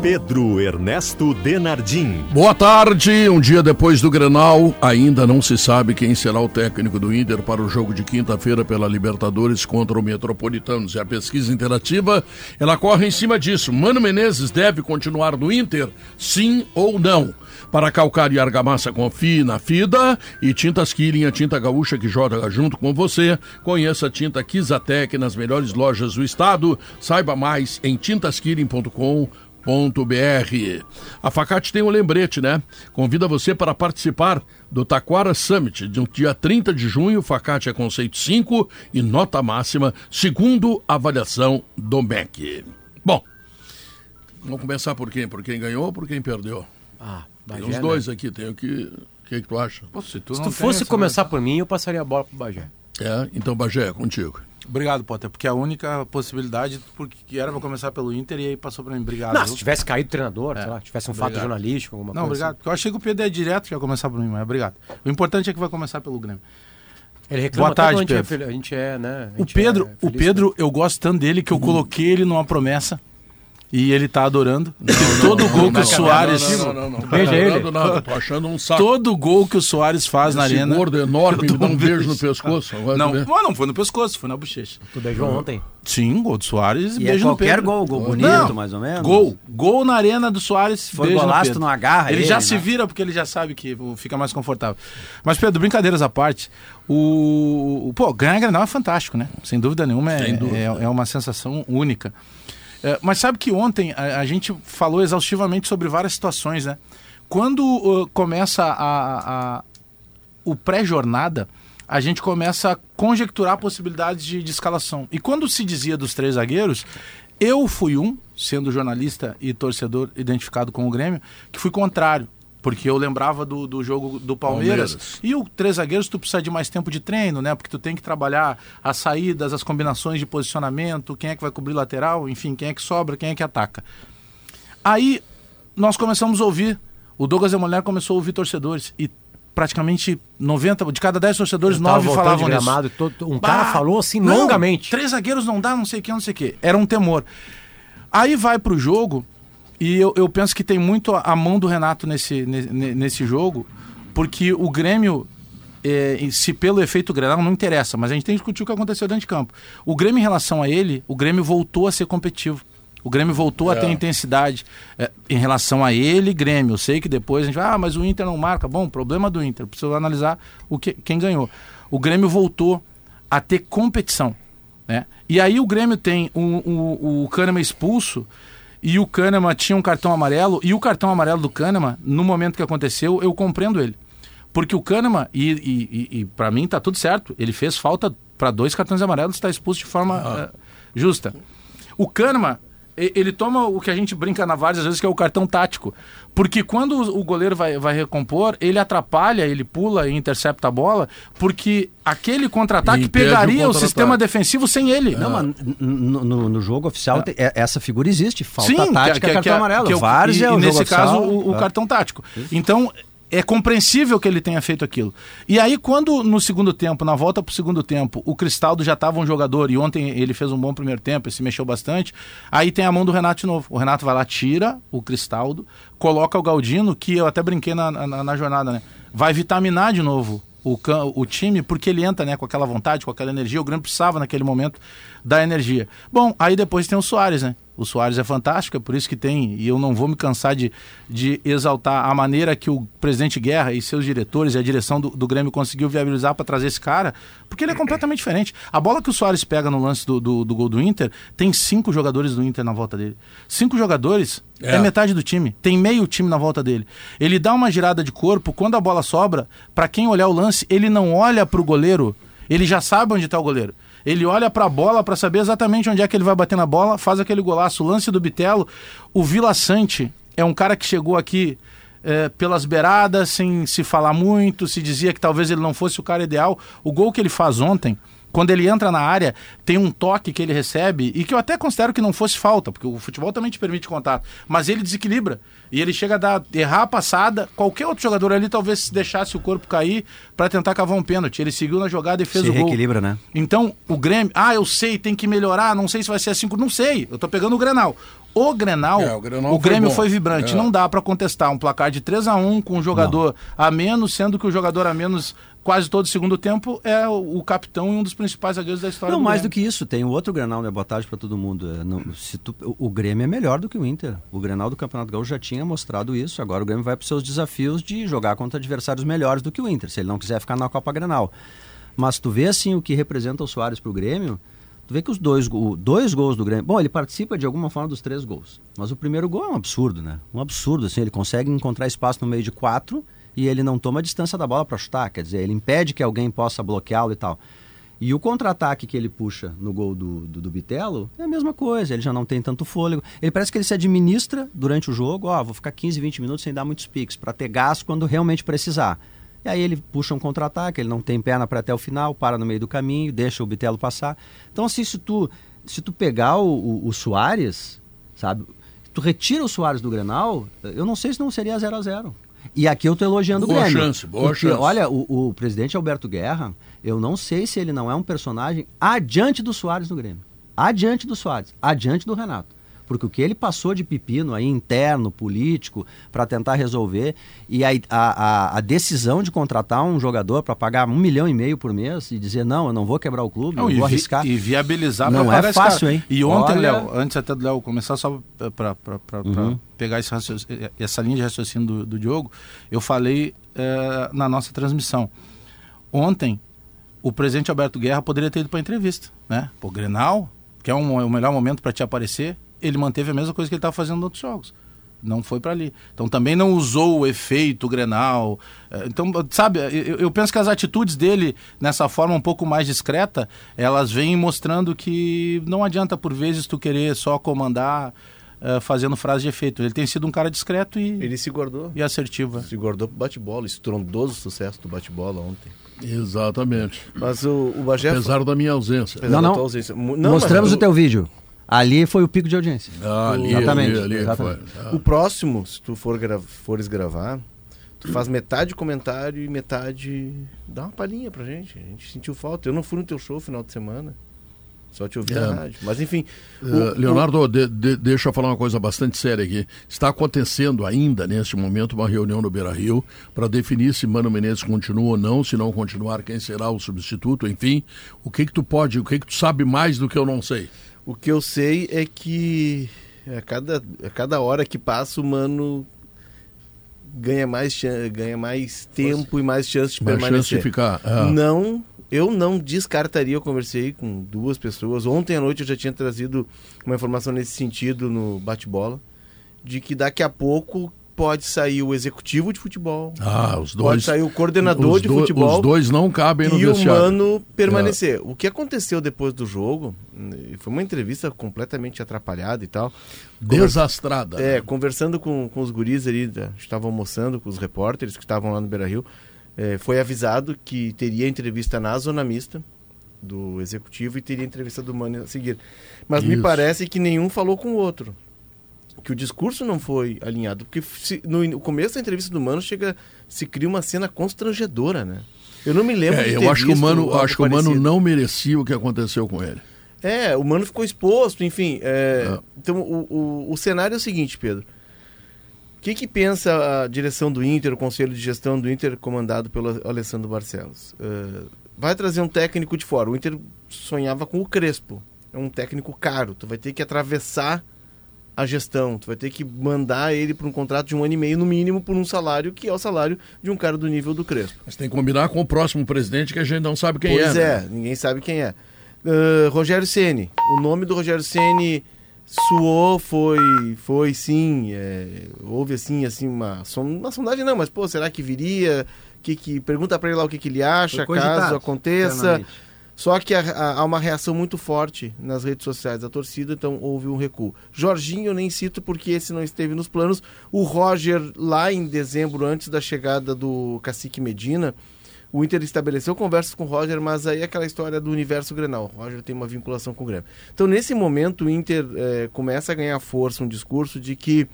Pedro Ernesto Denardim. Boa tarde. Um dia depois do Grenal, ainda não se sabe quem será o técnico do Inter para o jogo de quinta-feira pela Libertadores contra o Metropolitanos. E a pesquisa interativa, ela corre em cima disso. Mano Menezes deve continuar no Inter? Sim ou não? Para calcar e argamassa, confie na FIDA e Tintas Killing, a tinta gaúcha que joga junto com você. Conheça a tinta Kizatec nas melhores lojas do estado. Saiba mais em tintaskilling.com.br br A Facate tem um lembrete, né? Convida você para participar do Taquara Summit, no dia 30 de junho. Facate é conceito 5 e nota máxima, segundo avaliação do MEC. Bom, vamos começar por quem? Por quem ganhou ou por quem perdeu? Ah, Bagé, Tem os dois né? aqui, tem o que. O que, que tu acha? Pô, se tu, se tu fosse começar por mim, eu passaria a bola pro Bagé. É, então Bagé, é contigo. Obrigado, Potter, porque a única possibilidade, porque era para começar pelo Inter e aí passou para mim. Obrigado. Não, se tivesse caído o treinador, é. sei lá, tivesse um obrigado. fato jornalístico, alguma Não, coisa. obrigado. Assim. Porque eu achei que o Pedro é direto que ia começar por mim, mas obrigado. O importante é que vai começar pelo Grêmio. Ele reclama Boa tarde, Pedro. A gente, é, a gente é, né? Gente o Pedro, é o Pedro, eu gosto tanto dele que eu coloquei ele numa promessa e ele tá adorando. Não, todo não, gol que o Soares. Não, não, não, Veja ele. Nada, tô achando um saco. Todo gol que o Soares faz Esse na arena. gordo enorme, me dá um beijo no pescoço. Não, não, não foi no pescoço, foi na bochecha. Tu beijou ontem? Sim, gol do Soares e beijo é qualquer gol, gol bonito, não, mais ou menos. Gol. Gol na arena do Soares. Foi golaço no agarra. Ele, ele já né? se vira porque ele já sabe que fica mais confortável. Mas, Pedro, brincadeiras à parte, o. Pô, ganhar Granal é fantástico, né? Sem dúvida nenhuma, é, dúvida. é, é uma sensação única. É, mas sabe que ontem a, a, gente falou exaustivamente sobre várias situações, né? Quando uh, começa a, a o pré-jornada, a gente começa a conjecturar possibilidades de, de escalação. E quando se dizia dos três zagueiros, eu fui um, sendo jornalista e torcedor identificado com o Grêmio, que fui contrário. Porque eu lembrava do, do jogo do Palmeiras. Palmeiras. E o três zagueiros, tu precisa de mais tempo de treino, né? Porque tu tem que trabalhar as saídas, as combinações de posicionamento, quem é que vai cobrir lateral, enfim, quem é que sobra, quem é que ataca. Aí nós começamos a ouvir, o Douglas Mulher começou a ouvir torcedores. E praticamente 90, de cada 10 torcedores, 9 falavam nisso. Todo, um bah, cara falou assim não, longamente. Três zagueiros não dá, não sei o que, não sei o que. Era um temor. Aí vai pro jogo e eu, eu penso que tem muito a mão do Renato nesse, nesse jogo, porque o Grêmio, é, se pelo efeito Grenal, não interessa, mas a gente tem que discutir o que aconteceu dentro de campo. O Grêmio, em relação a ele, o Grêmio voltou a ser competitivo. O Grêmio voltou é. a ter intensidade é, em relação a ele, Grêmio. Eu sei que depois a gente vai, ah, mas o Inter não marca. Bom, problema do Inter. Preciso analisar o que, quem ganhou. O Grêmio voltou a ter competição. Né? E aí o Grêmio tem o, o, o Kahneman expulso e o Kahneman tinha um cartão amarelo, e o cartão amarelo do Kahneman, no momento que aconteceu, eu compreendo ele. Porque o Kahneman, e, e, e, e para mim tá tudo certo, ele fez falta para dois cartões amarelos, está expulso de forma ah. uh, justa. O Kahneman, ele toma o que a gente brinca na várias vezes, que é o cartão tático. Porque quando o goleiro vai, vai recompor, ele atrapalha, ele pula e intercepta a bola, porque aquele contra-ataque pegaria o, contra o, sistema defensivo sem ele. Não, mas no, no, no jogo oficial é. é. essa figura existe. Falta Sim, tática, que, que, cartão que, amarelo. Que, Várzea, e, é o e nesse caso, o, o é. cartão tático. Então, é compreensível que ele tenha feito aquilo. E aí, quando no segundo tempo, na volta para o segundo tempo, o Cristaldo já estava um jogador e ontem ele fez um bom primeiro tempo, ele se mexeu bastante, aí tem a mão do Renato de novo. O Renato vai lá, tira o Cristaldo, coloca o Galdino, que eu até brinquei na, na, na jornada, né? Vai vitaminar de novo o, o time, porque ele entra né, com aquela vontade, com aquela energia. O Grêmio precisava naquele momento da energia. Bom, aí depois tem o Soares, né? O Soares é fantástico, é por isso que tem, e eu não vou me cansar de, de exaltar a maneira que o presidente Guerra e seus diretores e a direção do, do Grêmio conseguiu viabilizar para trazer esse cara, porque ele é completamente diferente. A bola que o Soares pega no lance do, do, do gol do Inter, tem cinco jogadores do Inter na volta dele. Cinco jogadores é. é. metade do time. Tem meio time na volta dele. Ele dá uma girada de corpo, quando a bola sobra, para quem olhar o lance, ele não olha para o goleiro, ele já sabe onde está o goleiro. Ele olha para a bola para saber exatamente onde é que ele vai bater na bola, faz aquele golaço, lance do Bitelo. O Vila Sante é um cara que chegou aqui é, pelas beiradas, sem se falar muito, se dizia que talvez ele não fosse o cara ideal. O gol que ele faz ontem, quando ele entra na área, tem um toque que ele recebe e que eu até considero que não fosse falta, porque o futebol também te permite contato, mas ele desequilibra e ele chega a dar, errar a passada. Qualquer outro jogador ali talvez deixasse o corpo cair para tentar cavar um pênalti. Ele seguiu na jogada e fez Se o gol. reequilibra, né? Então, o Grêmio, ah, eu sei, tem que melhorar, não sei se vai ser assim, não sei. Eu tô pegando o Grenal. O Grenal, É, o o, Grenal foi Grêmio bom. foi, vibrante. É. Não dá para contestar um placar de 3 a 1 com um jogador a menos, sendo que o jogador a menos quase todo segundo tempo é o, o capitão e um dos principais zagueiros da história Não, do mais do Grêmio. que isso, tem o outro Grenal, né? Boa tarde para todo mundo. É, não, se tu- o, o Grêmio é melhor do que o Inter. O Grenal do Campeonato Gaúcho já tinha mostrado isso. Agora o Grêmio vai para os seus desafios de jogar contra adversários melhores do que o Inter, se ele não quiser ficar na Copa Grenal. Mas tu vê assim o que representa o Soares para o Grêmio. Tu vê que os dois, dois gols do Grêmio. Bom, ele participa de alguma forma dos três gols. Mas o primeiro gol é um absurdo, né? Um absurdo, assim. Ele consegue encontrar espaço no meio de quatro e ele não toma distância da bola para chutar. Quer dizer, ele impede que alguém possa bloqueá-lo e tal. E o contra-ataque que ele puxa no gol do, do, do Bitelo é a mesma coisa, ele já não tem tanto fôlego. Ele parece que ele se administra durante o jogo, ó, vou ficar 15, 20 minutos sem dar muitos piques, para ter gás quando realmente precisar. E aí ele puxa um contra-ataque, ele não tem perna para até o final, para no meio do caminho, deixa o Bitelo passar. Então, assim, se tu, se tu pegar o, o, o Soares, sabe, tu retira o Soares do Grenal, eu não sei se não seria 0 a 0 E aqui eu tô elogiando Boa o Grêmio. chance, boa porque, chance. Olha, o, o presidente Alberto Guerra, eu não sei se ele não é um personagem adiante do Soares no Grêmio. Adiante do Soares, adiante do Renato. Porque o que ele passou de pepino aí interno, político, para tentar resolver, e a, a, a decisão de contratar um jogador para pagar um milhão e meio por mês e dizer, não, eu não vou quebrar o clube, Não, eu e, vou vi- arriscar. e viabilizar Não é fácil, hein? E ontem, Olha- Léo, antes até do Léo começar, só para Uhum. pegar esse essa linha de raciocínio do, do Diogo, eu falei eh, na nossa transmissão. Ontem, o presidente Alberto Guerra poderia ter ido para entrevista, né? Pô, Grenal, que é um- o melhor momento para te aparecer, ele manteve a mesma coisa que ele estava fazendo nos outros jogos. Não foi para ali. Então também não usou o efeito Grenal. Eh, Então, sabe, eu, eu penso que as atitudes dele, nessa forma um pouco mais discreta, elas vêm mostrando que não adianta, por vezes, tu querer só comandar eh, fazendo frase de efeito. Ele tem sido um cara discreto e, Ele se guardou. e assertivo. Se guardou pro bate-bola, estrondoso sucesso do bate-bola ontem. Exatamente. Mas o, o Bagé. Apesar da minha ausência. apesar Não, não. ausência- não, Mostramos mas o teu vídeo. Ali foi o pico de audiência. Ah, ali, Exatamente, ali, ali exatamente. foi. Ah. O próximo, se tu for gra- fores gravar, tu faz metade comentário e metade. Dá uma palhinha pra gente. A gente sentiu falta. Eu não fui no teu show final de semana. Só te ouvi É. na rádio. Mas enfim. Eh, o- Leonardo, de- de- deixa eu falar uma coisa bastante séria aqui. Está acontecendo ainda, neste momento, uma reunião no Beira Rio para definir se Mano Menezes continua ou não, se não continuar, quem será o substituto, enfim. O que que tu pode, o que que tu sabe mais do que eu não sei? O que eu sei é que a cada, a cada hora que passa o mano ganha mais, ganha mais tempo e mais chance de Mais chance permanecer. de ficar. ah. Não, eu não descartaria, eu conversei com duas pessoas. Ontem à noite eu já tinha trazido uma informação nesse sentido no bate-bola, de que daqui a pouco pode sair o executivo de futebol, Ah, os pode dois. sair o coordenador de do- futebol Os dois não cabem no e o vestiário. Mano permanecer. O que aconteceu depois do jogo, eh, foi uma entrevista completamente atrapalhada e tal. Desastrada. É, conversando com, com os guris ali, estavam almoçando com os repórteres que estavam lá no Beira Rio, eh, foi avisado que teria entrevista na zona mista do executivo e teria entrevista do Mano a seguir. Mas me Isso. parece que nenhum falou com o outro. Que o discurso não foi alinhado. Porque se- no, no começo da entrevista do Mano chega, se cria uma cena constrangedora, né? Eu não me lembro É, de eu acho que o Mano, acho que o Mano não merecia o que aconteceu com ele. É, o Mano ficou exposto, enfim. é, É. Então, o, o, o cenário é o seguinte, Pedro. O que, que pensa a direção do Inter, o conselho de gestão do Inter, comandado pelo Alessandro Barcelos? É, vai trazer um técnico de fora. O Inter sonhava com o Crespo. É um técnico caro. Tu vai ter que atravessar a gestão. Tu vai ter que mandar ele para um contrato de um ano e meio, no mínimo, por um salário que é o salário de um cara do nível do Crespo. Mas tem que combinar com o próximo presidente que a gente não sabe quem pois é. é, né? ninguém sabe quem é. Ah, Rogério Ceni. O nome do Rogério Ceni suou, foi, foi sim, é, houve assim, assim uma, uma sondagem não, mas pô, será que viria? Que que pergunta para ele lá o que, que ele acha, caso aconteça. internamente. Só que há- há uma reação muito forte nas redes sociais da torcida, então houve um recuo. Jorginho eu nem cito porque esse não esteve nos planos. O Roger, lá em dezembro, antes da chegada do Cacique Medina, o Inter estabeleceu conversas com o Roger, mas aí é aquela história do universo Grenal. O Roger tem uma vinculação com o Grêmio. Então, nesse momento, o Inter eh, começa a ganhar força um discurso de que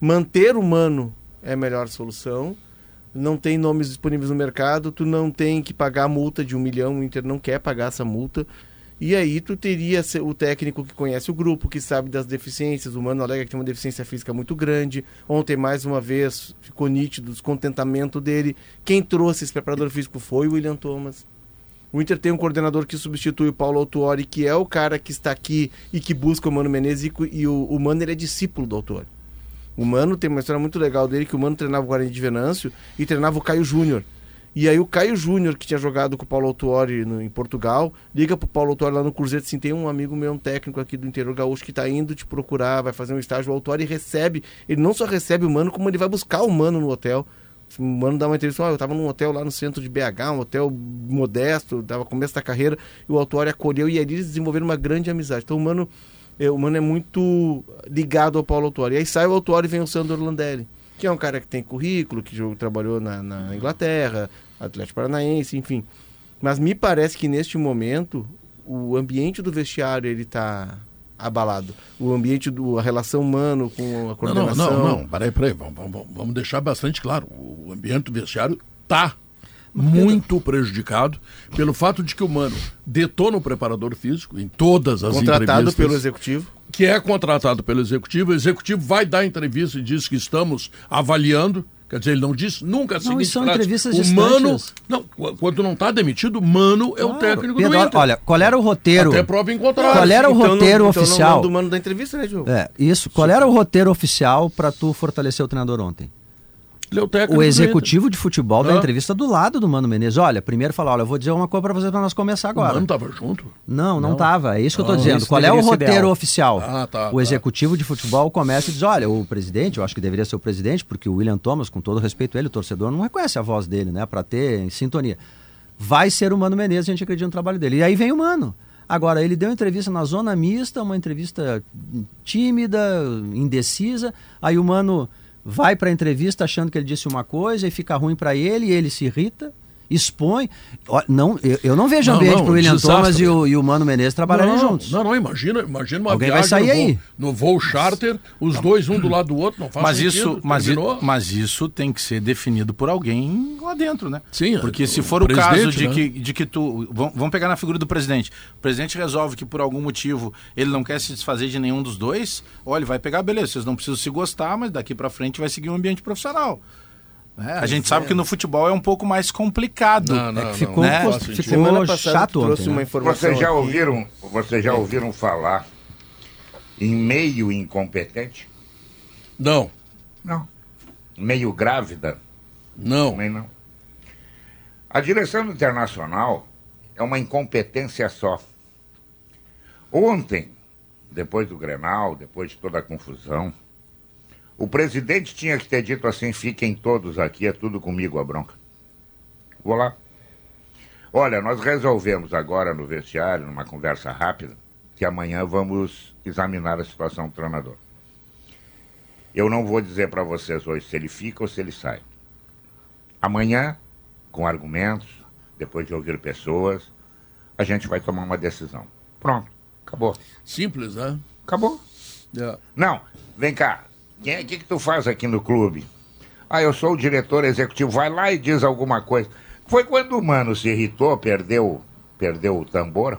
manter o Mano é a melhor solução. Não tem nomes disponíveis no mercado, tu não tem que pagar a multa de um milhão, o Inter não quer pagar essa multa. E aí tu teria o técnico que conhece o grupo, que sabe das deficiências. O Mano alega que tem uma deficiência física muito grande. Ontem, mais uma vez, ficou nítido o descontentamento dele. Quem trouxe esse preparador físico foi o William Thomas. O Inter tem um coordenador que substitui o Paulo Autuori, que é o cara que está aqui e que busca o Mano Menezes. E, o, o Mano é discípulo do Autuori. O Mano tem uma história muito legal dele, que o Mano treinava o Guarani de Venâncio e treinava o Caio Júnior. E aí o Caio Júnior, que tinha jogado com o Paulo Autuori no, em Portugal, liga pro Paulo Autuori lá no Cruzeiro assim, tem um amigo meu, um técnico aqui do interior gaúcho que tá indo te procurar, vai fazer um estágio. O Autuori recebe, ele não só recebe o Mano, como ele vai buscar o Mano no hotel. O Mano dá uma entrevista, "Ó, eu tava num hotel lá no centro de BH, um hotel modesto, dava começo da carreira, e o Autuori acolheu e ali eles desenvolveram uma grande amizade. Então o Mano, é, o Mano é muito ligado ao Paulo Autuori. E aí sai o Autuori e vem o Sandro Landelli, que é um cara que tem currículo, que jo- trabalhou na, na Inglaterra, Atlético Paranaense, enfim. Mas me parece que neste momento o ambiente do vestiário ele tá abalado. O ambiente do a relação humano com a Não, não, coordenação. não, não, peraí, peraí, vamos, vamos, vamos deixar bastante claro. O ambiente do vestiário tá muito prejudicado pelo fato de que o Mano detona o preparador físico em todas as contratado entrevistas. pelo executivo. que é contratado pelo executivo, o executivo vai dar entrevista e diz que estamos avaliando. Quer dizer, ele não disse nunca a Não, são entrevistas o Mano, não, qu- quando não está demitido, o Mano é o Claro. técnico Pedro, do Inter. Olha, qual era o roteiro? Até prova em contrário. Qual era o Então não- roteiro então não oficial? manda o mano da entrevista, né, Diogo? É, isso. Qual era o roteiro oficial para tu fortalecer o treinador ontem? Ele é o técnico O executivo de futebol da Ah. entrevista do lado do Mano Menezes. Olha, primeiro falar, olha, eu vou dizer uma coisa para vocês para nós começar Inter. O agora. Mano estava junto. Não, não tava. É isso que eu tô Ah, dizendo. Qual é o roteiro ideal. oficial? Ah, tá, o tá. executivo de futebol começa e diz: olha, o presidente, eu acho que deveria ser o presidente, porque o William Thomas, com todo respeito a ele, o torcedor não reconhece a voz dele, né? Para ter em sintonia. Vai ser o Mano Menezes, a gente acredita no trabalho dele. E aí vem o Mano. Agora, ele deu entrevista na zona mista, uma entrevista tímida, indecisa. Aí o Mano vai para a entrevista achando que ele disse uma coisa e fica ruim para ele, e ele se irrita, expõe. Não, eu, eu não vejo Não, ambiente não, para o William desastre. Thomas e o, e o Mano Menezes trabalharem não, juntos. Não, não, imagina, imagina uma Alguém viagem vai sair no, voo, aí. no voo charter, os dois um do lado do outro, não faz Mas sentido. isso, mas, i- mas isso tem que ser definido por alguém lá dentro, né? Sim, Porque o se for o caso presidente, de, né? que, de que tu. Vamos pegar na figura do presidente. O presidente resolve que por algum motivo ele não quer se desfazer de nenhum dos dois. Olha, vai pegar, beleza, vocês não precisam se gostar, mas daqui pra frente vai seguir um ambiente profissional. Né? a gente sabe que no futebol é um pouco mais complicado. Não, não, É que ficou, não né? faz ficou sentido. Semana passada chato trouxe ontem. uma né? informação Vocês já ouviram, vocês já ouviram falar em meio incompetente? Não, Não. Meio grávida? não. Também não. A direção internacional é uma incompetência só. Ontem, depois do Grenal, depois de toda a confusão, o presidente tinha que ter dito assim: fiquem todos aqui, é tudo comigo a bronca. Vou lá. Olha, nós resolvemos agora no vestiário, numa conversa rápida, que amanhã vamos examinar a situação do treinador. Eu não vou dizer para vocês hoje se ele fica ou se ele sai. Amanhã, com argumentos, depois de ouvir pessoas, a gente vai tomar uma decisão. Pronto, acabou. Simples, né? Acabou. É. Não, vem cá. O que, que, que tu faz aqui no clube? Ah, eu sou o diretor executivo. Vai lá e diz alguma coisa. Foi quando o mano se irritou, perdeu, perdeu o tambor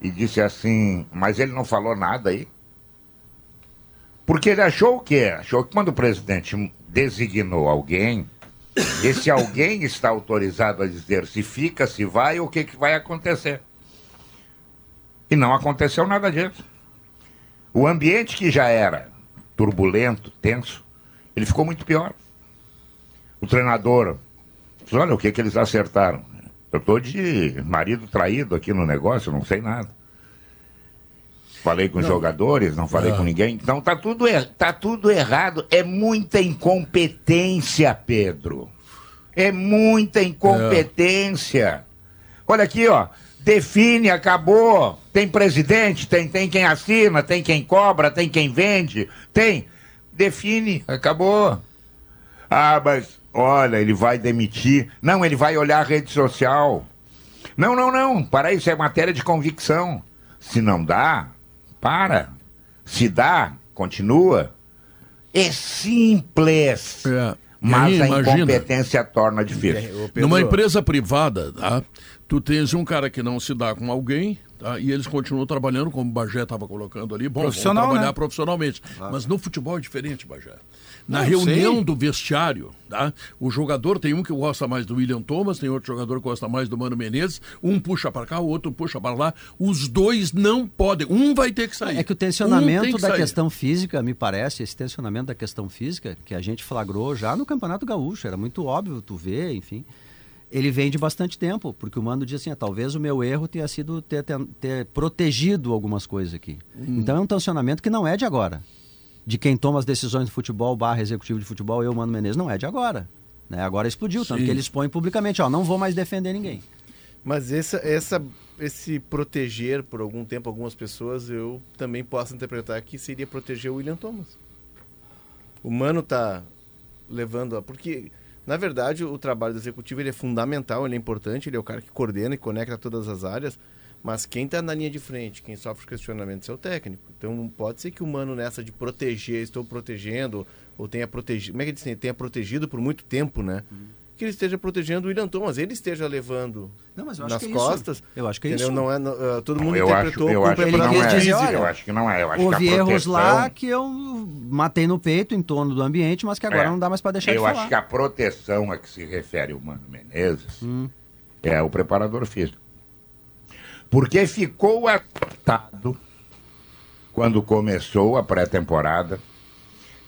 e disse assim, mas ele não falou nada aí. Porque ele achou o quê? Achou que quando o presidente designou alguém, esse alguém está autorizado a dizer se fica, se vai o que, que vai acontecer. E não aconteceu nada disso. O ambiente que já era turbulento, tenso, ele ficou muito pior. O treinador, olha o que, que eles acertaram. Eu estou de marido traído aqui no negócio, não sei nada. Falei com os jogadores, não falei com ninguém. Então tá tudo, er- tá tudo errado. É muita incompetência, Pedro. É muita incompetência. Olha aqui, ó. Define, acabou. Tem presidente, tem, tem quem assina, tem quem cobra, tem quem vende, tem. Define, acabou. Ah, mas olha, ele vai demitir. Não, ele vai olhar a rede social. Não, não, não. Para isso é matéria de convicção. Se não dá, para. Se dá, continua. É simples. É. Mas aí, a incompetência torna difícil. Numa empresa privada, tá? Tu tens um cara que não se dá com alguém, tá? e eles continuam trabalhando, como o Bagé estava colocando ali. Bom, Profissional, trabalhar né? profissionalmente. Mas no futebol é diferente, Bagé. Na Não, reunião sei. do vestiário, tá? o jogador tem um que gosta mais do William Thomas, tem outro jogador que gosta mais do Mano Menezes, um puxa para cá, o outro puxa para lá. Os dois não podem. Um vai ter que sair. É que o Um tensionamento que da sair. questão física, me parece, esse tensionamento da questão física, que a gente flagrou já no Campeonato Gaúcho, era muito óbvio tu ver, enfim. Ele vem de bastante tempo, porque o Mano diz assim, ah, talvez o meu erro tenha sido ter, ter, ter protegido algumas coisas aqui. Hum. Então é um tensionamento que não é de agora. De quem toma as decisões do futebol, barra executivo de futebol, eu, Mano Menezes, não é de agora. Né? Agora explodiu, tanto Sim. que ele expõe publicamente, ó, não vou mais defender ninguém. Mas essa, essa, esse proteger por algum tempo algumas pessoas, eu também posso interpretar que seria proteger o William Thomas. O Mano tá levando a... Porque, na verdade, o trabalho do executivo ele é fundamental, ele é importante, ele é o cara que coordena e conecta todas as áreas, mas quem está na linha de frente, quem sofre questionamentos é o técnico. Então, pode ser que o Mano nessa de proteger, estou protegendo, ou tenha protegido... Como é que diz? Tenha protegido por muito tempo, né? Que ele esteja protegendo o William Thomas, ele esteja levando Não, mas eu acho nas que é isso. costas. Eu acho que é entendeu? isso. Não é, não, ah, todo mundo eu acho, interpretou eu como acho que não é. dizer, olha, eu acho que não é. Eu acho Houve que a erros proteção, lá que eu matei no peito em torno do ambiente, mas que agora É. não dá mais para deixar Eu de acho falar. que a proteção a que se refere o Mano Menezes Hum. é o preparador físico. Porque ficou atado quando começou a pré-temporada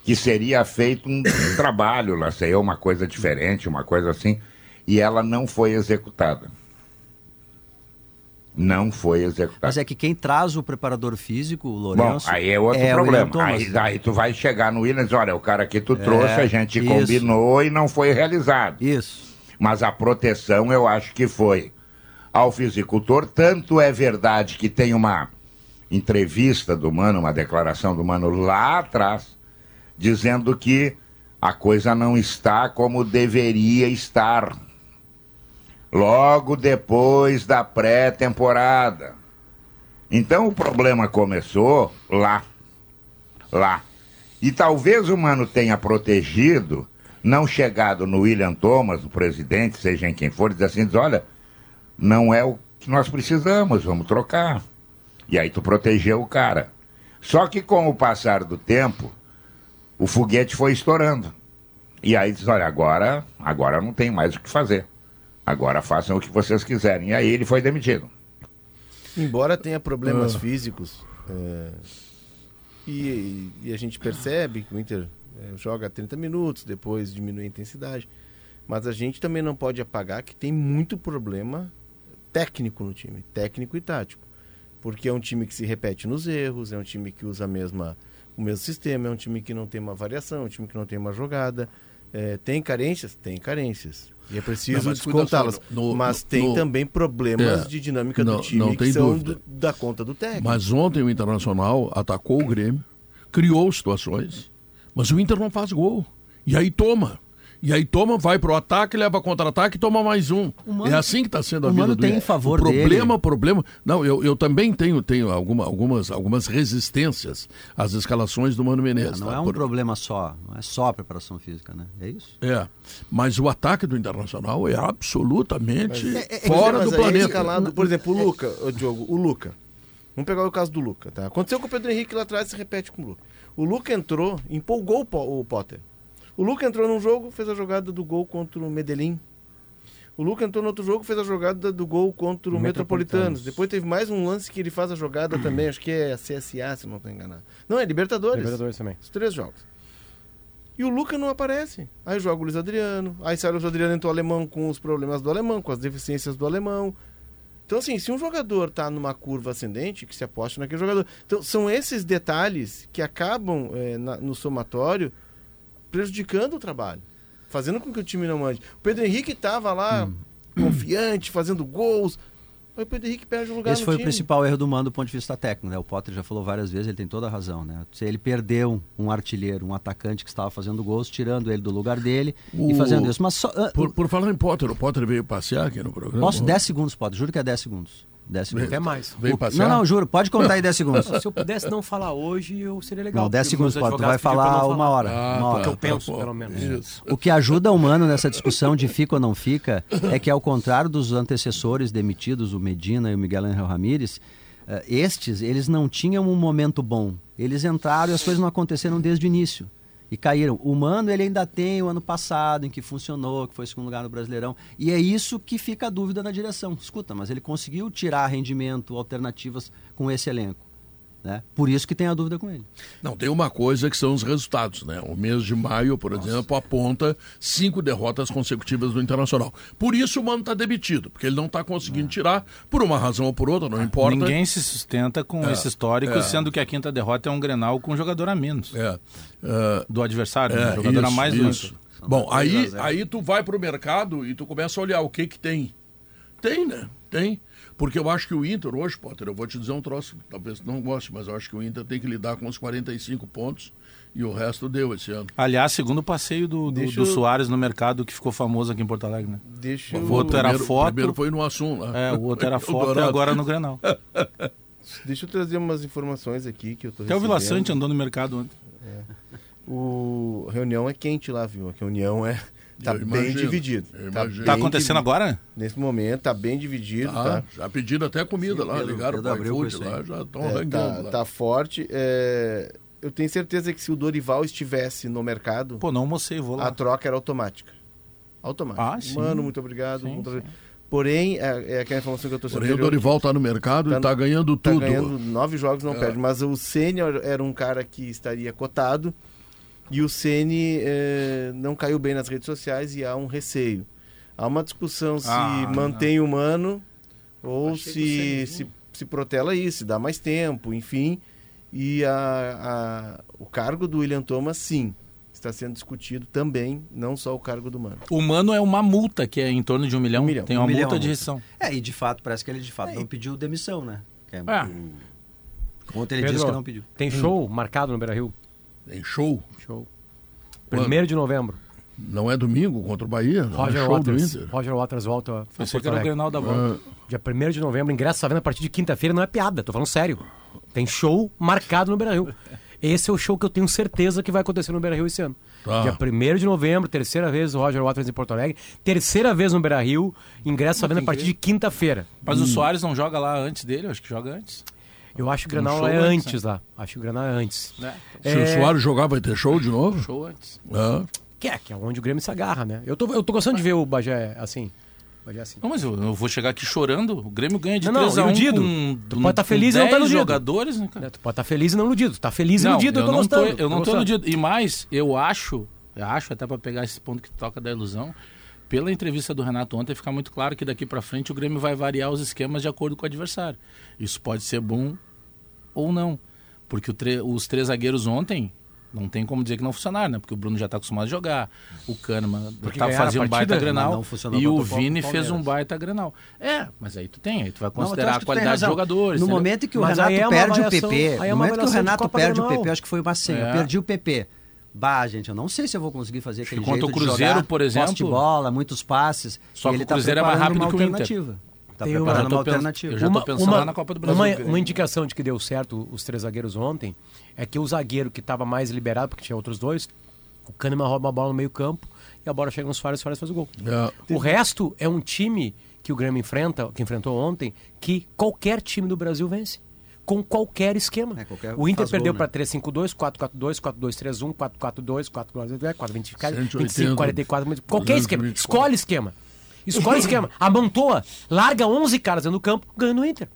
que seria feito um trabalho, lá sei eu, uma coisa diferente, uma coisa assim, e ela não foi executada. Não foi executada. Mas é que quem traz o preparador físico, o Bom, Lourenço. aí é outro William problema. Aí, aí tu vai chegar no Williams, olha, o cara que tu trouxe, a gente isso. combinou e não foi realizado. Isso. Mas a proteção eu acho que foi ao fisicultor. Tanto é verdade que tem uma entrevista do Mano, uma declaração do Mano lá atrás, dizendo que a coisa não está como deveria estar. Logo depois da pré-temporada. Então o problema começou lá. Lá. E talvez o Mano tenha protegido, não chegado no William Thomas, o presidente, seja em quem for, dizer assim, diz, olha, não é o que nós precisamos, vamos trocar. E aí tu protegeu o cara. Só que com o passar do tempo, o foguete foi estourando. E aí diz, olha, agora, agora não tem mais o que fazer. Agora façam o que vocês quiserem. E aí ele foi demitido. Embora tenha problemas Ah. físicos, é, e, e a gente percebe que o Inter é, joga 30 minutos, depois diminui a intensidade. Mas a gente também não pode apagar que tem muito problema técnico no time, técnico e tático. Porque é um time que se repete nos erros, é um time que usa a mesma, o mesmo sistema, é um time que não tem uma variação, é um time que não tem uma jogada. É, tem carências? Tem carências. E é preciso descontá-las. Mas tem no- também problemas É, de dinâmica não- do time não que tem são dúvida. do- da conta do técnico. Mas ontem o Internacional atacou o Grêmio, criou situações, mas o Inter não faz gol. E aí toma. E aí toma, vai pro ataque, leva contra-ataque e toma mais um. Mano- é assim que está sendo a o vida Mano do tem em favor o problema, dele. problema. Não, eu, eu também tenho, tenho alguma, algumas, algumas resistências às escalações do Mano Menezes. não tá? é um Por- problema só, não é só a preparação física, né? É isso? É, mas o ataque do Internacional é absolutamente É, é, fora mas do é planeta. escalado, por exemplo, o Luca, o Diogo, o Luca. Vamos pegar o caso do Luca, tá? Aconteceu com o Pedro Henrique lá atrás, se repete com o Luca. O Luca entrou, empolgou o Po- o Potter. O Luca entrou num jogo, fez a jogada do gol contra o Medellín. O Luca entrou no outro jogo, fez a jogada do gol contra o Metropolitanos. Metropolitanos. Depois teve mais um lance que ele faz a jogada também, acho que é a CSA, se não estou enganado. Não, é Libertadores. Libertadores também. Os três jogos. E o Luca não aparece. Aí joga o Luiz Adriano. Aí sai o Luiz Adriano entra o alemão com os problemas do alemão, com as deficiências do alemão. Então, assim, se um jogador tá numa curva ascendente, que se aposte naquele jogador. Então, são esses detalhes que acabam eh, na- no somatório prejudicando o trabalho. Fazendo com que o time não ande. O Pedro Henrique estava lá confiante, fazendo gols. Aí o Pedro Henrique perde um lugar Esse no foi o time. principal erro do mano do ponto de vista técnico, né? O Potter já falou várias vezes, ele tem toda a razão, né? Se ele perdeu um artilheiro, um atacante que estava fazendo gols, tirando ele do lugar dele e O- fazendo isso. Mas só, ah, Por, por falar em Potter, o Potter veio passear aqui no programa. posso 10 segundos, Potter, juro que é 10 segundos. 10 segundos. Até mais. O- passear? Não, não, juro, pode contar aí 10 segundos. Se eu pudesse não falar hoje, eu seria legal. Não, 10 porque meus segundos, Potter, tu vai falar uma hora. Ah, uma hora. que eu penso, bom. pelo menos. Isso. O que ajuda o Mano nessa discussão de fica ou não fica é que, ao contrário dos antecessores demitidos, o Medina e o Miguel Angel Ramírez, eh, estes, eles não tinham um momento bom. Eles entraram e as coisas não aconteceram desde o início. E caíram. O Mano, ele ainda tem o ano passado, em que funcionou, que foi segundo lugar no Brasileirão. E é isso que fica a dúvida na direção. Escuta, mas ele conseguiu tirar rendimento, alternativas com esse elenco. Né? Por isso que tem a dúvida com ele. Não, tem uma coisa que são os resultados, né? O mês de maio, por exemplo, aponta cinco derrotas consecutivas do Internacional. Por isso o Mano está demitido, porque ele não está conseguindo tirar, por uma razão ou por outra, não importa. Ninguém se sustenta com esse histórico, sendo que a quinta derrota é um Grenal com um jogador a menos É. É, do adversário, né? É, jogador a isso, mais do isso. Inter. Bom, a aí, aí tu vai pro mercado e tu começa a olhar o que que tem. Tem, né? Tem. Porque eu acho que o Inter hoje, Potter, eu vou te dizer um troço, talvez tu não goste, mas eu acho que o Inter tem que lidar com os 45 pontos e o resto deu esse ano. Aliás, segundo o passeio do, do, do eu- Soares no mercado, que ficou famoso aqui em Porto Alegre, né? Deixa O eu, outro era primeiro, foto. Primeiro foi no Assum lá. É, o outro era foto e agora no Grenal. deixa eu trazer umas informações aqui que eu tô Até o Vila recebendo. Sante andou no mercado ontem. O a reunião é quente lá, viu? A reunião é tá Eu bem imagino, dividido. eu Tá. Tá acontecendo divi- agora? Nesse momento tá bem dividido, Tá, tá? já pediram até comida lá, Pedro- ligaram abriu com iFood lá, já estão É, arrancando tá, lá. tá forte. é, Eu tenho certeza que se o Dorival estivesse no mercado, Pô, não almocei, vou lá. a troca era automática. Automática. Ah, sim. Mano, muito obrigado. Sim, muito sim. Porém, é, é aquela informação que eu tô Porém, o Dorival tá no mercado Tá e tá no- ganhando tá tudo. ganhando nove jogos, não É. perde. Mas o Sênior era um cara que estaria cotado e o Ceni eh, não caiu bem nas redes sociais e há um receio. Há uma discussão se Ah, mantém o Mano ou Achei se, se, se protela isso, se dá mais tempo, enfim. E a, a- o cargo do William Thomas, sim, está sendo discutido também, não só o cargo do Mano. O Mano é uma multa, que é em torno de um milhão. Um milhão. Tem Um uma milhão, multa de multa. rescisão. É, e de fato, parece que ele de fato não pediu demissão, né? Que é- É. Ontem ele Pedro, disse que não pediu. Tem show marcado no Beira Tem show. Show. Primeiro de novembro. Não é domingo contra o Bahia, não Roger é show Waters. do Inter. Roger Waters volta Porto que era o. Grenal da volta. Ah, Dia 1 de novembro, ingresso à venda a partir de quinta-feira, não é piada, tô falando sério. Tem show marcado no Beira Rio. Esse é o show que eu tenho certeza que vai acontecer no Beira Rio esse ano. Tá. Dia 1 de novembro, terceira vez o Roger Waters em Porto Alegre, terceira vez no Beira Rio, ingresso à venda a partir de quinta-feira. Mas o Soares não joga lá antes dele? Eu acho que joga antes. Eu acho que o Um Granal show é antes, antes lá. Acho que o Granal é antes. Né? Se É. o Soares jogar, vai ter show de novo? Show antes. Ah, Que é, que é onde o Grêmio se agarra, né? Eu tô, eu tô gostando de ver o Bagé assim. Bagé assim. Não, mas eu, eu vou chegar aqui chorando. O Grêmio ganha de Não, não, 3 a 1 iludido. com, Tu pode tá feliz e não tá 10 iludido. jogadores, né, cara? Né? Tu pode estar feliz e não iludido. Tu tá feliz e Não, iludido, eu, eu tô não tô, gostando. eu não tô gostando. iludido. E mais, eu acho, eu acho até pra pegar esse ponto que toca da ilusão, pela entrevista do Renato ontem, fica muito claro que daqui pra frente o Grêmio vai variar os esquemas de acordo com o adversário. Isso pode ser bom ou não. Porque o tre- os três zagueiros ontem, não tem como dizer que não funcionaram, né? Porque o Bruno já tá acostumado a jogar, o Kahneman Porque tá, fazia um baita não funcionou e o o Vini fez um baita Grenal. É, mas aí tu tem, aí tu vai Não, considerar acho a qualidade de razão. jogadores. No momento que o Mas Renato é perde o PP, aí é no momento que o Renato perde o. PP, acho que foi uma senha. É. Eu perdi o PP. Bah, gente, eu não sei se eu vou conseguir fazer aquele contra jeito o Cruzeiro, de jogar, por exemplo- de bola, muitos passes. Só que ele o tá Cruzeiro é mais rápido que o Inter. Tá Tem uma- uma alternativa. eu já tô pensando lá na Copa do Brasil. Uma, uma indicação de que deu certo os três zagueiros ontem é que o zagueiro que estava mais liberado, porque tinha outros dois, o Kahneman rouba a bola no meio campo e a bola chega nos Soares e o Soares faz o gol. é. O resto é um time que o Grêmio enfrenta, que enfrentou ontem, que qualquer time do Brasil vence. Com qualquer esquema. É, qualquer o Inter perdeu né? para 3-5-2, 4-4-2, 4-2-3-1, 4-4-2, 4-4-2, 180, 25, 44, mas qualquer esquema. 224. Escolhe esquema. Escolhe esquema. Amontoa, larga 11 caras dentro do campo, ganha no Inter.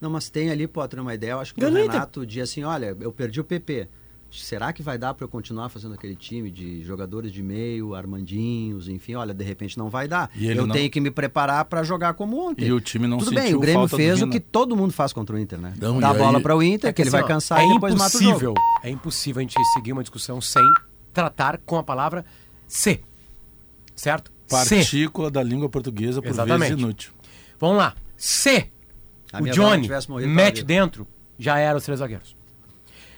Não, mas tem ali, Potter, uma ideia. Eu acho que Ganha o no Inter. Renato diz assim: olha, eu perdi o PP. Será que vai dar para eu continuar fazendo aquele time de jogadores de meio, Armandinhos, enfim? Olha, de repente não vai dar. E ele Eu não- tenho que me preparar para jogar como ontem. E o time não Tudo bem, o Grêmio fez o que todo mundo faz contra o Inter, né? Não, Dá a bola aí- para o Inter, que ele vai assim, ó, cansar é e depois mata o impossível, jogo. É impossível a gente seguir uma discussão sem tratar com a palavra C. Certo? C. Partícula da língua portuguesa por Exatamente. vezes inútil. Vamos lá. Se A o Johnny mete dentro, já era os três zagueiros.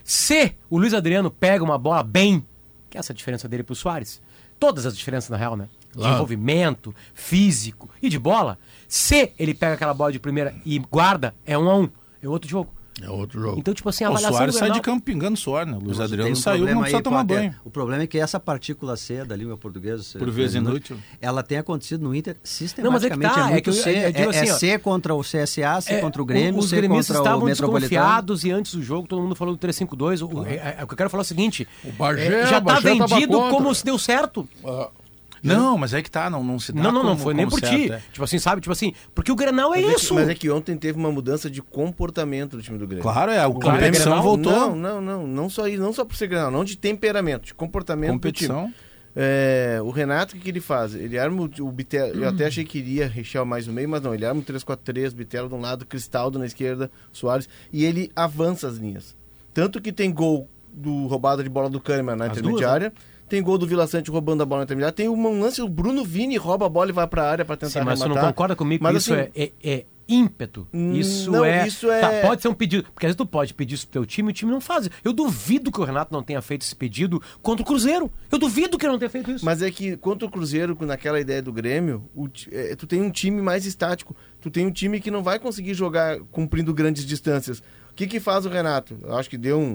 Se o Luiz Adriano pega uma bola bem, que é essa diferença dele pro Soares, todas as diferenças na real, né? De Claro. envolvimento, físico e de bola, se ele pega aquela bola de primeira e guarda, é um a um, é outro jogo. É outro jogo. Então, tipo assim, a O avaliação Soares do sai de Grenal- campo pingando suor, né? O Luiz Adriano um saiu, não precisa aí, tomar banho. O problema é que essa partícula C da língua portuguesa, Por vezes inútil. ela tem acontecido no Inter Não, mas é que sistematicamente. tá, é é muito C, é, é assim, C contra o CSA, C É, contra o Grêmio, os C gremistas contra o estavam Metropolitano. desconfiados e antes do jogo todo mundo falou do 352. O, é, é, o que eu quero falar é o seguinte: O Bagé- é, já o tá tava vendido como se deu certo. Ah, Não, mas é que tá, não, não se dá Não, não, não como- foi nem por certo, ti. é. Tipo assim, sabe? Tipo assim, porque o Grenal é Mas é que- isso. mas é que ontem teve uma mudança de comportamento do time do Grêmio. Claro, é, a Claro, é competição Grenal? voltou. Não, não, não, não só isso, não só por ser Grenal, não de temperamento, de comportamento do time. competição. É, o Renato, o que, que ele faz? Ele arma o, o Bitelo. Eu até achei que iria rechear mais no meio, mas não. Ele arma o 3-4-3, Bitelo de um lado, Cristaldo na esquerda, Soares, e ele avança as linhas. Tanto que tem gol do roubada de bola do Kahneman na As duas, intermediária. Tem gol do Vila Sante roubando a bola na intermediária. Tem um lance, o Bruno Vini rouba a bola e vai pra área pra tentar Sim, mas você não concorda comigo Mas, que isso assim, é, é- é ímpeto? Hum, Isso não, é. isso é- Tá, pode ser um pedido. Porque às vezes tu pode pedir isso pro teu time e o time não faz. Eu duvido que o Renato não tenha feito esse pedido contra o Cruzeiro. Eu duvido que ele não tenha feito isso. Mas é que contra o Cruzeiro, naquela ideia do Grêmio, o é, tu tem um time mais estático. Tu tem um time que não vai conseguir jogar cumprindo grandes distâncias. O que que faz o Renato? Eu acho que deu um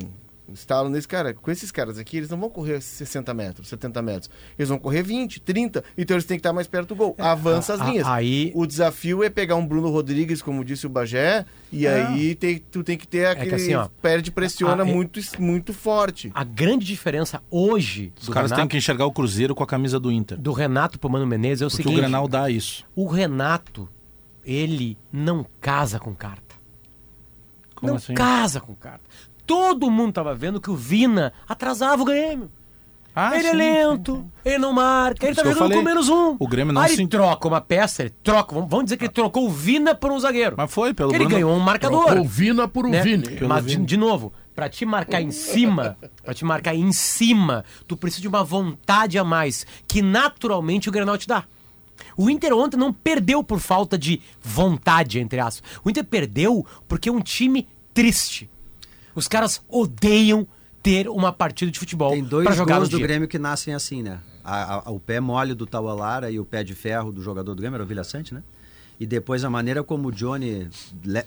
estalo nesse cara. Com esses caras aqui, eles não vão correr 60 metros, 70 metros. Eles vão correr 20, 30. Então eles têm que estar mais perto do gol. Avança as É, a- linhas. aí- O desafio é pegar um Bruno Rodrigues, como disse o Bagé, e aí tem- tu tem que ter aquele que assim, ó, perde pressiona a- é- muito, muito forte. A grande diferença hoje Os do, caras têm Renato, que enxergar o Cruzeiro com a camisa do Inter. do Renato pro Mano Menezes é o Porque seguinte. o Grenal dá isso. O Renato, ele não casa com carta. Como não assim? casa com carta. Todo mundo tava vendo que o Vina atrasava o Grêmio. Ah, ele é sim, lento, ele não marca, ele Isso tá jogando com falei. menos um. O Grêmio não Aí se- ele troca uma peça, ele troca, vamos, dizer que ele trocou o Vina por um zagueiro. Mas foi, pelo Ele Bruno- ganhou um marcador. Trocou o Vina por o né? Vini. Mas, de, de novo, pra te marcar em cima, pra te marcar em cima, tu precisa de uma vontade a mais, que naturalmente o Grenal te dá. O Inter ontem não perdeu por falta de vontade, entre aspas. O Inter perdeu porque é um time triste. Os caras odeiam ter uma partida de futebol Tem dois pra jogar gols no do dia. Grêmio que nascem assim, né? A- a- o pé mole do Taualara e o pé de ferro do jogador do Grêmio, era o Vilha Sante, né? E depois a maneira como o Johnny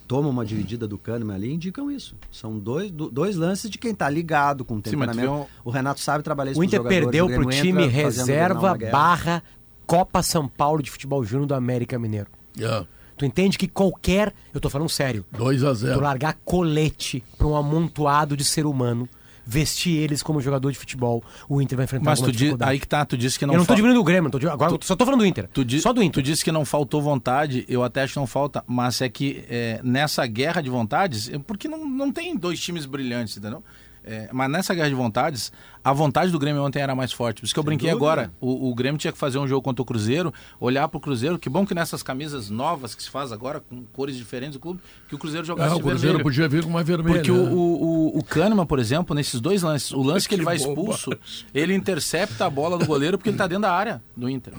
toma uma dividida do Kahneman ali indicam isso. São dois, do- dois lances de quem tá ligado com o Sim, temperamento. um- O Renato sabe trabalhar isso O Inter perdeu o pro time fazendo reserva barra Copa São Paulo de Futebol Júnior do América Mineiro. É, Tu entende que qualquer, eu tô falando sério, 2 a tu 0 largar colete pra um amontoado de ser humano, vestir eles como jogador de futebol, o Inter vai enfrentar Mas tu di... dificuldade. aí que tá, tu disse que não eu não tô fal- diminuindo o Grêmio, não tô agora eu só tô falando do Inter. Tu, di- Só do tu Inter. disse que não faltou vontade, eu até acho que não falta, mas é que é, nessa guerra de vontades, é porque não, não tem dois times brilhantes, entendeu? É, mas nessa guerra de vontades, a vontade do Grêmio ontem era mais forte. Por isso que eu brinquei dúvida. agora. O, o Grêmio tinha que fazer um jogo contra o Cruzeiro, olhar pro Cruzeiro. Que bom que nessas camisas novas que se faz agora, com cores diferentes do clube, que o Cruzeiro É, jogasse o de Cruzeiro vermelho. podia vir com uma vermelha. Porque o, né? o, o, o Kahneman, por exemplo, nesses dois lances, o lance que ele Que vai bobagem. expulso, ele intercepta a bola do goleiro porque ele tá dentro da área do Inter.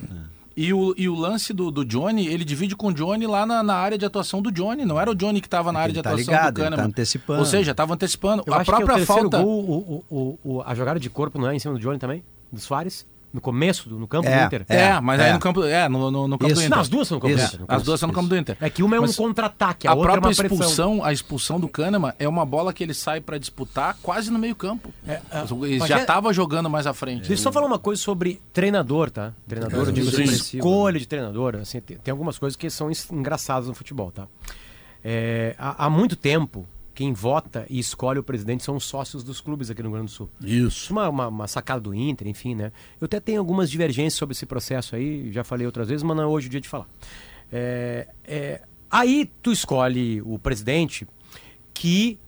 E o, e o lance do, do Johnny, ele divide com o Johnny lá na, na área de atuação do Johnny. Não era o Johnny que estava na área de tá atuação ligado, do ele tá Kahneman. antecipando. Ou seja, estava antecipando. Eu a acho que é o própria falta. gol, o, o- a jogada de corpo não é em cima do Johnny também? Do Soares? No começo, do, no campo É, do Inter? É, É, mas é. aí no campo. É, no, no, no campo Isso. do Inter. Não, as duas são no campo do Isso. Inter. no As campo. duas são no campo do Inter. É que uma é um contra-ataque, a, A outra é própria uma pressão. expulsão, a expulsão do Kahneman é uma bola que ele sai para disputar quase no meio-campo. É, é, ele já é- estava jogando mais à frente. Deixa eu só falar uma coisa sobre treinador, tá? Treinador, É, eu digo assim, escolha de treinador. Assim, tem, tem algumas coisas que são engraçadas no futebol, tá? É, há, há muito tempo, quem vota e escolhe o presidente são os sócios dos clubes aqui no Rio Grande do Sul. Isso. É uma, uma, uma sacada do Inter, enfim, né? Eu até tenho algumas divergências sobre esse processo aí, já falei outras vezes, mas não é hoje o dia de falar. É, é, aí tu escolhe o presidente que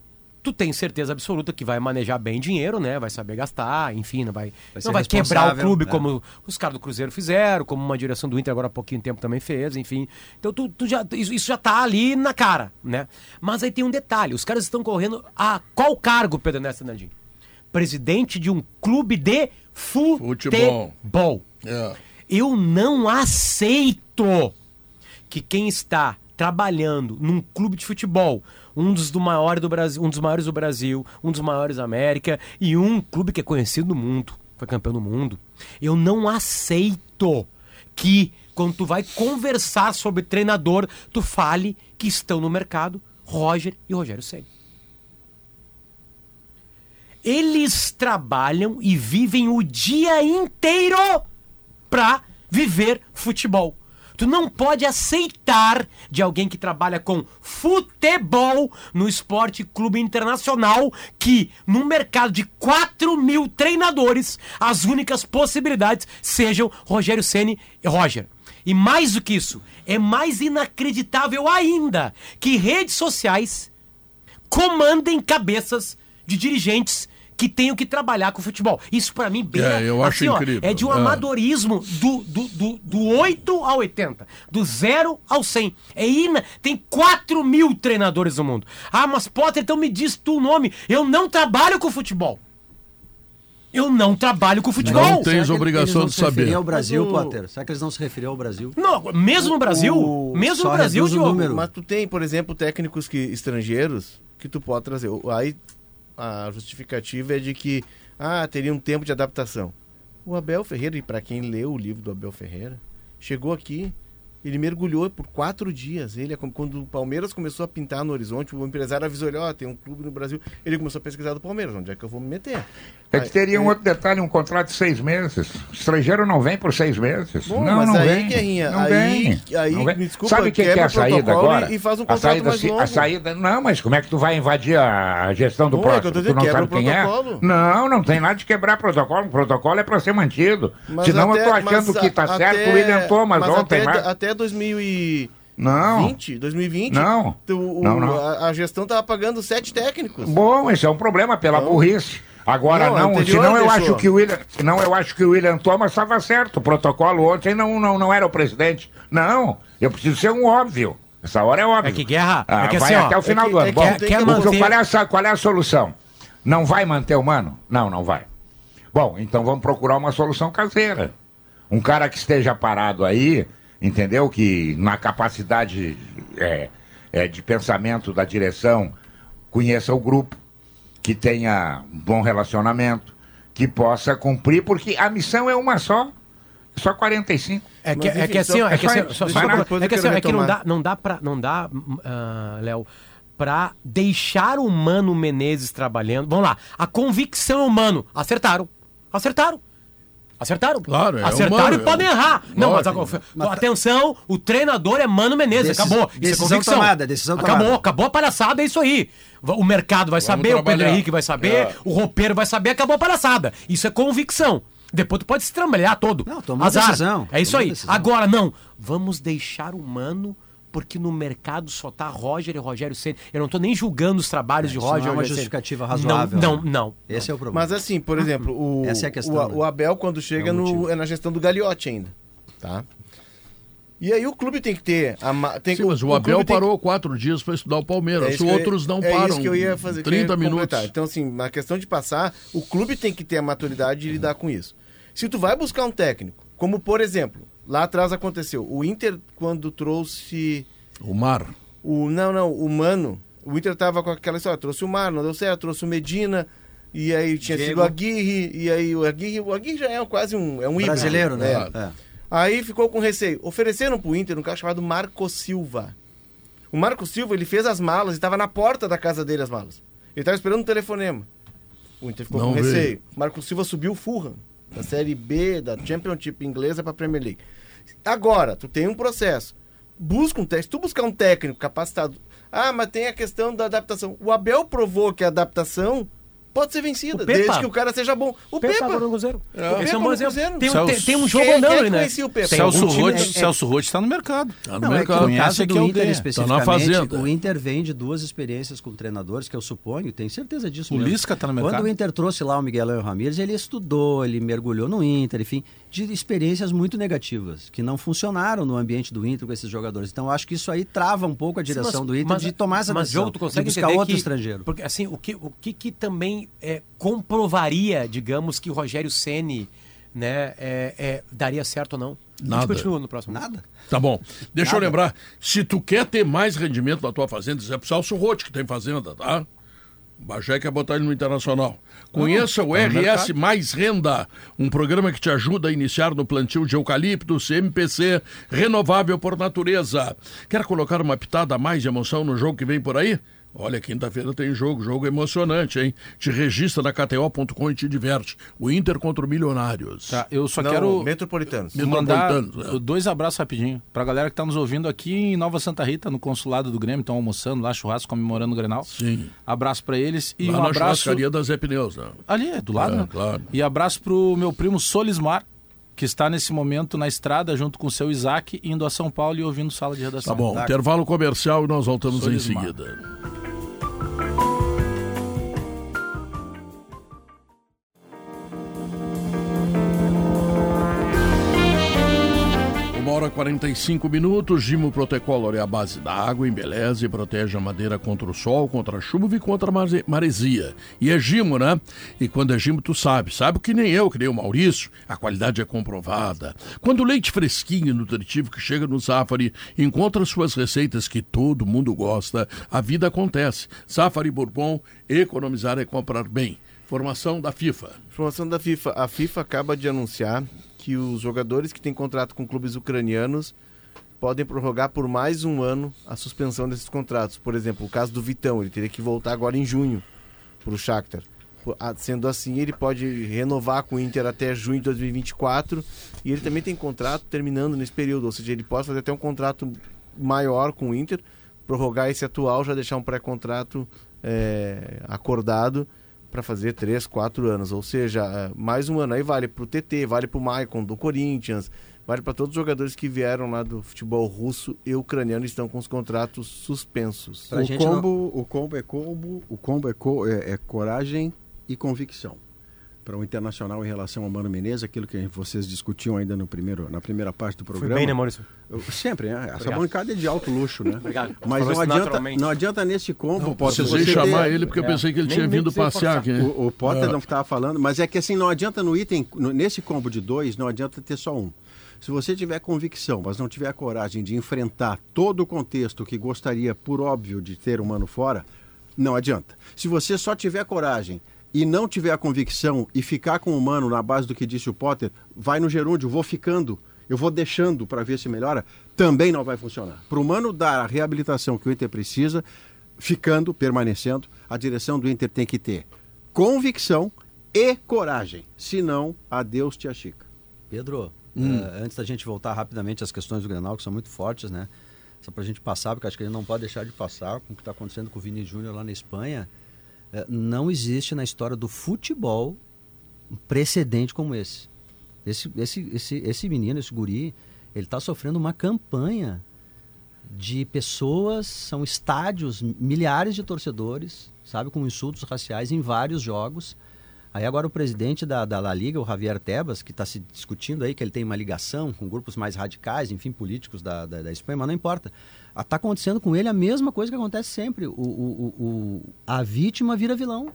tu tem certeza absoluta que vai manejar bem dinheiro, né? Vai saber gastar, enfim, não vai, Vai não vai quebrar o clube né? como os caras do Cruzeiro fizeram, como uma direção do Inter agora há pouquinho tempo também fez, enfim. Então tu, tu já, isso, já tá ali na cara, né? Mas aí tem um detalhe, os caras estão correndo a qual cargo, Pedro Ernesto Nardim? Presidente de um clube de Futebol. futebol. É. Eu não aceito que quem está trabalhando num clube de futebol, um dos, do maior do Brasil, um dos maiores do Brasil, um dos maiores da América e um clube que é conhecido no mundo, foi campeão do mundo. Eu não aceito que quando tu vai conversar sobre treinador, tu fale que estão no mercado Roger e Rogério Ceni. Eles trabalham e vivem o dia inteiro pra viver futebol. Tu não pode aceitar de alguém que trabalha com futebol no esporte clube internacional que, num mercado de 4 mil treinadores, as únicas possibilidades sejam Rogério Ceni e Roger. E mais do que isso, é mais inacreditável ainda que redes sociais comandem cabeças de dirigentes que tenham que trabalhar com futebol. Isso pra mim beira, É, eu acho assim, ó, incrível. é de um É. amadorismo do, do, do, do 8 ao 80, do 0 ao 100. É ina, tem 4 mil treinadores no mundo. Ah, mas Potter, então me diz tu o nome. Eu não trabalho com futebol. Eu não trabalho com futebol. Não Tens Será que obrigação eles de não se referiam saber. ao Brasil, o- Potter? Será que eles não se referiam ao Brasil? Não, mesmo no Brasil, o- mesmo só no Brasil, o Diogo. número. Mas tu tem, por exemplo, técnicos que, estrangeiros que tu pode trazer. O- Aí a justificativa é de que ah, teria um tempo de adaptação. O Abel Ferreira, e para quem leu o livro do Abel Ferreira, chegou aqui, ele mergulhou por quatro dias. Ele, é quando o Palmeiras começou a pintar no horizonte, o empresário avisou ele, ó, tem um clube no Brasil. Ele começou a pesquisar do Palmeiras, onde é que eu vou me meter? É que Aí- teria um aí- outro detalhe, um contrato de seis meses. O estrangeiro não vem por seis meses. Bom, não, mas não aí, vem. Guerrinha, não aí- vem. aí, não vem. me desculpa, Sabe o que, é a saída protocolo agora? e- faz um a contrato saída, mais longo. A saída, não, mas como é que tu vai invadir a gestão do Bom, é que eu próximo? tô tu não sabe o quem é? protocolo. Não, não tem nada de quebrar protocolo. O protocolo é para ser mantido. Mas Senão até- eu tô achando que tá a- certo até- o William Thomas mas ontem até 2020, Não. 2020, Não. o- Não, não. A, a gestão tava pagando sete técnicos. Bom, esse é um problema pela Não. burrice. Agora Não, não, senão eu deixou. acho que o William, senão eu acho que o William Thomas estava certo. O protocolo ontem não, não, não era o presidente. Não, eu preciso ser um óbvio. Essa hora é óbvio. É que guerra, Ah, é que vai assim, ó, até o final é que- do ano. é que Bom, tem que o- manter- qual, é a, qual é a solução? Não vai manter o mano? Não, não vai. Bom, então vamos procurar uma solução caseira. Um cara que esteja parado aí, entendeu? Que na capacidade é, é, de pensamento da direção conheça o grupo, que tenha um bom relacionamento, que possa cumprir, porque a missão é uma só. Só 45. É que, Mas, é enfim, que assim, ó, é que assim, é ó, só- só- só é que assim, é que não dá, não dá pra, não dá, ah, Léo, pra deixar o Mano Menezes trabalhando. Vamos lá, a convicção é Mano. Acertaram, acertaram. Acertaram. Claro, é Acertaram humano, e podem é- errar. Não, mas, Lógico. agora, atenção, o treinador é Mano Menezes. Decis- acabou. Isso decisão é convicção. tomada, decisão acabou, tomada. acabou a palhaçada, é isso aí. O mercado vai saber, o Pedro trabalhar. Henrique vai saber, É. o roupeiro vai saber, acabou a palhaçada. Isso é convicção. Depois tu pode se trabalhar todo. Não, tomou Azar. decisão, É isso aí. decisão. Agora, não. Vamos deixar o Mano, porque no mercado só tá Roger e Rogério Ceni. Eu não tô nem julgando os trabalhos de Isso Roger não é uma Ceni. justificativa razoável. Não, né? não, não. Esse é o problema. Mas assim, por exemplo, o, Essa é a questão, o, né? o Abel quando chega É o no, é na gestão do Gagliotti ainda, tá? E aí o clube tem que ter... A, tem, Sim, mas o Abel clube tem que- parou quatro dias para estudar o É Palmeiras. que eu- outros não é param. isso que eu ia fazer, que eu ia 30 minutos. completar. Então, assim, na questão de passar, o clube tem que ter a maturidade de lidar com isso. Se tu vai buscar um técnico, como por exemplo, lá atrás aconteceu, o Inter quando trouxe O Mar. o não, não, o Mano, o Inter tava com aquela história, trouxe o Mar, não deu certo, trouxe o Medina, e aí tinha Diego. sido o Aguirre, e aí o Aguirre, o Aguirre já é quase um, é um híbrido. Brasileiro, né? É. É. Aí ficou com receio. Ofereceram pro Inter um cara chamado Marco Silva. O Marco Silva, ele fez as malas e estava na porta da casa dele as malas. Ele estava esperando um telefonema. O Inter ficou Não com veio. receio. Marco Silva subiu o Fulham, da Série B, da Championship inglesa para a Premier League. Agora, tu tem um processo. Busca um técnico. Se tu buscar um técnico capacitado... Ah, mas tem a questão da adaptação. O Abel provou que a adaptação pode ser vencida, O desde que o cara seja bom. O Pepa Pepa... agora no Cruzeiro. O Esse Pepa é um no bom exemplo. Cruzeiro. Tem, um- Celso- tem- tem um jogo Quem- andando quem ali, né? o Pepa? Tem Celso Roth, é- Celso Roth está no mercado. Tá no Não, é que mercado. no Conhece caso do que é o Inter ganha. especificamente, Tá na fazenda. o Inter vem de duas experiências com treinadores, que eu suponho, tenho certeza disso O mesmo. Lisca tá no mercado. Quando o Inter trouxe lá o Miguel Ramírez, ele estudou, ele mergulhou no Inter, enfim, de experiências muito negativas, que não funcionaram no ambiente do Inter com esses jogadores. Então, eu acho que isso aí trava um pouco a direção Mas- do Inter mas- de tomar essa mas, decisão, Diogo, tu de consegue buscar entender outro que- estrangeiro. Porque assim, o que, o que, que também é, comprovaria, digamos, que o Rogério Ceni né, é, é, daria certo ou não. A Nada. gente continua no próximo. Nada. Tá bom. Deixa eu lembrar, se tu quer ter mais rendimento na tua fazenda, Zé pro Celso Rotti, que tem fazenda, tá? O Bagé quer botar ele no Internacional. Conheça o RS Mais Renda, um programa que te ajuda a iniciar no plantio de eucaliptos, MPC, renovável por natureza. Quer colocar uma pitada a mais de emoção no jogo que vem por aí? Olha, quinta-feira tem jogo, jogo emocionante, hein? Te registra na KTO.com e te diverte. O Inter contra o Milionários. Tá, eu só Não, quero Metropolitanos. mandar Metropolitanos, é. dois abraços rapidinho pra galera que tá nos ouvindo aqui em Nova Santa Rita, no consulado do Grêmio, estão almoçando lá, churrasco, comemorando o Grenal. Sim. Abraço pra eles e Lá um na abraço churrascaria da Zé Pneus, né? ali, é, do lado, É, né? claro. E abraço pro meu primo Solismar, que está nesse momento na estrada junto com o seu Isaac, indo a São Paulo e ouvindo sala de redação. Tá bom, intervalo comercial e nós voltamos em seguida. Hora e 45 minutos, Gimo Protecolor é a base da água, embeleza e protege a madeira contra o sol, contra a chuva e contra a mare- maresia. E é Gimo, né? E quando é Gimo, tu sabe. Sabe que nem eu, que nem o Maurício, a qualidade é comprovada. Quando o leite fresquinho e nutritivo que chega no Safari encontra suas receitas que todo mundo gosta, a vida acontece. Safari Bourbon, economizar é comprar bem. Formação da FIFA. Informação da FIFA. A FIFA acaba de anunciar que os jogadores que têm contrato com clubes ucranianos podem prorrogar por mais um ano a suspensão desses contratos. Por exemplo, o caso do Vitão, ele teria que voltar agora em junho para o Shakhtar. Ah, Sendo assim, ele pode renovar com o Inter até junho de 2024 e ele também tem contrato terminando nesse período, ou seja, ele pode fazer até um contrato maior com o Inter, prorrogar esse atual, já deixar um pré-contrato eh, acordado para fazer 3, 4 anos. Ou seja, eh, mais um ano. Aí vale para o TT, vale para o Maicon do Corinthians, vale para todos os jogadores que vieram lá do futebol russo e ucraniano e estão com os contratos suspensos. Pra o, gente não- combo, o combo é combo, o combo é, co- é- é coragem e convicção. Para o Internacional em relação ao Mano Menezes, aquilo que vocês discutiam ainda no primeiro, na primeira parte do Foi programa. bem, né, Maurício? Eu- Sempre, né? Essa Obrigado. bancada é de alto luxo, né? Obrigado. Mas não adianta, não adianta nesse combo. Potter, Precisei você chamar ter- ele porque eu É. pensei que ele Nem- tinha nem vindo passear aqui. O, o Potter É. não estava falando, mas é que assim, não adianta no item, no- nesse combo de dois, não adianta ter só um. Se você tiver convicção, mas não tiver a coragem de enfrentar todo o contexto que gostaria, por óbvio, de ter um mano fora, não adianta. Se você só tiver coragem e não tiver a convicção e ficar com o mano na base do que disse o Potter, vai no gerúndio, vou ficando, eu vou deixando para ver se melhora, também não vai funcionar. Para o mano dar a reabilitação que o Inter precisa, ficando, permanecendo, a direção do Inter tem que ter convicção e coragem. Senão, adeus, tia Chica. Pedro, Hum. eh, antes da gente voltar rapidamente às questões do Grenal, que são muito fortes, né? Só pra gente passar, porque acho que a gente não pode deixar de passar com o que está acontecendo com o Vini Júnior lá na Espanha. Eh, não existe na história do futebol um precedente como esse. Esse, esse, esse, esse menino, esse guri, ele está sofrendo uma campanha de pessoas, são estádios, milhares de torcedores, sabe, com insultos raciais em vários jogos. Aí agora o presidente da, da La Liga, o Javier Tebas, que está se discutindo aí que ele tem uma ligação com grupos mais radicais, enfim, políticos da, da, da Espanha, mas não importa. Está acontecendo com ele a mesma coisa que acontece sempre. O, o, o, o- a vítima vira vilão.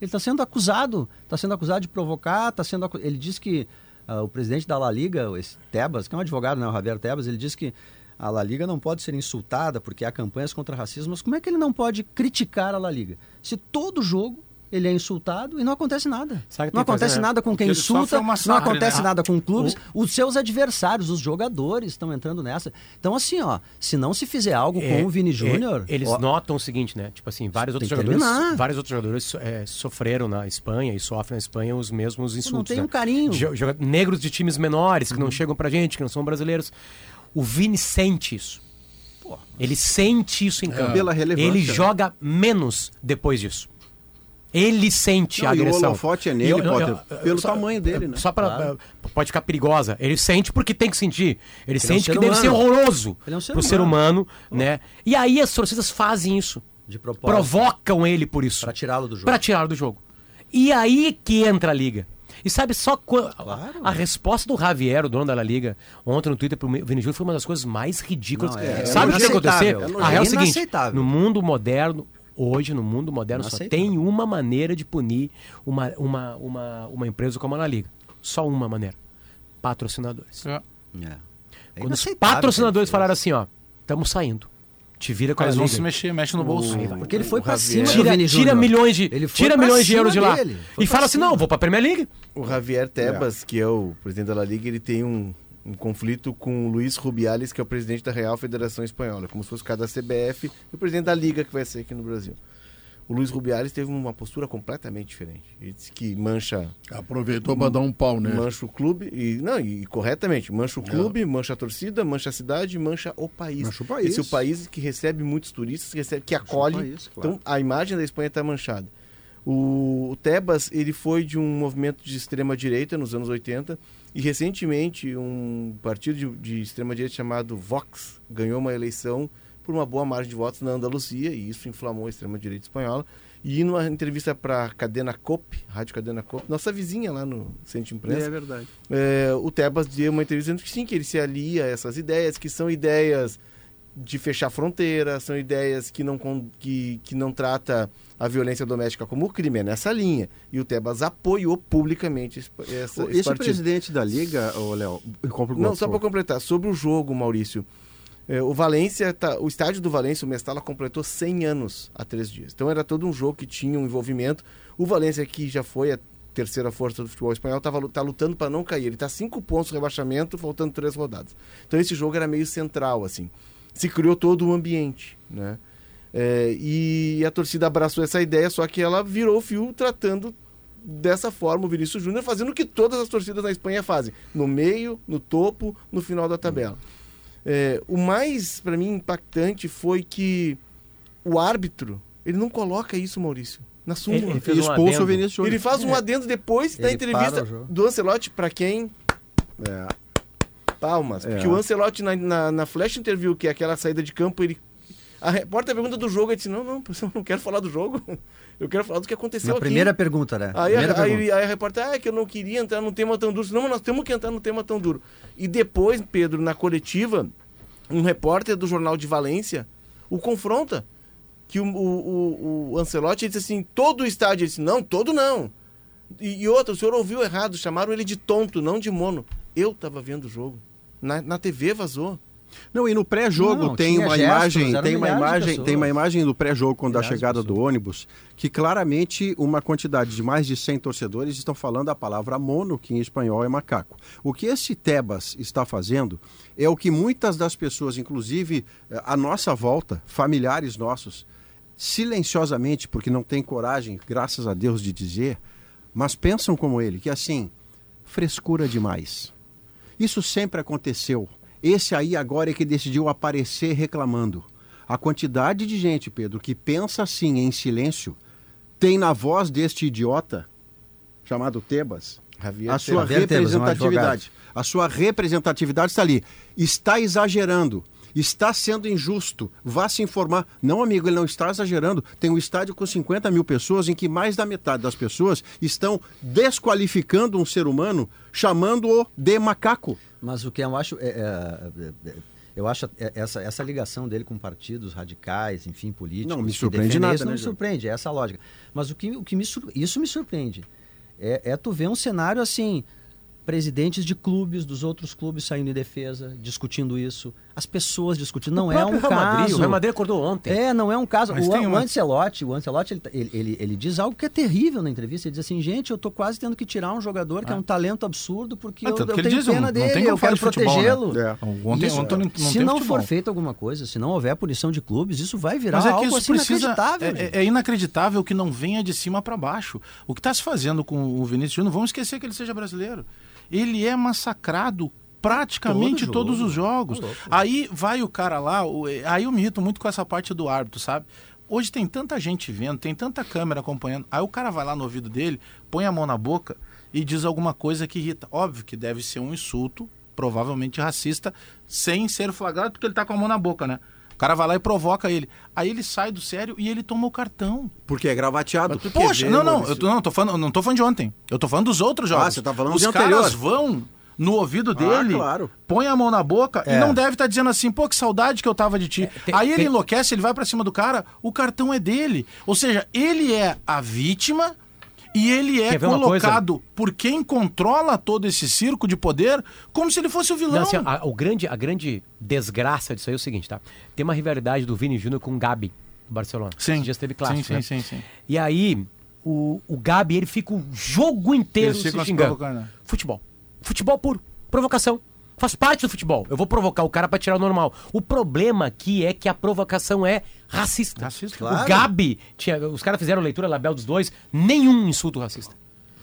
Ele está sendo acusado, está sendo acusado de provocar, está sendo ele diz que ah, o presidente da La Liga, esse Tebas, que é um advogado, né, o Javier Tebas, ele diz que a La Liga não pode ser insultada porque há campanhas contra racismo, mas como é que ele não pode criticar a La Liga? Se todo jogo ele é insultado e não acontece nada. Sabe o que não acontece fazer, né? nada com quem insulta, não massacre, acontece né? nada com clubes, os seus adversários, os jogadores estão entrando nessa. Então assim, ó, se não se fizer algo com o Vini Júnior, É, Eles ó, notam o seguinte, né? Tipo assim, vários outros jogadores. terminar. Vários outros jogadores é, sofreram na Espanha e sofrem na Espanha os mesmos insultos. tem né? um carinho. Jo- negros de times menores que não chegam pra gente, que não são brasileiros. O Vini sente isso. Ele sente isso em campo. Pela relevância, Ele né? joga menos depois disso. Ele sente Não, a e o agressão. holofote é nele, eu- eu- Potter, eu- pelo só- tamanho dele, né? Só para pode ficar perigosa. Ele sente porque tem que sentir. Ele é um sente ser que deve ser humano. horroroso Ele é um ser pro ser humano, né? E aí as torcidas fazem isso. de propósito, Provocam ele por isso. para tirá-lo do jogo. Pra tirá-lo do jogo. E aí que entra a liga. E sabe só quando. Claro. A resposta do Javier, o dono da La Liga, ontem no Twitter pro Vini Júnior foi uma das coisas mais ridículas. Não, é- sabe é o que aconteceu? A real é o seguinte: no mundo moderno, hoje, no mundo moderno, só Inaceitável. tem uma maneira de punir uma, uma, uma, uma empresa como a La Liga. só uma maneira: patrocinadores. É. É. É Quando os patrocinadores falaram assim, ó, estamos saindo. Te vira com a Eles vão se mexer, mexe no bolso. Porque ele foi O pra Javier- cima Tira, tira milhões de, tira milhões de euros de lá. E fala assim: cima. não, vou pra Premier League. O Javier Tebas, que é o presidente da La Liga, ele tem um, um conflito com o Luiz Rubiales, que é o presidente da Real Federação Espanhola, como se fosse o cara da CBF e o presidente da Liga que vai ser aqui no Brasil. O Luiz Rubiales teve uma postura completamente diferente. Ele disse que mancha, Aproveitou para dar um pau, né? mancha o clube, e não, e corretamente, mancha o clube, mancha a torcida, mancha a cidade, mancha o país. Mancha o país. Esse é o país que recebe muitos turistas, que, recebe, que acolhe. país, claro. Então a imagem da Espanha está manchada. O, o Tebas ele foi de um movimento de extrema direita nos anos 80 e recentemente um partido de, de extrema direita chamado Vox ganhou uma eleição por uma boa margem de votos na Andaluzia e isso inflamou a extrema direita espanhola. E numa entrevista para a Cadena COP, Rádio Cadena COP, nossa vizinha lá no Centro de Imprensa, É verdade. é, o Tebas deu uma entrevista dizendo que sim, que ele se alia a essas ideias, que são ideias de fechar fronteira, são ideias que não, que, que não trata a violência doméstica como crime, é nessa linha. E o Tebas apoiou publicamente esse, essa, esse Esse presidente da Liga, ô Léo, Não, só para completar, sobre o jogo, Maurício. É, o Valência, tá, o estádio do Valência, o Mestala, completou 100 anos há três dias. Então era todo um jogo que tinha um envolvimento. O Valência, que já foi a terceira força do futebol espanhol, estava tá lutando para não cair. Ele está cinco pontos no rebaixamento, faltando três rodadas. Então esse jogo era meio central, assim. Se criou todo o ambiente, né? É, e a torcida abraçou essa ideia, só que ela virou o fio tratando dessa forma o Vinícius Júnior, fazendo o que todas as torcidas na Espanha fazem: no meio, no topo, no final da tabela. É, o mais, para mim, impactante foi que o árbitro, ele não coloca isso, Maurício, na súmula. Ele E fez um expulsa adendo. o Vinícius Júnior. Ele faz um adendo depois da Ele entrevista do Ancelotti, para quem É. palmas. É. Porque o Ancelotti, na, na, na flash interview, que é aquela saída de campo, ele. A repórter pergunta do jogo, ele disse: Não, não, eu não quero falar do jogo. Eu quero falar do que aconteceu Na aqui. primeira pergunta, né? Aí, primeira a, aí, pergunta. aí a repórter, ah, é que eu não queria entrar num tema tão duro. Não, nós temos que entrar num tema tão duro. E depois, Pedro, na coletiva, um repórter do Jornal de Valência o confronta. Que o, o, o, o Ancelotti disse assim: todo o estádio. Ele disse: não, todo não. E, e outro, o senhor ouviu errado, chamaram ele de tonto, não de mono. Eu estava vendo o jogo. Na, na TV vazou. Não, e no pré-jogo tem uma gestos, imagem, tem uma imagem, tem uma imagem do pré-jogo quando da de chegada do ônibus, que claramente uma quantidade de mais de 100 torcedores estão falando a palavra mono, que em espanhol é macaco. O que esse Tebas está fazendo é o que muitas das pessoas, inclusive eh, à nossa volta, familiares nossos, silenciosamente, porque não têm coragem, graças a Deus, de dizer, mas pensam como ele, que assim, frescura demais. Isso sempre aconteceu. Esse aí agora é que decidiu aparecer reclamando. A quantidade de gente, Pedro, que pensa assim em silêncio, tem na voz deste idiota, chamado Tebas, Javier a sua Javier Tebas, um representatividade. A sua representatividade está ali. Está exagerando. Está sendo injusto. Vá se informar. Não, amigo, ele não está exagerando. Tem um estádio com 50 mil pessoas em que mais da metade das pessoas estão desqualificando um ser humano, chamando-o de macaco. Mas o que eu acho é, é, é, eu acho é, essa, essa ligação dele com partidos radicais, enfim, políticos. Não me surpreende nada, Isso não né, me surpreende, é essa a lógica. Mas o que, o que me, isso me surpreende é, é tu ver um cenário assim, presidentes de clubes, dos outros clubes saindo em defesa, discutindo isso, as pessoas discutindo. Não O é um Real Madrid, caso. O Real Madrid acordou ontem. É, não é um caso. Mas O, o Ancelotti, o Ancelotti ele, ele, ele, ele diz algo que é terrível na entrevista. Ele diz assim, gente, eu tô quase tendo que tirar um jogador que é um talento absurdo porque Ah, eu, eu tenho diz, pena não dele, eu quero de né? protegê-lo. É. Ontem, Isso, ontem não se não futebol. for feita alguma coisa, se não houver punição de clubes, isso vai virar Mas é algo isso assim precisa. inacreditável. É, gente. é inacreditável que não venha de cima para baixo. O que está se fazendo com o Vinícius Júnior, vamos esquecer que ele seja brasileiro. Ele é massacrado praticamente Todo todos os jogos. Tá. Aí vai o cara lá, aí eu me irrito muito com essa parte do árbitro, sabe? Hoje tem tanta gente vendo, tem tanta câmera acompanhando. Aí o cara vai lá no ouvido dele, põe a mão na boca e diz alguma coisa que irrita. Óbvio que deve ser um insulto, provavelmente racista, sem ser flagrado, porque ele tá com a mão na boca, né? O cara vai lá e provoca ele. Aí ele sai do sério e ele toma o cartão. Porque é gravateado. Poxa, não, não, eu tô, não, tô falando, não tô falando de ontem. Eu tô falando dos outros jogos. você tá falando Os de caras anterior. vão no ouvido Ah, dele, claro. põe a mão na boca e É. não deve estar dizendo assim, pô, que saudade que eu tava de ti. tem- Aí ele tem- enlouquece, ele vai pra cima do cara, o cartão é dele. Ou seja, ele é a vítima E ele é colocado por quem controla todo esse circo de poder como se ele fosse o vilão. Não, assim, a, o grande, a grande desgraça disso aí é o seguinte, tá? Tem uma rivalidade do Vini Júnior com o Gabi, do Barcelona. Sim. Esses dias teve clássico, sim, né? sim, sim, sim. E aí, o, o Gabi, ele fica o jogo inteiro se xingando. provocando? Futebol. Futebol puro. Provocação. Faz parte do futebol. Eu vou provocar o cara pra tirar o normal. O problema aqui é que a provocação é racista. Racista, O claro. Gabi, tinha, os caras fizeram leitura label dos dois, nenhum insulto racista.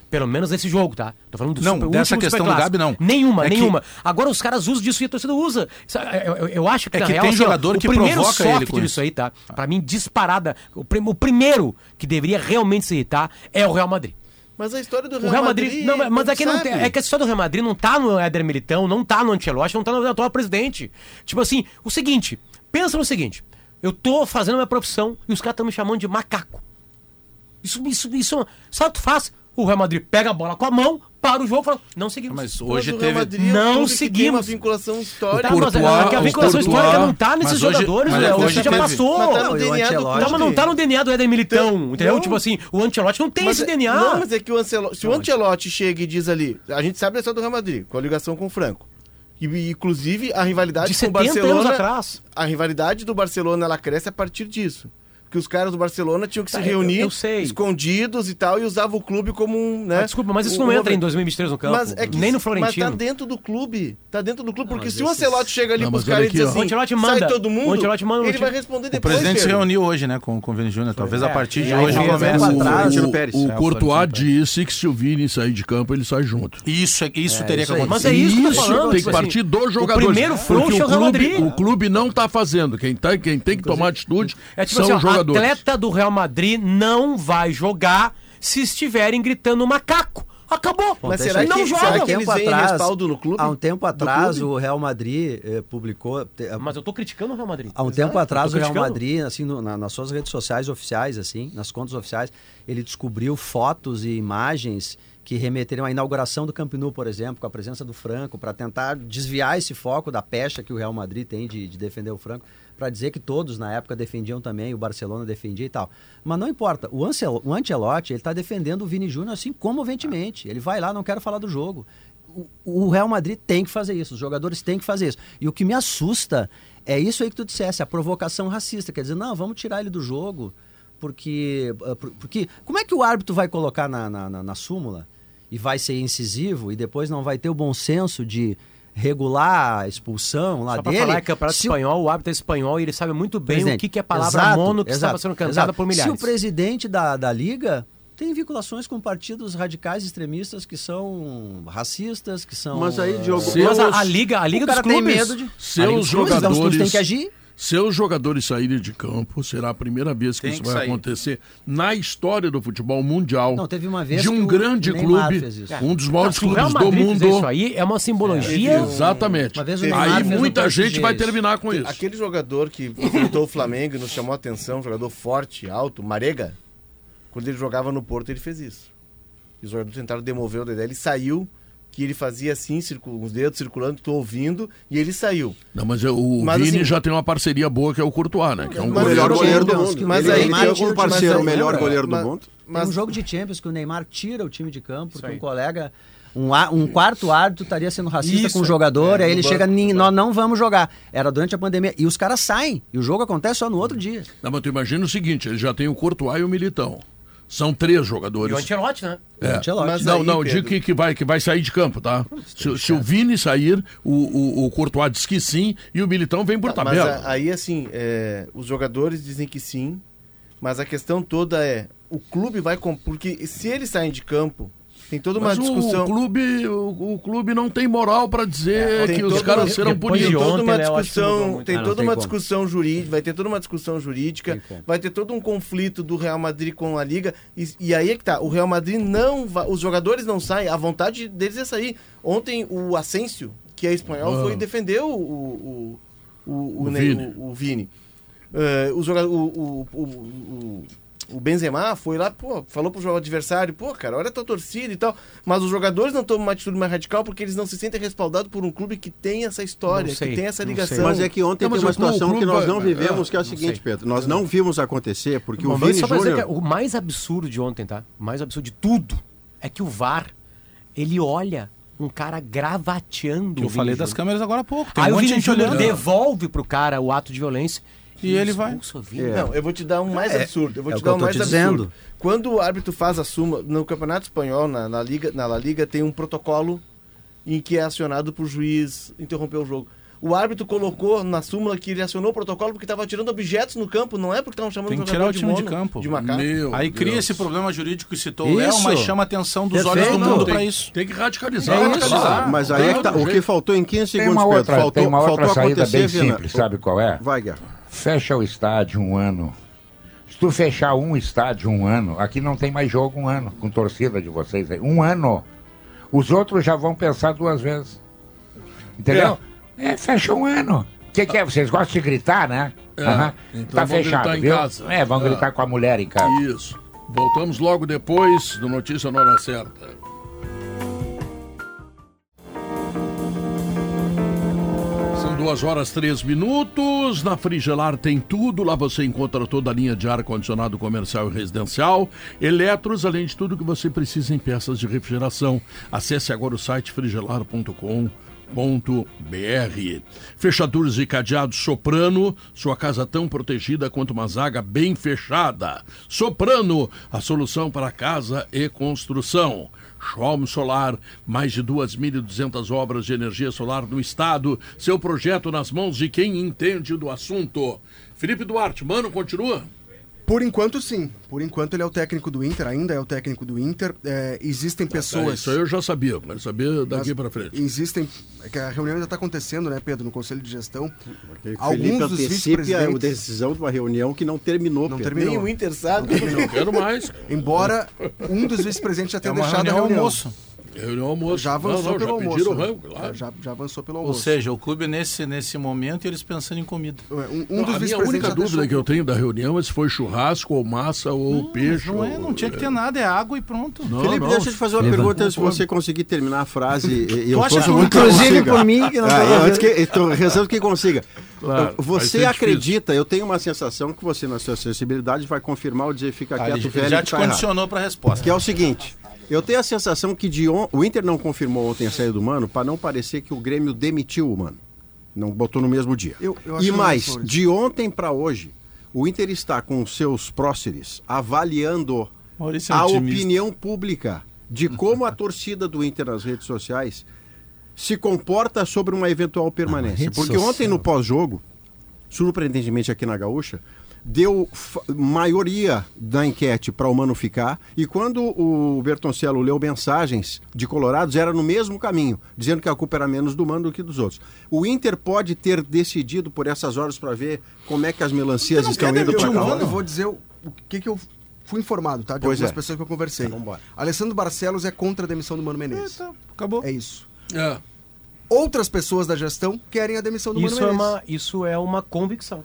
Pelo menos nesse jogo, tá? Tô falando do Não, super, dessa questão do. Gabi, não. Nenhuma, É que- nenhuma. Agora os caras usam disso e a torcida usa. Isso, Eu, eu- eu acho que, É que real, tem assim, ó, jogador o que primeiro provoca soft ele com disso isso. aí, tá? Pra mim, disparada. O, prim- o primeiro que deveria realmente se irritar é o Real Madrid. Mas a história do O Real Madrid. não, mas- mas aqui não tem. É que a história do Real Madrid não tá no Éder Militão, não tá no Ancelotti, não tá no atual presidente. Tipo assim, o seguinte, pensa no seguinte: eu tô fazendo a minha profissão e os caras estão me chamando de macaco. Isso, isso, isso. Sabe o que tu faz? O Real Madrid pega a bola com a mão, para o jogo e fala: não seguimos. Mas hoje teve. Madrid é Não tem uma seguimos. vinculação histórica. Tá, mas é que a vinculação Courtois- histórica não tá nesses hoje- jogadores, mas Léo. hoje Isso já teve- passou. Mas tá Não, no e o DNA do Tá, mas não tá no DNA do Éder Militão, Então, entendeu? não. Tipo assim, o Ancelotti não tem Mas esse é- DNA. Não, mas é que o Ancelotti, se o Ancelotti chega e diz ali, a gente sabe a história do Real Madrid, com a ligação com o Franco. E, inclusive a rivalidade De com o 70 anos Barcelona, atrás. a rivalidade do Barcelona ela cresce a partir disso. Que os caras do Barcelona tinham que Tá, se eu- reunir eu sei. escondidos e tal e usavam o clube como um, né? Ah, desculpa, mas isso um- não um entra em movimento. 2023 no campo. Mas é que- nem no Mas Florentino. tá dentro do clube. Tá dentro do clube. Porque mas se o esses- Ancelotti chega ali Não, mas caras e diz assim, O Ancelotti sai manda. todo mundo, O Ancelotti manda ele vai responder O depois. presidente se reuniu hoje, né, com, com o Vini Júnior. Talvez a É, partir de hoje um Florentino Pérez. O, É, o o Courtois disse que se o Vini sair de campo, ele sai junto. Isso, é- isso É, teria que acontecer. Mas é isso que eu tô falando. tem que tipo partir assim, dos jogadores. O primeiro Porque fronte é o Real clube, Madrid. o clube não está fazendo. Quem, tá, quem tem que tomar atitude são os jogadores. Atleta do Real Madrid não vai jogar se estiverem gritando macaco. Acabou. Mas será eu- não que, joga. será Há que eles atrás- respaldo no clube? Há um tempo atrás, o Real Madrid eh, publicou. te- Mas eu tô criticando o Real Madrid. Há um tempo atrás, o Real. Madrid, assim, no- na- nas suas redes sociais oficiais, assim, nas contas oficiais, ele descobriu fotos e imagens que remeteriam à inauguração do Camp Nou, por exemplo, com a presença do Franco, para tentar desviar esse foco da pecha que o Real Madrid tem de, de defender o Franco, para dizer que todos na época defendiam também, o Barcelona defendia e tal. Mas não importa, o, Ancel, o Ancelotti, ele está defendendo o Vini Júnior assim comoventemente. Ele vai lá, não quero falar do jogo. O- O Real Madrid tem que fazer isso, os jogadores têm que fazer isso. E o que me assusta é isso aí que tu dissesse, a provocação racista. Quer dizer, não, vamos tirar ele do jogo, porque. ah, por- porque como é que o árbitro vai colocar na, na, na- na súmula e vai ser incisivo e depois não vai ter o bom senso de regular a expulsão lá Só pra dele? falar que é campeonato se espanhol, o árbitro é espanhol e ele sabe muito bem o que, que é a palavra exato, mono que estava exato, sendo cantada exato. por milhares. Se o presidente da, da liga tem vinculações com partidos radicais extremistas que são racistas, que são. Mas aí, Diogo, Se- Mas a, Seus- a liga, a liga dos cara tem clubes. medo de. Seus a liga dos clubes, então os clubes têm jogadores- que agir. Seus jogadores saírem de campo, será a primeira vez que Tem isso que vai sair. acontecer na história do futebol mundial. Não, teve uma vez de um grande clube, um dos Não, maiores se o Real clubes do mundo. isso aí é uma simbologia. Exatamente. Uma vez o Neymar Aí muita gente vai terminar com isso. Aquele jogador que enfrentou o Flamengo e nos chamou a atenção, um jogador forte, alto, Marega, quando ele jogava no Porto, ele fez isso. E os jogadores tentaram demover o Dedé, ele saiu, que ele fazia assim, os dedos circulando, tô ouvindo, e ele saiu. Não, mas o Mas, Vini assim- já tem uma parceria boa que é o Courtois, né? Que é um Mas o melhor goleiro do mundo. mas ele, aí ele tem como mas parceiro aí- o melhor goleiro do Mas- mundo. Tem um jogo de Champions que o Neymar tira o time de campo porque aí. um colega, um, á- um quarto árbitro estaria sendo racista Isso com o jogador, É, aí ele banco, chega, no "Nin- banco." nós não vamos jogar. Era durante a pandemia. E os caras saem. E o jogo acontece só no outro dia. Não, mas tu imagina o seguinte, ele já tem o Courtois e o Militão. São três E o jogadores. Ancelotti, né? É. Ancelotti. Mas não, aí, não, Pedro- digo que, que, vai, que vai sair de campo, tá? Se, se o Vini sair, o, o, o Courtois diz que sim e o Militão vem por Tá, mas tabela. a- aí, assim, é, os jogadores dizem que sim, mas a questão toda é, o clube vai... Porque se eles saem de campo, tem toda uma Mas o- discussão... o, clube, o, o clube não tem moral para dizer Tem que os caras uma- serão depois Tem punidos. toda uma né, discussão, muito. tem Ah, toda tem uma como. discussão jurídica, vai ter toda uma discussão jurídica, vai ter todo um conflito do Real Madrid com a liga e, e aí é que tá, o Real Madrid não vai, os jogadores não saem, a vontade deles é sair. Ontem o Asensio, que é espanhol, Ah. foi defender o o, o, o, O Vini. o- o Vini. Eh, o, o, o, o, Benzema foi lá, pô, falou pro jogador adversário, pô, cara, olha a tua torcida e tal. Mas os jogadores não tomam uma atitude mais radical porque eles não se sentem respaldados por um clube que tem essa história, sei, que tem essa ligação. Mas é que ontem Não, tem uma clube- situação que nós não vai- vivemos, que é o seguinte, sei. Pedro. Nós não vimos acontecer, porque o Bom, Vini só pra dizer Júnior... o mais absurdo de ontem, tá? O mais absurdo de tudo é que o VAR, ele olha um cara gravateando Que o eu falei Vini das Júnior. câmeras agora há pouco. Tem Aí um o Vini gente Júnior olhando. devolve pro cara o ato de violência E ele vai. o Vini. Não, eu vou te dar um mais absurdo. Eu vou é te o dar eu um tô mais te absurdo. dizendo. Quando o árbitro faz a súmula, no Campeonato Espanhol, na, na Liga, na La Liga, tem um protocolo em que é acionado pro juiz interromper o jogo. O árbitro colocou na súmula que ele acionou o protocolo porque estava tirando objetos no campo, não é porque estavam chamando Tem que jogador tirar o time de mono, campo. De macaco. Meu Aí cria Deus. esse problema jurídico que citou o Léo, Isso. mas chama a atenção dos Perfeito. olhos do mundo tem, pra isso. Tem que radicalizar. É isso. radicalizar. Mas aí é que tá, o que faltou em 15 Tem segundos, Pedro, outra, faltou, tem uma outra faltou saída acontecer, bem Vina. simples, sabe qual é? Vai, Guerra. Fecha o estádio um ano. Se tu fechar um estádio um ano, aqui não tem mais jogo um ano, com torcida de vocês aí. Um ano. Os outros já vão pensar duas vezes. Entendeu? É, fecha um ano. O que, que é? Vocês gostam de gritar, né? É, Aham. então tá vão fechado, gritar em viu? casa. É, vão É. gritar com a mulher em casa. Isso. Voltamos logo depois do Notícia na Hora Certa. Duas horas três minutos. Na Frigelar tem tudo. Lá você encontra toda a linha de ar-condicionado comercial e residencial, eletros, além de tudo que você precisa em peças de refrigeração. Acesse agora o site frigelar.com. br Fechaduras e cadeados Soprano, sua casa tão protegida quanto uma zaga bem fechada. Soprano, a solução para casa e construção. Schwalm Solar, mais de 2.200 obras de energia solar no estado. Seu projeto nas mãos de quem entende do assunto. Felipe Duarte, mano, continua? Por enquanto, sim. Por enquanto, ele é o técnico do Inter, ainda é o técnico do Inter. É, existem É, pessoas. isso aí eu já sabia, quero saber daqui mas para frente. Existem. É que a reunião ainda está acontecendo, né, Pedro, no Conselho de Gestão. Porque Alguns Felipe dos a vice-presidentes- decisão de uma reunião que não terminou, Não Pedro. terminou. Nem o Inter sabe. Não quero mais. Embora um dos vice-presidentes já É tenha uma deixado a reunião reunião. almoço. Reunião almoço. Já avançou não, não, pelo já almoço. pediram né? rango, claro. já, já avançou pelo Ou almoço. seja, o clube nesse, nesse momento e eles pensando em comida. um, um Não, dos a minha única dúvida deixou- que eu tenho da reunião é se foi churrasco ou massa ou peixe. Não, é, ou- não tinha que ter nada, é água e pronto. Não, Felipe, não. deixa eu te fazer uma Leva. pergunta se você conseguir terminar a frase. eu acha muito Inclusive por mim, que não Ah, eu que, estou rezando que consiga. Claro, vai você acredita, eu tenho uma sensação que você, na sua sensibilidade, vai confirmar ou dizer fica Ah, quieto, ele velho, já te tá condicionou para a resposta. Que é o seguinte, eu tenho a sensação que de on... o Inter não confirmou ontem a saída do Mano para não parecer que o Grêmio demitiu o Mano. Não botou no mesmo dia. Eu- eu e mais, de ontem para hoje, o Inter está com seus próceres avaliando Maurício é a otimista. opinião pública de como a torcida do Inter nas redes sociais se comporta sobre uma eventual permanência. rede Porque social. ontem no pós-jogo, surpreendentemente aqui na Gaúcha, deu maioria da enquete para o Mano ficar e quando o Bertoncello leu mensagens de colorados era no mesmo caminho, dizendo que a culpa era menos do Mano do que dos outros. O Inter pode ter decidido por essas horas para ver como é que as melancias não estão indo para o cá. Mano? Eu vou dizer o, o que, que eu fui informado, tá? De Pois algumas é. pessoas que eu conversei. Vambora. Alessandro Barcelos é contra a demissão do Mano Menezes. Então, acabou. É isso. É. Outras pessoas da gestão querem a demissão do Isso Mano é, Menezes. uma, isso é uma convicção.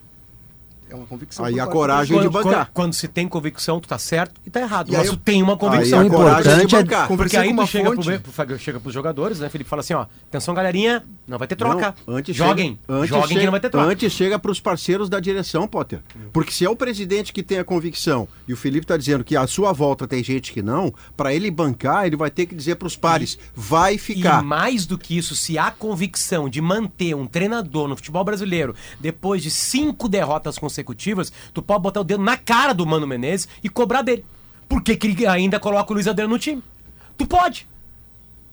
É uma convicção. Aí a coragem de Quando, bancar. quando, quando se tem convicção, tu tá certo e tá errado. E aí Mas eu- tu tem uma Aí convicção. a coragem de importante é- bancar. Porque aí tu chega, fonte. pro, pro, chega pros jogadores, né, Felipe? Fala assim, ó, atenção galerinha, não vai ter troca. Não, antes Joguem, chega- antes joguem que chega- não vai ter troca. Antes chega para os parceiros da direção, Potter. Porque se é o presidente que tem a convicção e o Felipe está dizendo que à sua volta tem gente que não, para ele bancar, ele vai ter que dizer para os pares, vai ficar. E mais do que isso, se há convicção de manter um treinador no futebol brasileiro depois de cinco derrotas consecutivas, tu pode botar o dedo na cara do Mano Menezes e cobrar dele. Por que, que ele ainda coloca o Luiz Adriano no time? Tu pode.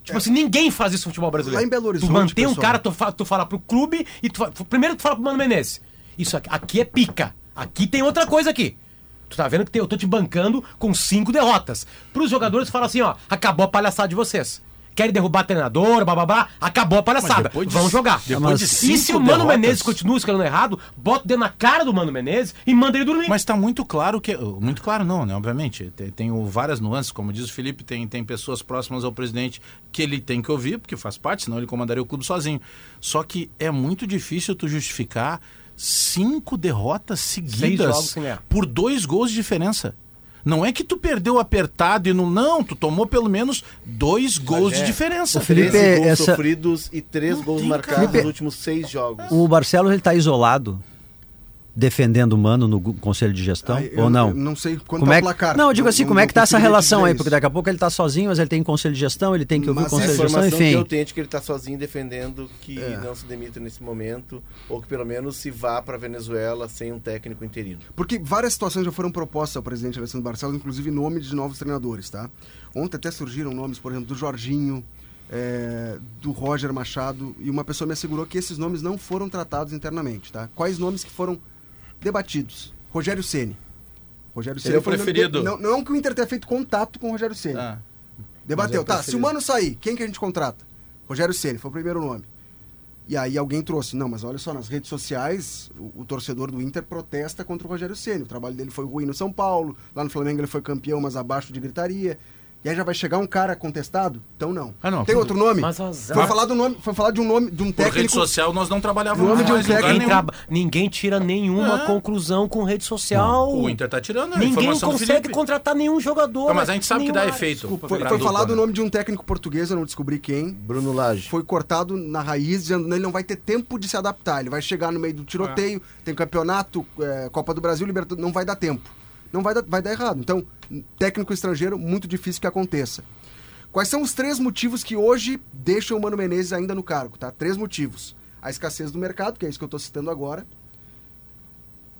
Tipo assim, ninguém faz isso no futebol brasileiro. Lá em Belo Horizonte, Tu mantém um pessoal. cara, tu fala, tu fala pro clube e tu fala, primeiro tu fala pro Mano Menezes. Isso aqui, aqui é pica. Aqui tem outra coisa aqui. Tu tá vendo que tem- eu tô te bancando com cinco derrotas. Pros jogadores, tu fala assim, ó, acabou a palhaçada de vocês. Querem derrubar treinador, bababá, acabou a palhaçada. de- Vão jogar. depois de e se cinco o Mano derrotas- Menezes continua escalando errado, bota o dedo na cara do Mano Menezes e manda ele dormir. Mas está muito claro que. Muito claro, não, né? Obviamente. Tem, tem o- várias nuances, como diz o Felipe, tem, tem pessoas próximas ao presidente que ele tem que ouvir, porque faz parte, senão ele comandaria o clube sozinho. Só que é muito difícil tu justificar cinco derrotas seguidas por dois gols de diferença. Não é que tu perdeu apertado e não. Não, tu tomou pelo menos dois gols de diferença. o Felipe, 13 gols essa- sofridos e 3 gols marcados Felipe- nos últimos 6 jogos. O Barcelos ele tá isolado defendendo o Mano no conselho de gestão Ah, eu ou não? não sei quanto Como é o que... placar. Não, eu digo assim, Não- como é não que tá essa relação aí? Porque daqui a pouco ele tá sozinho, mas ele tem conselho de gestão, ele tem que ouvir Mas o conselho de gestão, informação que eu enfim. tenho é de que ele está sozinho defendendo que É. não se demita nesse momento, ou que pelo menos se vá para Venezuela sem um técnico interino. Porque várias situações já foram propostas ao presidente Alessandro Barcelos, inclusive nome de novos treinadores, tá? Ontem até surgiram nomes, por exemplo, do Jorginho, é, do Roger Machado, e uma pessoa me assegurou que esses nomes não foram tratados internamente, tá? Quais nomes que foram debatidos? Rogério Ceni. Rogério Ceni é o nome- preferido. Não, não que o Inter tenha feito contato com o Rogério Ceni. Ah, Debateu, é tá, se o. Mano sair, quem que a gente contrata? Rogério Ceni foi o primeiro nome. E aí alguém trouxe, não, mas olha só, nas redes sociais, o, o torcedor do Inter protesta contra o Rogério Ceni. O trabalho dele foi ruim no São Paulo, lá no Flamengo ele foi campeão, mas abaixo de gritaria. E aí já vai chegar um cara contestado? Então não. Ah, não. Tem outro nome? Mas azar. Foi falar do nome, foi falar de um nome de um por rede técnico. social nós não trabalhávamos Nome de um técnico- Ninguém, traba- ninguém tira nenhuma É. conclusão com rede social. O Inter tá tirando a Ninguém consegue contratar nenhum jogador. Tá, mas a gente sabe que dá efeito. Desculpa, Foi, foi falar do né? nome de um técnico português, eu não descobri quem. Bruno Lage. Foi cortado na raiz, dizendo que ele não vai ter tempo de se adaptar. Ele vai chegar no meio do tiroteio, tem campeonato, é, Copa do Brasil, Libertadores, não vai dar tempo. Não vai dar, vai dar errado. Então, técnico estrangeiro, muito difícil que aconteça. Quais são os três motivos que hoje deixam o Mano Menezes ainda no cargo, tá? Três motivos. A escassez do mercado, que é isso que eu estou citando agora.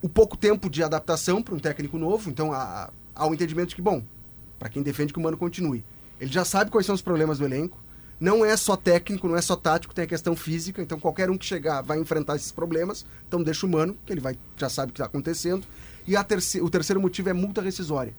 O pouco tempo de adaptação para um técnico novo. Então, há, há o entendimento de que, bom, para quem defende que o Mano continue, ele já sabe quais são os problemas do elenco. Não é só técnico, não é só tático, tem a questão física. Então, qualquer um que chegar vai enfrentar esses problemas. Então, deixa o Mano, que ele vai, já sabe o que está acontecendo. E a terce- o terceiro motivo é multa rescisória.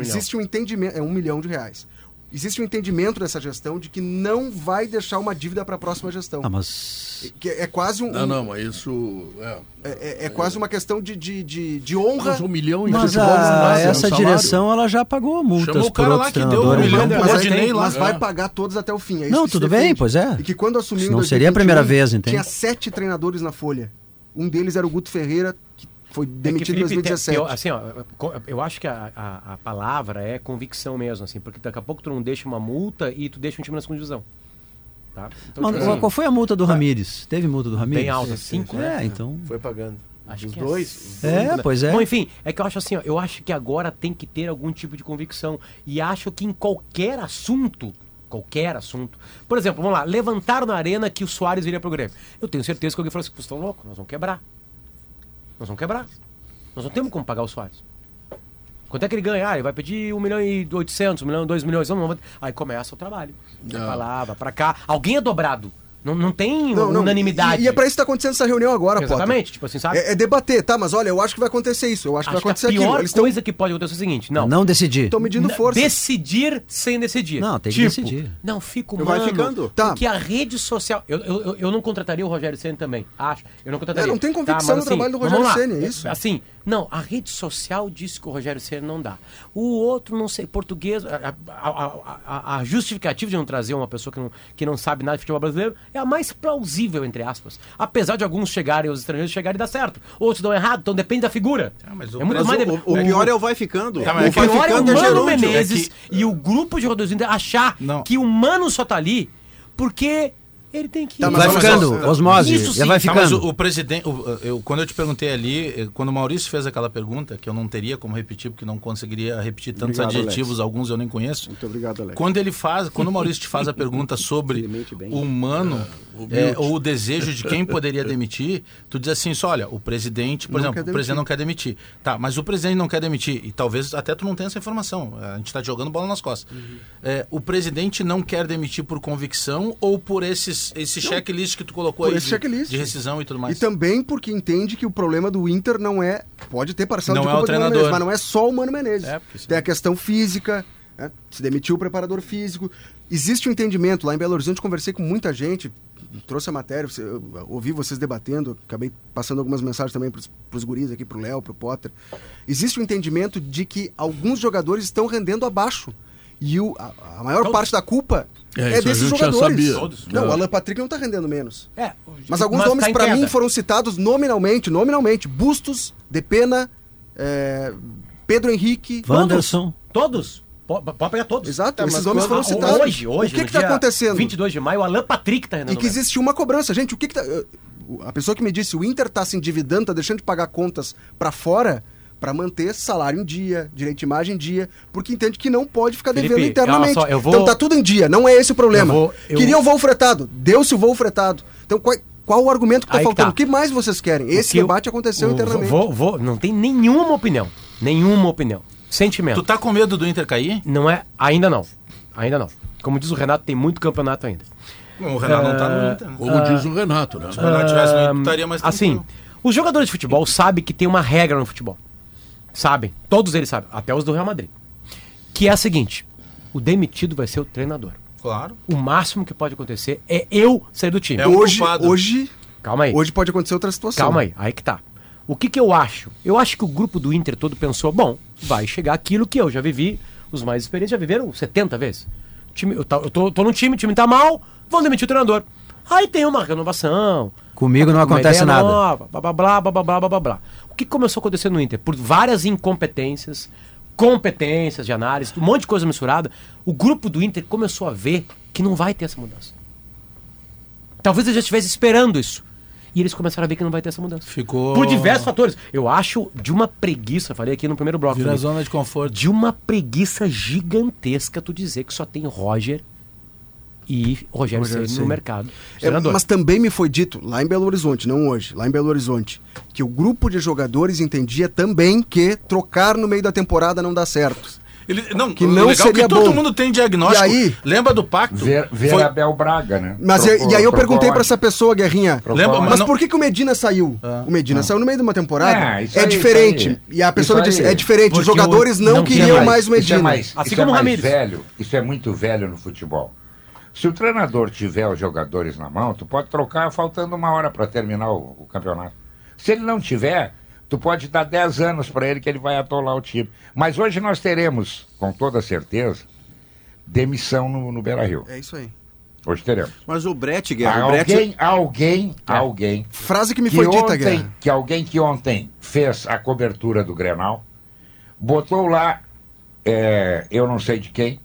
Existe um entendimento, é um milhão de reais. Existe um entendimento dessa gestão de que não vai deixar uma dívida para a próxima gestão. Ah, mas Que é quase um, Não, não, mas isso. É. É, é- é quase uma questão de, de, de, de honra. Mas um milhão em Mas futebol não dá, a, é um essa direção ela já pagou multas Chamou o cara lá que deu um milhão né? pro mas, Rodinei lá. mas vai É. pagar todos até o fim. É isso Não, tudo bem, defende. pois é. E que quando assumiu Não seria a 2021, primeira vez, entende? Tinha sete treinadores na folha. Um deles era o Guto Ferreira, foi É que, demitido em Felipe, 2017. Eu, assim, ó, eu acho que a, a, a palavra é convicção mesmo, assim, porque daqui a pouco tu não deixa uma multa e tu deixa um time na segunda divisão. Tá? Então, Mano, tipo qual- assim, qual foi a multa do Ramires? Teve multa do Ramires? Bem alta, cinco, É, né? então. Foi pagando. Acho Os que dois. É, os É, dois. pois é. Bom, enfim, é que eu acho assim, ó, eu acho que agora tem que ter algum tipo de convicção. E acho que em qualquer assunto, qualquer assunto. Por exemplo, vamos lá, levantaram na arena que o Soares iria pro Grêmio. Eu tenho certeza que alguém falou assim, vocês estão loucos, nós vamos quebrar. Nós vamos quebrar. Nós não temos como pagar o Soares. Quanto é que ele ganha? Ah, ele vai pedir 1 milhão e 800, 1 milhão, 2 milhões. Aí começa o trabalho. Vai pra lá, vai pra cá. Alguém é dobrado. Não, não tem Não, não. unanimidade. E, e é pra isso que tá acontecendo essa reunião agora, Potter. Exatamente, tipo assim, sabe? É, é debater, tá? Mas olha, eu acho que vai acontecer isso, eu acho, que vai Acho que acontecer a aquilo. pior Eles coisa que pode acontecer é o seguinte, não. Não decidir. estão medindo N- força. Decidir sem decidir. Não, tem que decidir. Não, fico Vai mano, ficando. Tá. Porque a rede social. Eu, eu, eu- eu não contrataria o Rogério Senna também. Acho. Eu não contrataria. É, não tem convicção Tá, mas no trabalho do Rogério. Ceni, é isso? Assim, não, a rede social disse que o Rogério Senna não dá. O outro, não sei, português. A, a- a- a- justificativa de não trazer uma pessoa que não, que não sabe nada de futebol brasileiro é a mais plausível, entre aspas. Apesar de alguns chegarem, os estrangeiros chegarem e dar certo. Outros dão errado, então depende da figura. Ah, o é muito mais o, o- o pior é o vai ficando. Tá, é o vai pior é o é Mano. Menezes É que- e o grupo de Inter achar Não. que o Mano só tá ali porque ele tem que... Tá, mas Vai olha ficando, só, osmose, Isso já sim. vai Tá, mas ficando. o, o presidente, o- eu, quando eu te perguntei ali, eh, quando o Maurício fez aquela pergunta, que eu não teria como repetir, porque não conseguiria repetir tantos Obrigado, adjetivos, alguns eu nem conheço. Muito obrigado, Alex. Quando ele faz, quando o Maurício te faz a pergunta sobre o humano é, ou o desejo de quem poderia demitir, tu diz assim, só, olha, o presidente, por Não exemplo, o presidente não quer demitir. Tá, mas o presidente não quer demitir, e talvez até tu não tenha essa informação, a gente está jogando bola nas costas. É, o presidente não quer demitir por convicção ou por esses, esse checklist que tu colocou aí esse de, de rescisão e tudo mais? E também porque entende que o problema do Inter não é. Pode ter parcela Não de é o culpa do Mano treinador. Menezes, mas não é só o Mano Menezes. É, Tem a questão física, né? se demitiu o preparador físico. Existe um entendimento. Lá em Belo Horizonte, conversei com muita gente, trouxe a matéria, ouvi vocês debatendo, acabei passando algumas mensagens também para os guris aqui, para o Léo, para o Potter. Existe um entendimento de que alguns jogadores estão rendendo abaixo. E o, a, a maior Todos. parte da culpa É, é, desses jogadores. Todos. Não, É. o Alan Patrick não está rendendo menos. É, Mas alguns nomes tá pra mim foram citados nominalmente, nominalmente. Bustos, Depena, é, Pedro Henrique. Wanderson. Todos. Po- Pode pegar todos. Exato, Tá, esses mas nomes foram citados. Hoje, hoje. O que que tá acontecendo? 22 de maio, o Alan Patrick tá E renovando. que existe uma cobrança. Gente, o que que tá... A pessoa que me disse, o Inter tá se endividando, tá deixando de pagar contas pra fora para manter salário em dia, direito de imagem em dia, porque entende que não pode ficar Felipe, devendo internamente. olha só, eu vou- Então tá tudo em dia, não é esse o problema. Eu vou- eu- Queria o voo fretado, deu-se o voo fretado. Então qual, qual o argumento que tá Aí que faltando? tá. O que mais vocês querem? Esse que eu- debate aconteceu o- internamente. Vou, vou, não tem nenhuma opinião. Nenhuma opinião. Sentimento. Tu tá com medo do Inter cair? Não é. Ainda não. Ainda não. Como diz o Renato, tem muito campeonato ainda. Bom, o Renato não tá no Inter. né? Como diz o Renato, né? Se o Renato tivesse no Inter, tu estaria mais Assim, os jogadores de futebol sabem que tem uma regra no futebol. Sabem, todos eles sabem, até os do Real Madrid. Que é a seguinte: o demitido vai ser o treinador. Claro. O máximo que pode acontecer é eu sair do time. É hoje, hoje. Calma aí. Hoje pode acontecer outra situação. Calma aí, aí que tá. O que, que eu acho? Eu acho que o grupo do Inter todo pensou: bom, vai chegar aquilo que eu já vivi, os mais experientes já viveram 70 vezes. Time, eu, tá, eu tô, tô no time, o time tá mal, vão demitir o treinador. Aí tem uma renovação. Comigo tá não acontece nada. Nova, blá, blá, blá, blá, blá, blá, blá. O que começou a acontecer no Inter? Por várias incompetências, competências de análise, um monte de coisa misturada, o grupo do Inter começou a ver que não vai ter essa mudança. Talvez eles já estivessem esperando isso. E eles começaram a ver que não vai ter essa mudança. Ficou- Por diversos fatores. Eu acho de uma preguiça, falei aqui no primeiro bloco. Vira zona de conforto. de uma preguiça gigantesca tu dizer que só tem Roger e Rogério, Rogério Ceni no mercado. É, mas também me foi dito, lá em Belo Horizonte, não hoje, lá em Belo Horizonte, que o grupo de jogadores entendia também que trocar no meio da temporada não dá certo. Ele, não, Que não legal é seria que todo bom. mundo tem diagnóstico. E aí? Lembra do pacto? Ver, ver Foi- Abel Braga, né? Mas e- Trocou- e aí eu perguntei pra onde? essa pessoa, Guerrinha, Lembra, onde? mas não- por que, que o Medina saiu? o Medina saiu no meio de uma temporada. Ah, isso é aí, diferente. E a pessoa me disse, é diferente. Os Porque jogadores o- não, não queriam mais. mais o Isso é Medina. mais, Assim isso como é o Ramires. velho. Isso é muito velho no futebol. Se o treinador tiver os jogadores na mão, tu pode trocar faltando uma hora para terminar o, o campeonato. Se ele não tiver, tu pode dar 10 anos para ele que ele vai atolar o time. Mas hoje nós teremos, com toda certeza, demissão no, no Beira-Rio. É isso aí. Hoje teremos. Mas o Brett, Guerra, o Brett... Alguém, alguém, alguém Frase que me que foi dita, ontem, Guerra. que alguém que ontem fez a cobertura do Grenal, botou lá, é, eu não sei de quem,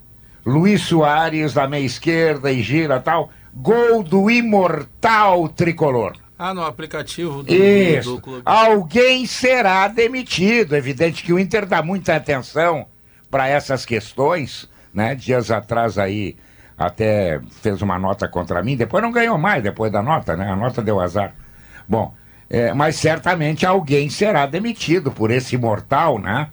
Luiz Soares na meia esquerda e gira tal, gol do imortal tricolor. Ah, no aplicativo do, Isso. do. Alguém será demitido. Evidente que o Inter dá muita atenção para essas questões, né? Dias atrás aí até fez uma nota contra mim, depois não ganhou mais depois da nota, né? A nota deu azar. Bom, é, mas certamente alguém será demitido por esse imortal, né?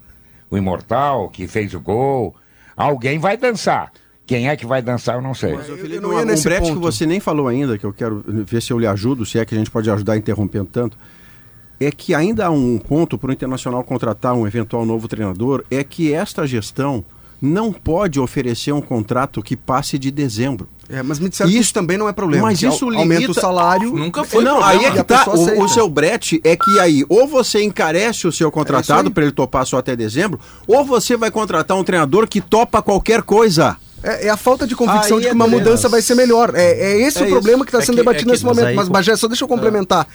O imortal que fez o gol. Alguém vai dançar. Quem é que vai dançar, eu não sei. Mas, Felipe, eu não ia um nesse Brett que ponto. você nem falou ainda, que eu quero ver se eu lhe ajudo, se é que a gente pode ajudar interrompendo tanto, é que ainda há um ponto para o Internacional contratar um eventual novo treinador, é que esta gestão não pode oferecer um contrato que passe de dezembro. É, mas me disseram que Isso- isso também não é problema. mas que isso au- aumenta limita- o salário. Nunca foi não, problema. aí é que tá. O, o seu Brett é que aí, ou você encarece o seu É contratado aí. para ele topar só até dezembro, ou você vai contratar um treinador que topa qualquer coisa. É, é a falta de convicção Aí de que é uma beleza. mudança vai ser melhor. É, é esse É o problema isso. que está É sendo que- debatido é que- nesse mas momento. aí Mas, Bagé, só deixa eu complementar.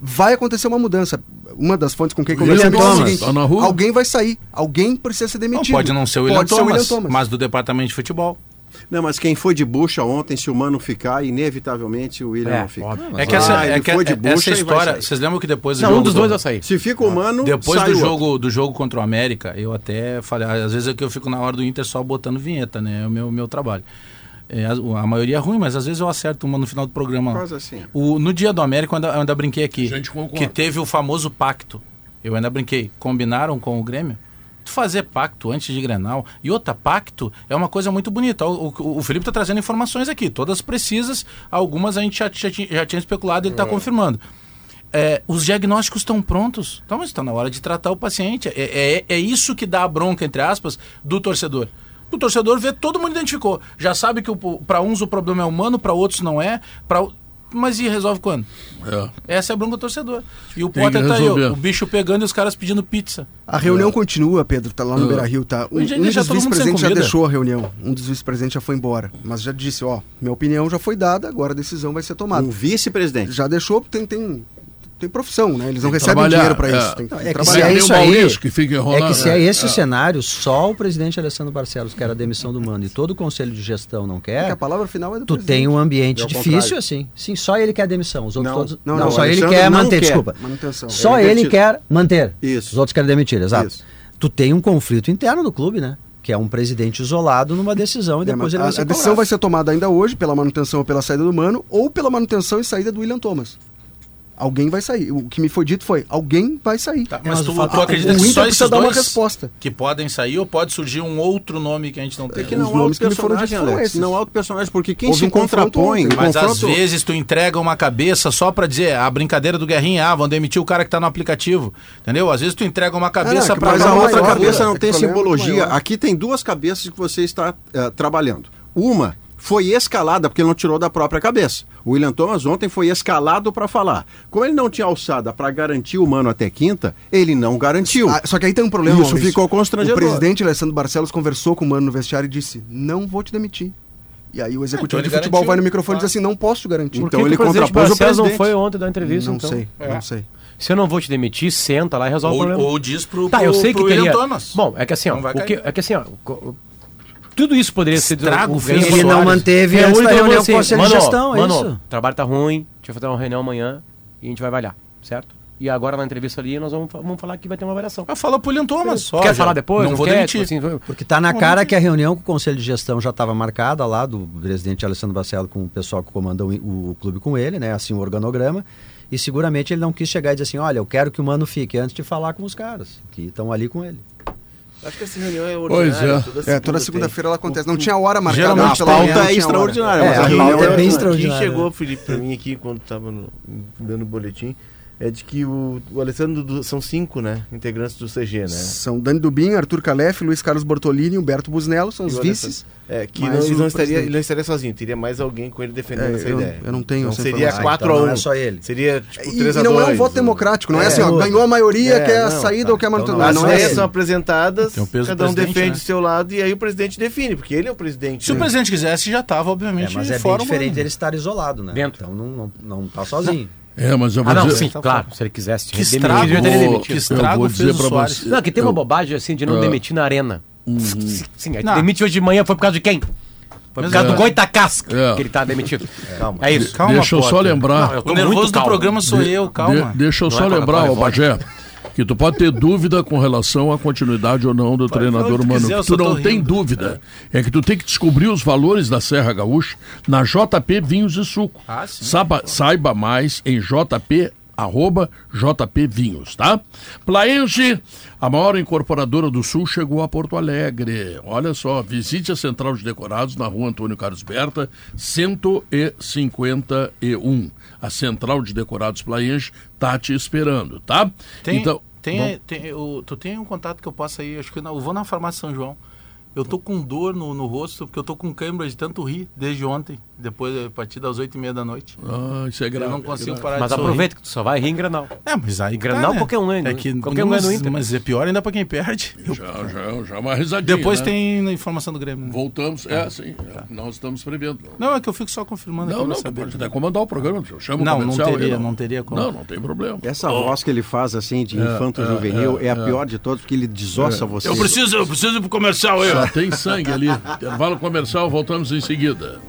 Vai acontecer uma mudança. Uma das fontes com quem conversei Thomas, seguinte: na rua? alguém vai sair, alguém precisa ser Não, demitido. pode não ser o William, Pode ser Thomas, o William Thomas. mas do departamento de futebol. Não, mas quem foi de bucha ontem, se o Mano ficar, inevitavelmente o William É, não fica. óbvio. É que Ah, essa, é ele que foi de essa bucha e vai história. Vocês lembram que depois do Não, jogo um dos dois do- vai sair. Se fica o Mano, Depois sai do o outro. jogo, do jogo contra o América, eu até falei, às vezes é que eu fico na hora do Inter só botando vinheta, né? É o meu, meu trabalho. É, a, a maioria é ruim, mas às vezes eu acerto uma no final do programa. Quase assim. O, no dia do América, eu ainda, eu ainda brinquei aqui. Gente, concordo. que teve o famoso pacto. Eu ainda brinquei. Combinaram com o Grêmio? Tu fazer pacto antes de Grenal. E outra, pacto é uma coisa muito bonita. O, o, o Felipe está trazendo informações aqui, todas precisas. Algumas a gente já, já, tinha- já tinha especulado e ele está confirmando. É, os diagnósticos estão prontos. Então, está na hora de tratar o paciente. É, é, é isso que dá a bronca, entre aspas, do torcedor. O torcedor vê, todo mundo identificou. Já sabe que para uns o problema é humano, para outros não é. Pra, mas e resolve quando? É. Essa é a bronca do torcedor. E o Tem Potter tá aí, ó, o bicho pegando e os caras pedindo pizza. A reunião continua, Pedro, tá lá no Ah. Beira Rio, tá? Um, um dos vice-presidentes já deixou a reunião. Um dos vice-presidentes já foi embora. Mas já disse, ó, minha opinião já foi dada, agora a decisão vai ser tomada. Um vice-presidente. Já deixou, tem, tem tem profissão, né? Eles não Tem recebem trabalhar, dinheiro para é. isso. Tem que É que trabalhar. se é isso aí, que fica é enrolando. que se é É, esse é. o cenário, só o presidente Alessandro Barcelos quer a demissão do mano e todo o conselho de gestão não Porque quer, a palavra final é do tu presidente. tem um ambiente É difícil contrário. assim. Sim, só ele quer a demissão. Os outros Não, todos. não, Não, não, só o ele quer não manter, quer. desculpa. Manutenção. Só Ele quer ele quer manter. Isso. Os outros querem demitir, exato. Isso. Tu tem um conflito interno no clube, né? Que é um presidente isolado numa decisão e É, depois mas ele a, vai ser a decisão vai ser tomada ainda hoje pela manutenção ou pela saída do Mano ou pela manutenção e saída do William Thomas. Alguém vai sair. O que me foi dito foi: alguém vai sair. Tá, É, mas mas tu, fato- tu acredita o que Inter só precisa dar uma resposta. que podem sair ou pode surgir um outro nome que a gente não tem? É que Os não há nomes outro que me foram esses. Não há outro personagem, porque quem Houve se um contrapõe... Mas às confronto- vezes tu entrega uma cabeça só pra dizer a brincadeira do Guerrinha, ah, vão demitir o cara que tá no aplicativo. Entendeu? Às vezes tu entrega uma cabeça é que pra Mas Mas a é outra maior, cabeça não É tem é simbologia. maior. Aqui tem duas cabeças que você está eh, trabalhando. Uma foi escalada porque ele não tirou da própria cabeça. O William Thomas ontem foi escalado para falar. Como ele não tinha alçada para garantir o mano até quinta, ele não garantiu. Ah, só que aí tem um problema. Isso Maurício. ficou constrangedor. O presidente Alessandro Barcelos conversou com o Mano no vestiário e disse: Não vou te demitir. E aí o executivo então de futebol garantiu, vai no microfone e claro. diz assim: Não posso garantir. Então que ele que o presidente contrapôs o Barcelos não presidente. foi ontem dar entrevista, não então? sei, É. não sei. Se eu não vou te demitir, senta lá e resolve o Ou, problema. ou diz pro, Tá, pro, eu sei que pro William teria. Thomas. Bom, é que assim, ó, o que, é que assim, ó, tudo isso poderia ser Estrago o fez Ele não Soares. manteve antes da reunião com o conselho de mano, gestão, é mano, isso? o trabalho tá ruim, a gente vai fazer uma reunião amanhã e a gente vai avaliar, certo? E agora na entrevista ali nós vamos, vamos falar que vai ter uma avaliação. Ah, fala pro Thomas. só, quer já. falar depois? Não, vou quer? demitir. Tipo assim, Porque tá na cara que a reunião com o conselho de gestão já estava marcada lá do presidente Alessandro Barcelos com o pessoal que comanda o, o clube com ele, né? Assim o organograma. E seguramente ele não quis chegar e dizer assim, olha, eu quero que o mano fique antes de falar com os caras que estão ali com ele. Acho que essa reunião é Pois ordinária. é. Toda É, toda segunda segunda-feira ela acontece. Não tinha hora marcada. Geralmente A pauta é extraordinária, É, mas a reunião pauta é é bem extraordinária. que chegou, Felipe, pra mim aqui, quando tava no- dando o boletim, é de que o, o Alessandro, do- são cinco, né, integrantes do CG, né? São Dani Dubin, Arthur Calef, Luiz Carlos Bortolini, Humberto Busnello, são os E o vices. É, que não, ele, o não estaria, ele não estaria sozinho, teria mais alguém com ele defendendo É, essa eu- ideia. eu não tenho Então essa seria informação. 4 então a 1 não é só ele. Seria tipo E, 3 a e 2 não é um voto democrático, não é, É, assim, ó, ganhou a maioria, É, quer a não, saída tá. ou quer Então manutenção. não é As Não, é ideias assim. são apresentadas, o do cada um defende né? do seu lado e aí o presidente define, porque ele é o presidente. Se o né? presidente quisesse, já tava, É, obviamente, mas é bem fora o diferente ele estar isolado, né? Dentro. Então não, não, não tá sozinho. É, mas eu vou Ah, não, dizer... sim, claro. Se ele quisesse te Que demitir, estrago, ele teria vou- demitido. que eu estrago vou fez dizer o Soares. você. Não, que tem eu- uma bobagem assim de não Ah. demitir na arena. Uhum. Sim, aí demite hoje de manhã foi por causa de quem? Foi por causa é. do Goitacasca É. que ele tá demitido. Calma. É isso. Calma, Deixa eu só Potter. lembrar. Não, eu tô O nervoso do programa sou eu, calma. De- deixa eu Não só é lembrar. Bagé, que tu pode ter dúvida com relação à continuidade ou não do o treinador que Mano. quiser, tu não tem rindo. dúvida. É. que tu tem que descobrir os valores da Serra Gaúcha na JP Vinhos e Suco. Ah, sim. Saiba, saiba mais em JP arroba JP Vinhos, tá? Plaenge, a maior incorporadora do Sul, chegou a Porto Alegre. Olha só, visite a Central de Decorados na rua Antônio Carlos Berta, 151. A Central de Decorados Plaenge tá te esperando, tá? Tem, então, tem, bom, tem- o- tu tem um contato que eu possa ir, acho que não, eu vou na farmácia São João. Eu tô com dor no, no rosto, porque eu tô com câimbra de tanto rir desde ontem, depois a partir das oito e meia da noite. ah, isso é grave. eu não consigo grave. parar Mas de sorrir. aproveita que tu só vai rir em Granal. É, mas aí Em Granal, tá, né? qualquer um é, é que, qualquer um é mas, no Inter. mas é pior ainda pra quem perde. Eu- Já, já, já uma risadinha. depois né? tem a informação do Grêmio. né? Voltamos, é assim, é, nós estamos prevendo. Não, é que eu fico só confirmando Não, não, saber. pode até comandar o programa, eu chamo o Não, não comercial aí, teria, não teria como. Não, não tem problema. Essa voz que ele faz assim de infanto-juvenil é, a pior de todos, porque ele desossa você. Eu preciso, eu preciso ir pro comercial aí. Tem sangue ali. Intervalo comercial, voltamos em seguida.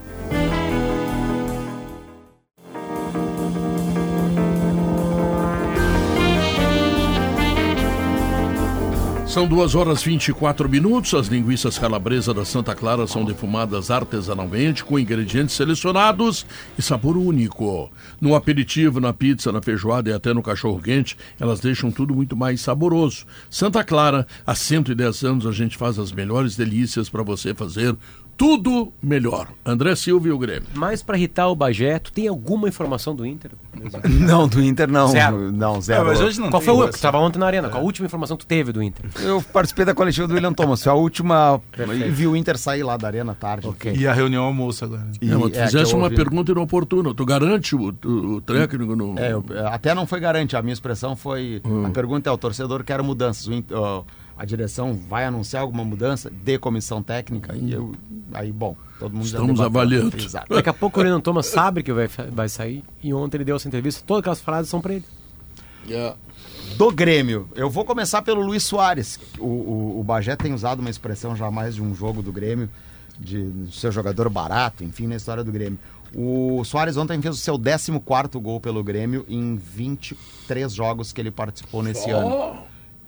São duas horas 24 minutos. As linguiças calabresa da Santa Clara são defumadas artesanalmente com ingredientes selecionados e sabor único. No aperitivo, na pizza, na feijoada e até no cachorro-quente, elas deixam tudo muito mais saboroso. Santa Clara, há 110 anos a gente faz as melhores delícias para você fazer tudo melhor. André Silva e o Grêmio. Mas pra irritar o Bagé, tu tem alguma informação do Inter? Não, do Inter não. Zero. Não, zero. Mas hoje não Qual foi o. Tu tava ontem na arena. Qual a última informação que tu teve do Inter? Eu participei da coletiva do William Thomas. Foi a última. E vi o Inter sair lá da arena à tarde. E a reunião almoço agora. E, mas tu é, fizesse uma ouvi. pergunta inoportuna. Tu garante o, o- o técnico no. É, eu- até não foi garante. A minha expressão foi. Hum. A pergunta é: o torcedor quer mudanças. O Inter- ó, a direção vai anunciar alguma mudança de comissão técnica? E eu. Aí, bom, todo mundo já Estamos debateu. avaliando. Exato. Daqui a pouco o Renan Thomas sabe que vai, vai sair. E ontem ele deu essa entrevista. Todas aquelas frases são pra ele. É. do Grêmio. Eu vou começar pelo Luiz Soares. O, o, o Bagé tem usado uma expressão já mais de um jogo do Grêmio, de, de ser jogador barato, enfim, na história do Grêmio. O Soares ontem fez o seu 14 gol pelo Grêmio em 23 jogos que ele participou nesse ano.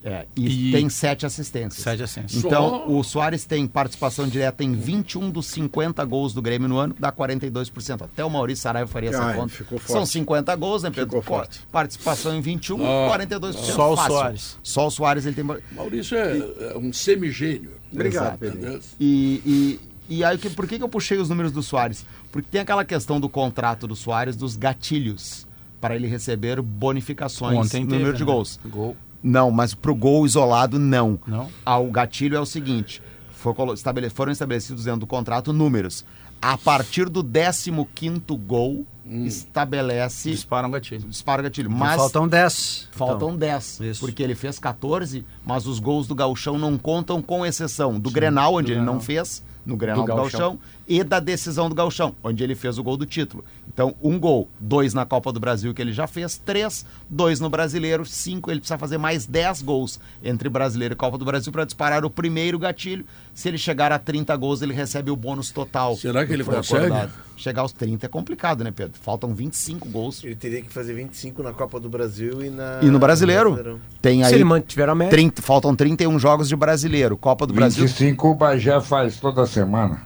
É, e, E- tem sete assistências. Sete assistências. Então, o Soares tem participação direta em 21 dos 50 gols do Grêmio no ano, dá 42%. Até o Maurício Saraiva faria essa Ah, conta. ficou forte. São 50 gols, né, Pedro? Ficou forte. Participação em 21, Ah, 42%. Só o fácil. Soares. Só o Soares ele tem. Maurício é, é um semigênio. Obrigado, Exato. Pedro. E, e, e aí, que- por que, que eu puxei os números do Soares? Porque tem aquela questão do contrato do Soares dos gatilhos para ele receber bonificações Ontem no teve, número de né? gols. Gol. Não, mas pro gol isolado, não. Não? Ah, o gatilho é o seguinte: foram estabelecidos dentro do contrato números. A partir do 15 gol, estabelece. Dispara um gatilho. Dispara o gatilho. Mas Faltam 10. Faltam Então, 10, isso. porque ele fez 14, mas os gols do Gauchão não contam com exceção do Grenal, onde ele não fez, no Grenal do, Do Gauchão. Gauchão. E da decisão do Gauchão, onde ele fez o gol do título. Então, um gol, dois na Copa do Brasil que ele já fez, três, dois no Brasileiro, cinco, ele precisa fazer mais 10 gols entre Brasileiro e Copa do Brasil para disparar o primeiro gatilho. Se ele chegar a 30 gols, ele recebe o bônus total. Será que ele foi consegue? Chegar aos 30 é complicado, né, Pedro? Faltam 25 gols. Ele teria que fazer 25 na Copa do Brasil e na. E no Brasileiro, Brasileirão. tem aí Se ele mantiver a média. 30 faltam 31 jogos de brasileiro. Copa do Brasil. 25 o Bagé faz toda semana.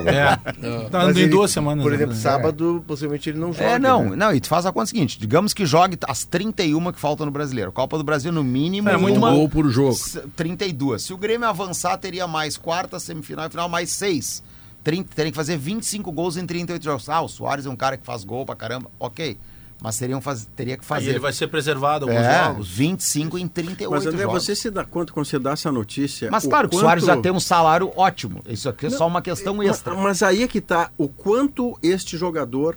Peladas. É. Tá andando em duas semanas. Por né? exemplo, sábado, possivelmente ele não joga. É, não, né? não, e tu faz a conta seguinte: digamos que jogue as 31 que faltam no brasileiro. Copa do Brasil, no mínimo, É, muito uma, gol por jogo. s- 32. Se o Grêmio avançar, teria mais quarta, semifinal e final, mais seis. 30, teria que fazer 25 gols em 38 jogos. Ah, o Soares é um cara que faz gol pra caramba. Ok. Mas seriam faz, teria que Aí fazer. ele vai ser preservado alguns é, jogos. 25 em 38 Mas, André, jogos. você se dá conta quando você dá essa notícia? Mas claro que o quanto- Soares já tem um salário ótimo. Isso aqui é só uma questão extra. Mas aí é que tá o quanto este jogador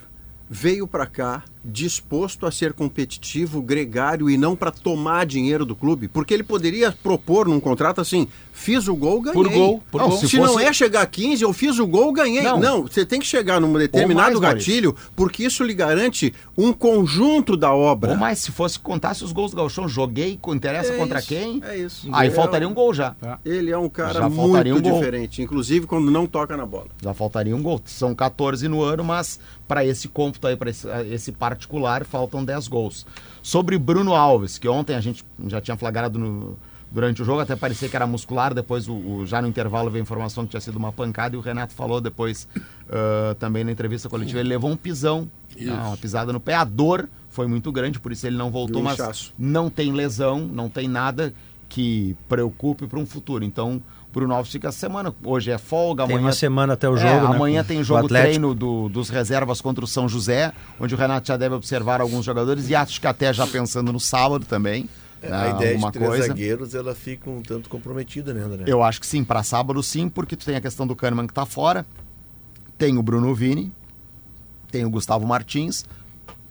veio para cá disposto a ser competitivo, gregário e não para tomar dinheiro do clube, porque ele poderia propor num contrato assim: fiz o gol, ganhei. Por gol, por Não, gol. se Se, fosse- não é chegar a 15, eu fiz o gol, ganhei. Não. Não, você tem que chegar num determinado mais, gatilho, porque isso lhe garante um conjunto da obra. Ou mais, se fosse contasse os gols do Galchão, joguei, interessa É contra isso, quem? é isso. Aí É faltaria um gol já. Ele é um cara Já muito um diferente, inclusive quando não toca na bola. Já faltaria um gol. São 14 no ano, mas para esse cômputo aí, para esse, esse particular, faltam 10 gols. Sobre Bruno Alves, que ontem a gente já tinha flagrado no- durante o jogo, até parecia que era muscular, depois o, o- já no intervalo veio a informação que tinha sido uma pancada e o Renato falou depois ah, também na entrevista coletiva, ele levou um pisão, né, uma pisada no pé. A dor foi muito grande, por isso ele não voltou, um mas inchaço. não tem lesão, não tem nada que preocupe para um futuro. Então, Bruno Alves fica essa semana. Hoje é folga, Tem amanhã uma semana até o é, jogo, né, amanhã tem o jogo treino do- dos reservas contra o São José, onde o Renato já deve observar alguns jogadores e acho que até já pensando no sábado também. É, a ideia de três coisa. zagueiros, ela fica um tanto comprometida, né, André? Eu acho que sim, para sábado sim, porque tu tem a questão do Kahneman que tá fora, tem o Bruno Vini, tem o Gustavo Martins,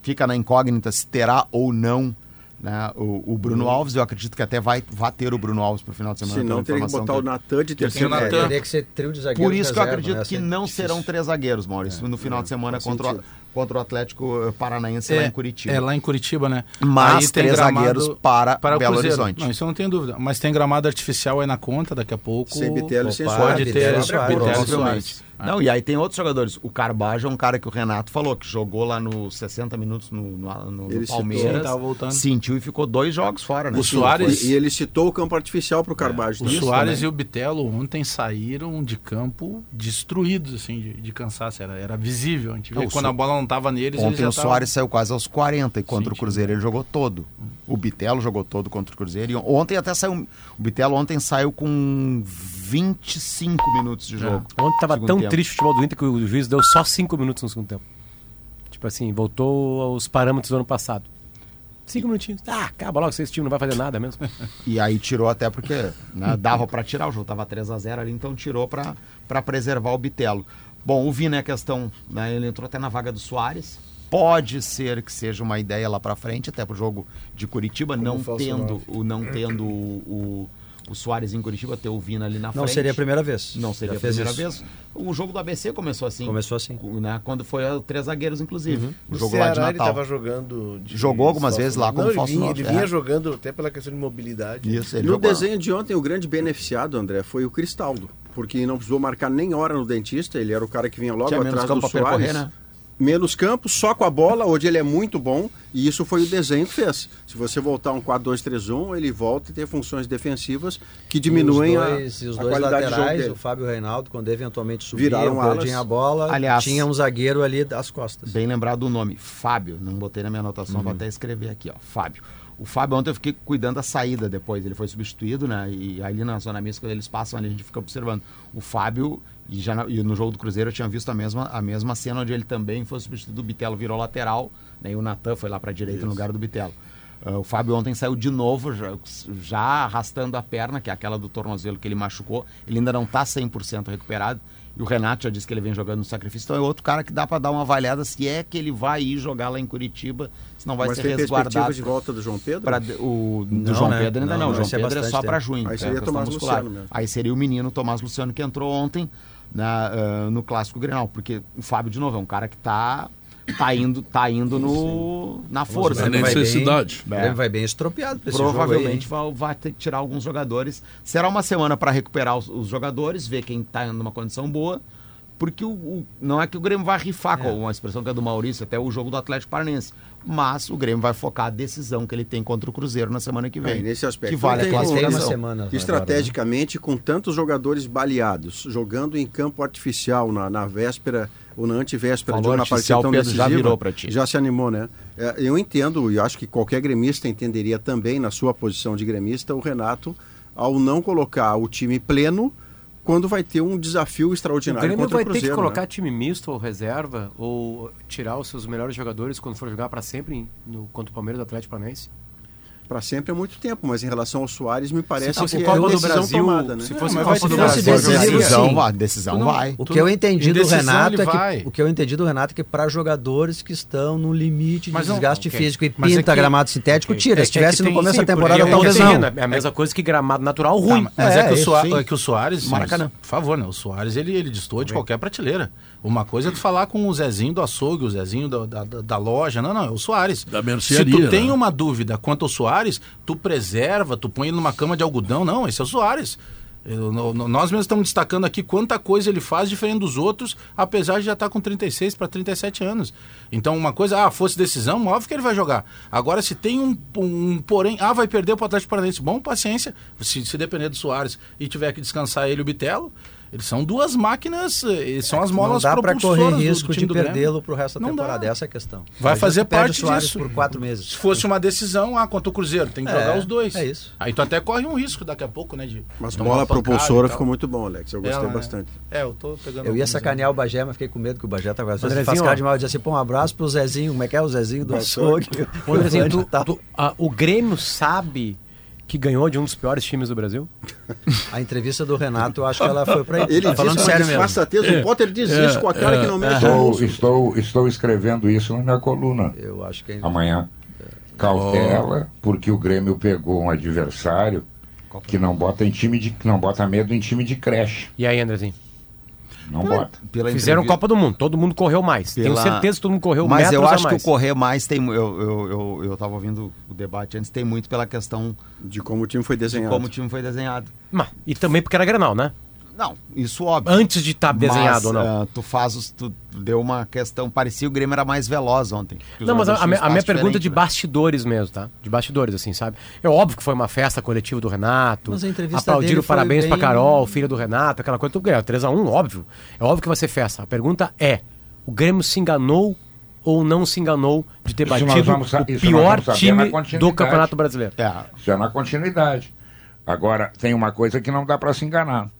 fica na incógnita se terá ou não né, o, o Bruno Alves. Eu acredito que até vai, vai ter o Bruno Alves pro final de semana. Se não, teria que botar o que- Natan de terceiro. o Natan. Teria que ser trio de zagueiros Por isso que eu reserva, acredito né? que é não difícil. serão três zagueiros, Maurício, no final de semana contra, o- sentido. Contra o Atlético eh, Paranaense lá em Curitiba. É, lá em Curitiba, né? Mas Aí tem três gramado zagueiros para o Belo Cruzeiro. Horizonte. Não, isso eu não tenho dúvida. Mas tem gramado artificial aí na conta daqui a pouco. Sem Bitelo e sem Pode Soares. ter Bitelo e Bitelo Soares, e Soares. Provavelmente. Não, e aí tem outros jogadores. O Carbajo é um cara que o Renato falou, que jogou lá nos 60 minutos no, no, no- citou. Palmeiras. Voltando. Sentiu e ficou dois jogos fora, né? O Soares- E, ele citou o campo artificial para o Carbajo. O também. Soares e o Bitelo ontem saíram de campo destruídos, assim, de, de cansaço. Era, era visível. A gente vê Não, o quando So- a bola não tava neles, eles Ontem já o tavam- Soares saiu quase aos 40 e contra o Cruzeiro ele jogou todo. O Bitelo jogou todo contra o Cruzeiro. E ontem até saiu. O Bitelo ontem saiu com 25 minutos de jogo. Ontem tava Segundo tão tempo. triste o futebol do Inter que o juiz deu só cinco minutos no segundo tempo. Tipo assim, voltou aos parâmetros do ano passado. Cinco minutinhos. Ah, acaba logo, esse time não vai fazer nada mesmo. E aí tirou até porque né, dava pra tirar, o jogo tava 3 a 0 ali, então tirou pra pra preservar o Bitelo. Bom, o Vina é a questão, né, ele entrou até na vaga do Soares. Pode ser que seja uma ideia lá pra frente, até pro jogo de Curitiba, não tendo, o, não tendo o, o, o Soares em Curitiba, ter o Vina ali na Não frente. seria a primeira vez. Não seria Já a primeira isso. vez. O jogo do ABC começou assim. Começou assim. Né? Quando foi a três zagueiros, inclusive. O No jogo lá de Ceará ele Natal. estava jogando. de Jogou algumas vezes lá como Não, falso ele vinha, ele é. vinha jogando até pela questão de mobilidade. Isso, ele No jogou. desenho de ontem, o grande beneficiado, André, foi o Cristaldo. Porque não precisou marcar nem hora no dentista, ele era o cara que vinha logo Tinha menos atrás campo do pra percorrer, Soares. né? Menos campo, só com a bola, hoje ele é muito bom, e isso foi o desenho que fez. Se você voltar um 4-2-3-1, ele volta e tem funções defensivas que diminuem e os a, dois, e os a dois qualidade laterais, dele. o Fábio e o Reinaldo, quando eventualmente subiam, Viraram alas. a bola, Aliás- tinha um zagueiro ali das costas. Bem lembrado o nome, Fábio. Não botei na minha anotação, vou até escrever aqui, ó. Fábio. O Fábio ontem eu fiquei cuidando da saída depois. Ele foi substituído, né? E ali na zona mista, quando eles passam ali, a gente fica observando. O Fábio, e, já na- e no jogo do Cruzeiro eu tinha visto a mesma, a mesma cena onde ele também foi substituído. O Bitelo virou lateral, né? E o Natan foi lá pra direita no lugar do Bitelo. Ah, o Fábio ontem saiu de novo, já, já arrastando a perna, que é aquela do tornozelo que ele machucou. Ele ainda não tá 100% recuperado. E o Renato já disse que ele vem jogando no sacrifício. Então é outro cara que dá para dar uma avaliada se é que ele vai ir jogar lá em Curitiba, se não vai Mas ser tem resguardado. de volta do João Pedro? Pra, o do Não, João né? Pedro ainda Não, não. O João ser Pedro é só para junho. Aí é seria questão Tomás muscular. Luciano mesmo. Aí seria o menino Tomás Luciano que entrou ontem na, ah, no clássico Grenal, porque o Fábio de novo é um cara que tá tá indo tá indo no na força. É né? vai necessidade. Bem, o Grêmio vai bem estropiado Provavelmente vai, vai ter que tirar alguns jogadores. Será uma semana para recuperar os, os jogadores, ver quem está numa condição boa. Porque o, o- não é que o Grêmio vai rifar, com uma expressão que é do Maurício, até o jogo do Atlético Paranaense. Mas o Grêmio vai focar a decisão que ele tem contra o Cruzeiro na semana que É, vem. e nesse aspecto que vale a classificação. semana. agora, Estrategicamente, com tantos jogadores baleados, jogando em campo artificial na, na véspera ou na antivéspera Falou de uma artificial, partida tão Pedro, já decisiva, virou pra ti. Já se animou, né? É, eu entendo, e acho que qualquer gremista entenderia também, na sua posição de gremista, o Renato, ao não colocar o time pleno quando vai ter um desafio O extraordinário Grêmio contra vai o ter Cruzeiro. que colocar né? time misto ou reserva ou tirar os seus melhores jogadores quando for jogar para sempre em- no, contra o Palmeiras do Atlético Paranaense? Para sempre é muito tempo, mas em relação ao Soares, me parece Se fosse que Copa é do decisão Brasil, tomada, né? se fosse mas Copa do se Brasil, decisão, sim. decisão não- vai. O que eu não- entendi do Renato é vai. que o que eu entendi do Renato é que para jogadores que estão no limite de não, desgaste ok. físico e Mas é pinta que- gramado sintético, tira. É- Se tivesse é no começo da temporada, é talvez não. É a mesma coisa que gramado natural Tá, ruim. mas é, É, que o Soares, sim. é que o Soares, Maracanã. por favor, né? O Soares ele, ele destoa de qualquer prateleira. Uma coisa é tu falar com o Zezinho do açougue, o Zezinho da, da, da- loja. Não, não, é o Soares. Da Se mercearia, tu tem né? uma dúvida quanto ao Soares, tu preserva, tu põe ele numa cama de algodão. Não, esse é o Soares. Eu- no- nós mesmos estamos destacando aqui quanta coisa ele faz diferente dos outros, apesar de já estar com 36 para 37 anos. Então, uma coisa, ah, fosse decisão, óbvio que ele vai jogar. Agora, se tem um, um porém, ah, vai perder para o Atlético Paranaense. Bom, paciência. Se, se depender do Soares e tiver que descansar ele o Bitelo, eles são duas máquinas, eh, são as Não molas dá para propulsoras correr do- do risco de perdê-lo pro resto da Não dá. temporada. Essa é a questão. Vai fazer parte o Soares disso. por quatro meses. Se fosse uma decisão, ah, contra o Cruzeiro, tem que É, jogar os dois. é isso. Aí tu até corre um risco daqui a pouco, né? De Mas bola propulsora ficou muito bom, Alex. Eu gostei Ela, né? bastante. É, eu tô pegando. Eu ia sacanear o Bagé, mas fiquei com medo que o Bagé tava às vezes Andrezinho, faz cara de mal e diz assim, pô, um abraço pro Zezinho, como é que é o Zezinho do açougue? Ô, Andrezinho, tu- Tá. tu- a- o Grêmio sabe que ganhou de um dos piores times do Brasil? A entrevista do Renato, eu acho que ela foi pra ele. Ele tá disse falando com sério mesmo. disfarçatez, o Potter diz isso com a cara que não mexe no Estou, estou, estou escrevendo isso na minha coluna Eu acho que amanhã. Cautela, porque o Grêmio pegou um adversário que não bota em time de não bota medo em time de creche. E aí, Andrezinho? Não bota. Pela Fizeram entrevista- Copa do Mundo, todo mundo correu mais. Tenho Pela- certeza que todo mundo correu Mas eu acho que o correr mais tem. Eu, eu, eu, eu tava ouvindo o debate antes, tem muito pela questão De como o time foi de desenhado. como o time foi desenhado. Mas, e também porque era Granal, né? Não, isso óbvio. Antes de estar desenhado Mas, ou não. ah, tu faz os, tu deu uma questão, parecia o Grêmio era mais veloz ontem. Não, mas a, a minha- a pergunta é de né? bastidores mesmo, tá? De bastidores, assim, sabe? É óbvio que foi uma festa coletiva do Renato. Mas a entrevista Aplaudiram parabéns pra bem- Carol, filha do Renato, aquela coisa. Tudo ganhou 3x1, óbvio. É óbvio que vai ser festa. A pergunta é: o Grêmio se enganou ou não se enganou de ter batido vamos o pior time do. Campeonato Brasileiro? É, Isso é na continuidade. Agora, tem uma coisa que não dá para se enganar.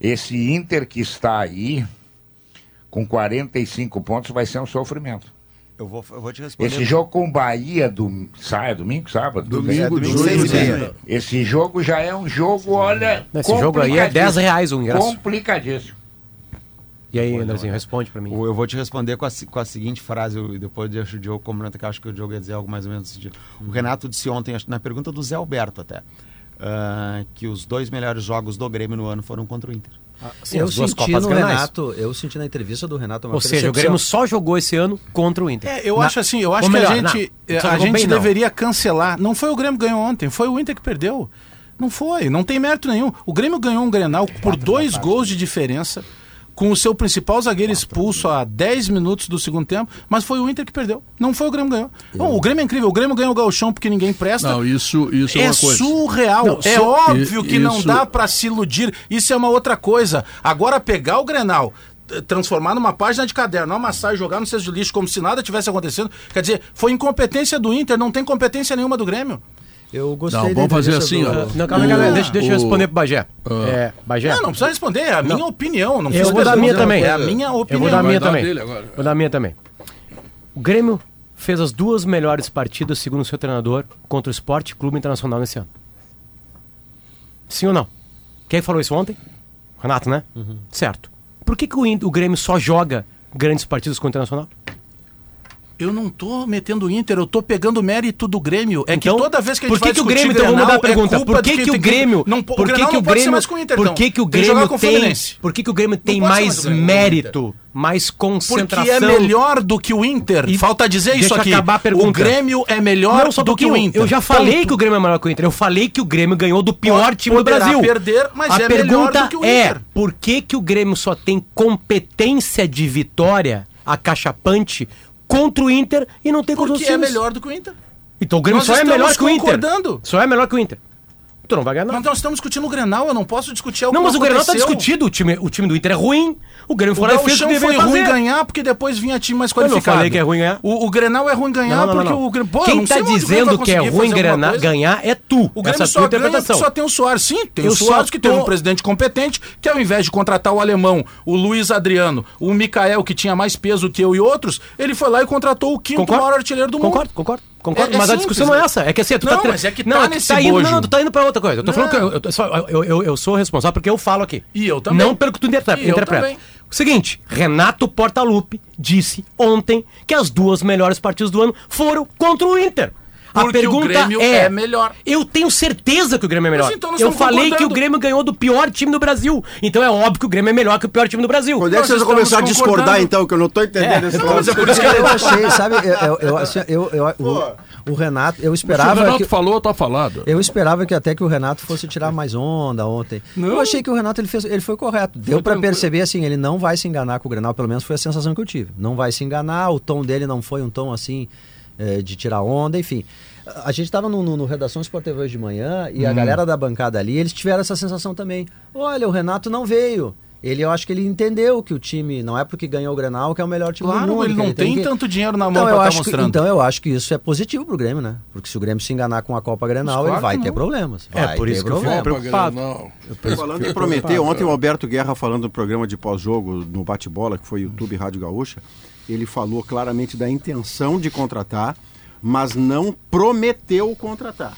Esse Inter que está aí, com 45 pontos, vai ser um sofrimento. eu vou, eu vou te responder. Esse jogo com o Bahia, do, sai, domingo, sábado? Domingo, domingo, domingo, e. Esse jogo já é um jogo, olha. Esse jogo aí é 10 reais o ingresso. Complicadíssimo. E aí, Andrezinho, responde pra mim. Eu vou te responder com a, com a seguinte frase, eu- e depois deixo o Diogo comentar, que eu acho que o Diogo ia dizer algo mais ou menos desse tipo. O Renato disse ontem, na pergunta do Zé Alberto até, ah, que os dois melhores jogos do Grêmio no ano foram contra o Inter. Sim, eu senti Copas no. Renato, eu senti na entrevista do Renato uma Ou seja, o percepção. Grêmio só jogou esse ano contra o Inter. É, eu Na- acho assim, eu acho Ou que melhor, a gente, não, só a gente bem, não. deveria cancelar. Não foi o Grêmio que ganhou ontem, foi o Inter que perdeu. Não foi, não tem mérito nenhum. O Grêmio ganhou um Grenal por dois gols de diferença, com o seu principal zagueiro expulso a 10 minutos do segundo tempo, mas foi o Inter que perdeu. Não foi o Grêmio que ganhou. Bom, o Grêmio é incrível, o Grêmio ganhou o Gauchão porque ninguém presta. Não, isso, isso é, É uma coisa. surreal. Não, é su- óbvio que não isso- dá pra se iludir. Isso é uma outra coisa. Agora pegar o Grenal, transformar numa página de caderno, amassar e jogar no cesto de lixo como se nada tivesse acontecendo, quer dizer, foi incompetência do Inter, não tem competência nenhuma do Grêmio. Eu gostei Não, vamos fazer assim, do- ó. Não, calma, aí, calma, aí, deixa, deixa eu o- responder pro Bagé. Ah. É, Bagé. Não, não precisa responder, é a minha opinião. Não Eu precisa vou dar a minha também. É a minha Eu opinião. vou dar a Vai minha dar também. Vou dar a minha também. O Grêmio fez as duas melhores partidas, segundo o seu treinador, contra o Esporte Clube Internacional nesse ano. Sim ou não? Quem falou isso ontem? Renato, né? Uhum. Certo. Por que, que o, o Grêmio só joga grandes partidas contra o Internacional? Eu não tô metendo o Inter, eu tô pegando o mérito do Grêmio. É Então, que toda vez que a gente por que vai que o Grêmio, então vamos mudar a pergunta, é por que que o Grêmio, Não, por que que o pode ser Grêmio, mais com o Inter, por então. que que o Grêmio tem, por que que o Grêmio tem mais mais mérito, mais Porque concentração? é melhor do que o Inter. E Falta dizer isso aqui. acabar a pergunta. O Grêmio é melhor Não, um do que o. Inter. Eu já falei Ponto. que o Grêmio é melhor que o Inter. Eu falei que o Grêmio ganhou do pior time do Brasil. perder, mas a é melhor pergunta do que o é: por que, que o Grêmio só tem competência de vitória, acachapante, contra o Inter e não tem contra Porque é melhor do que o Inter. Então o Grêmio Nós só é melhor que o Inter. Só é melhor que o Inter. Tu não vai ganhar nada. Mas nós estamos discutindo o Grenal, eu não posso discutir algo Não, mas o Grenal tá aconteceu. discutido. O time, o time do Inter é ruim. O Grêmio O foi lá e fez o que foi ruim ganhar porque depois vinha time mais Eu não qualificado. falei que é ruim ganhar. O, o Grenal é ruim ganhar Não, não, porque não. o Grenal... Pô, Quem tá o Grêmio dizendo que é ruim coisa. ganhar é tu. O Grêmio Essa é a só ganha porque só tem o Soares. Sim, tem Eu o Soares que teve um presidente competente que ao invés de contratar o alemão, o Luiz Adriano, o Mikael, que tinha mais peso que eu e outros, ele foi lá e contratou o quinto Concordo. maior artilheiro do mundo. Concordo, concordo. Concordo, É- é mas a simples, discussão não é né? essa. É que assim, tu Não, tá. mas é que não, tá é que tá indo, não, tu tá indo pra outra coisa. Eu tô Não. falando que eu, eu, eu, eu, sou responsável porque eu falo aqui. E eu também. Não pelo que tu interpreta. Interpreta. O seguinte, Renato Portaluppi disse ontem que as duas melhores partidas do ano foram contra o Inter. A Porque o pergunta Grêmio é, é melhor. Eu tenho certeza que o Grêmio é melhor. Então eu falei que o. Grêmio ganhou do pior time do Brasil. Então é óbvio que o Grêmio é melhor que o pior time do Brasil. Quando é que vocês vão começar a discordar, então? Que eu não tô entendendo esse Mas é por isso que Eu achei, sabe, eu, eu, eu, assim, eu- eu- o, Renato, eu Se o esperava Renato que, falou, tá falado. eu esperava que até que o Renato fosse tirar mais onda ontem. Eu achei que o Renato ele, fez, ele foi correto. Deu pra tranquilo. perceber assim, ele não vai se enganar com o Grenal, pelo menos foi a sensação que eu tive. Não vai se enganar, o tom dele não foi um tom assim eh, de tirar onda, enfim. A gente estava no, no, no Redação Sport TV hoje de manhã e a galera da bancada ali, eles tiveram essa sensação também. Olha, o Renato não veio. Ele, eu acho que ele entendeu que o time, não é porque ganhou o Grenal que é o melhor time do Claro, mundo. ele que não tem que- tanto dinheiro na mão então, pra eu tá acho que, mostrando. então eu acho que isso é positivo pro Grêmio, né? Porque se o Grêmio se enganar com a Copa Grenal, Claro ele vai que ter não. problemas. É, Vai por ter isso que eu fico preocupado. Não. Falando em prometer, ontem o Alberto Guerra falando no programa de pós-jogo no Bate-Bola, que foi YouTube Rádio Gaúcha, ele falou claramente da intenção de contratar, mas não prometeu contratar.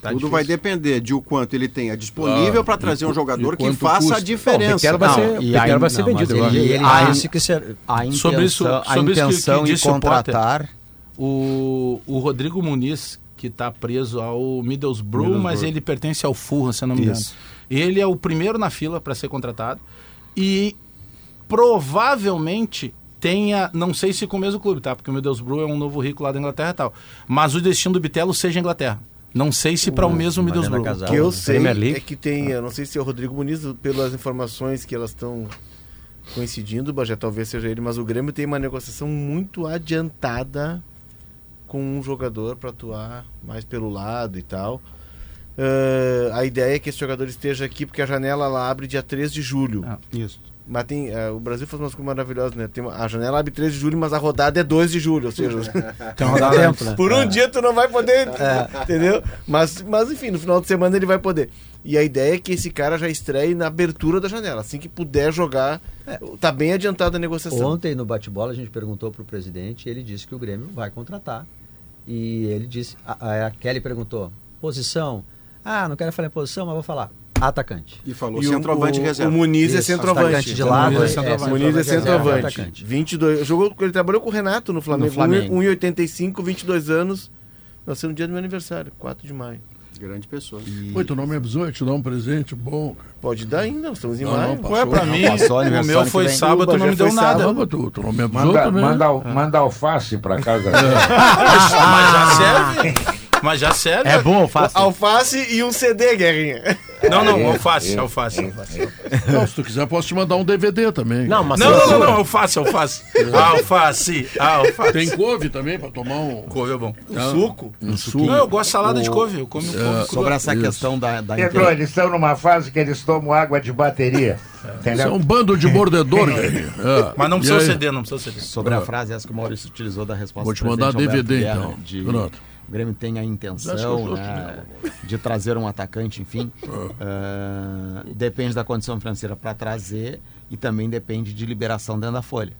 Tá Tudo difícil. vai depender de o quanto ele tenha disponível Ah, para trazer e um jogador e que faça custa? a diferença. Não, vai Não, ser- e Piquero aí- vai ser não, mas vendido Ele, agora. ele A- disse que ser, A intenção, Sobre isso- a sobre isso que- intenção que em disse o Potter. contratar. O, o Rodrigo Muniz, que está preso ao Middlesbrough, mas ele pertence ao Fulham, se eu não me engano. Isso. Ele é o primeiro na fila para ser contratado. E provavelmente tenha, não sei se com o mesmo clube, tá? Porque o Middlesbrough é um novo rico lá da Inglaterra e tal. Mas o destino do Bitelo seja a Inglaterra. Não sei se para o mesmo Middlesbrough. Casal. que eu né? sei é que tem, eu não sei se é o Rodrigo Muniz, pelas informações que elas estão coincidindo, Bagé, talvez seja ele, mas o Grêmio tem uma negociação muito adiantada com um jogador para atuar mais pelo lado e tal. Eh, a ideia é que esse jogador esteja aqui porque a janela ela abre dia 3 de julho. Ah. Isso. Mas tem, eh, o Brasil faz umas coisas maravilhosas, né? Tem a janela abre 3 de julho, mas a rodada é 2 de julho, ou seja, rodada tempo, né? por um dia tu não vai poder, entendeu? Mas, mas enfim, no final de semana ele vai poder. E a ideia é que esse cara já estreie na abertura da janela. Assim que puder jogar, tá bem adiantada a negociação. Ontem no bate-bola a gente perguntou pro presidente e ele disse que o Grêmio vai contratar. E ele disse, a- a Kelly perguntou, posição? Ah, não quero falar em posição, mas vou falar. Atacante. E falou E o- centroavante o, reserva. o Muniz é Isso, centroavante. atacante de lado, Muniz é é, centroavante. é Muniz é centroavante. atacante. 22. Jogou, ele trabalhou com o Renato no Flamengo. No Flamengo. 1,85, 22 anos. Nasceu no dia do meu aniversário, 4 de maio. Grande pessoa. Oi, tu não me avisou, eu te dar um presente bom. cara. Pode dar ainda, nós estamos em Não, maio. não. Ué, pra mim, passou, o meu foi sábado, Uba, não já me deu nada. Caramba, tu, tu não me avisou Manda, também. manda, manda alface pra casa. Mas já serve. Mas já serve. É bom alface. Alface e um CD, Guerrinha. Não, não, É, alface, é, alface, é, alface. Não, se tu quiser, posso te mandar um DVD também. Não, mas Não, não, não, não, alface, alface. Alface, alface. Tem couve também pra tomar um, Couve é bom. Ah, Suco. um suco. Não, eu gosto de salada de couve. Eu como couve. Sobre essa Isso. questão da, da Pedro, inter- eles estão numa fase que eles tomam água de bateria. Isso é Entendeu? um bando de mordedor, Guerrinha. É. Mas não precisa ceder, não precisa ceder. sobre a frase essa que o Maurício utilizou da resposta Vou te mandar DVD, Guerra, então. De, Pronto. O Grêmio tem a intenção né, de trazer um atacante, enfim. Ah, depende da condição financeira para trazer e também depende de liberação dentro da folha.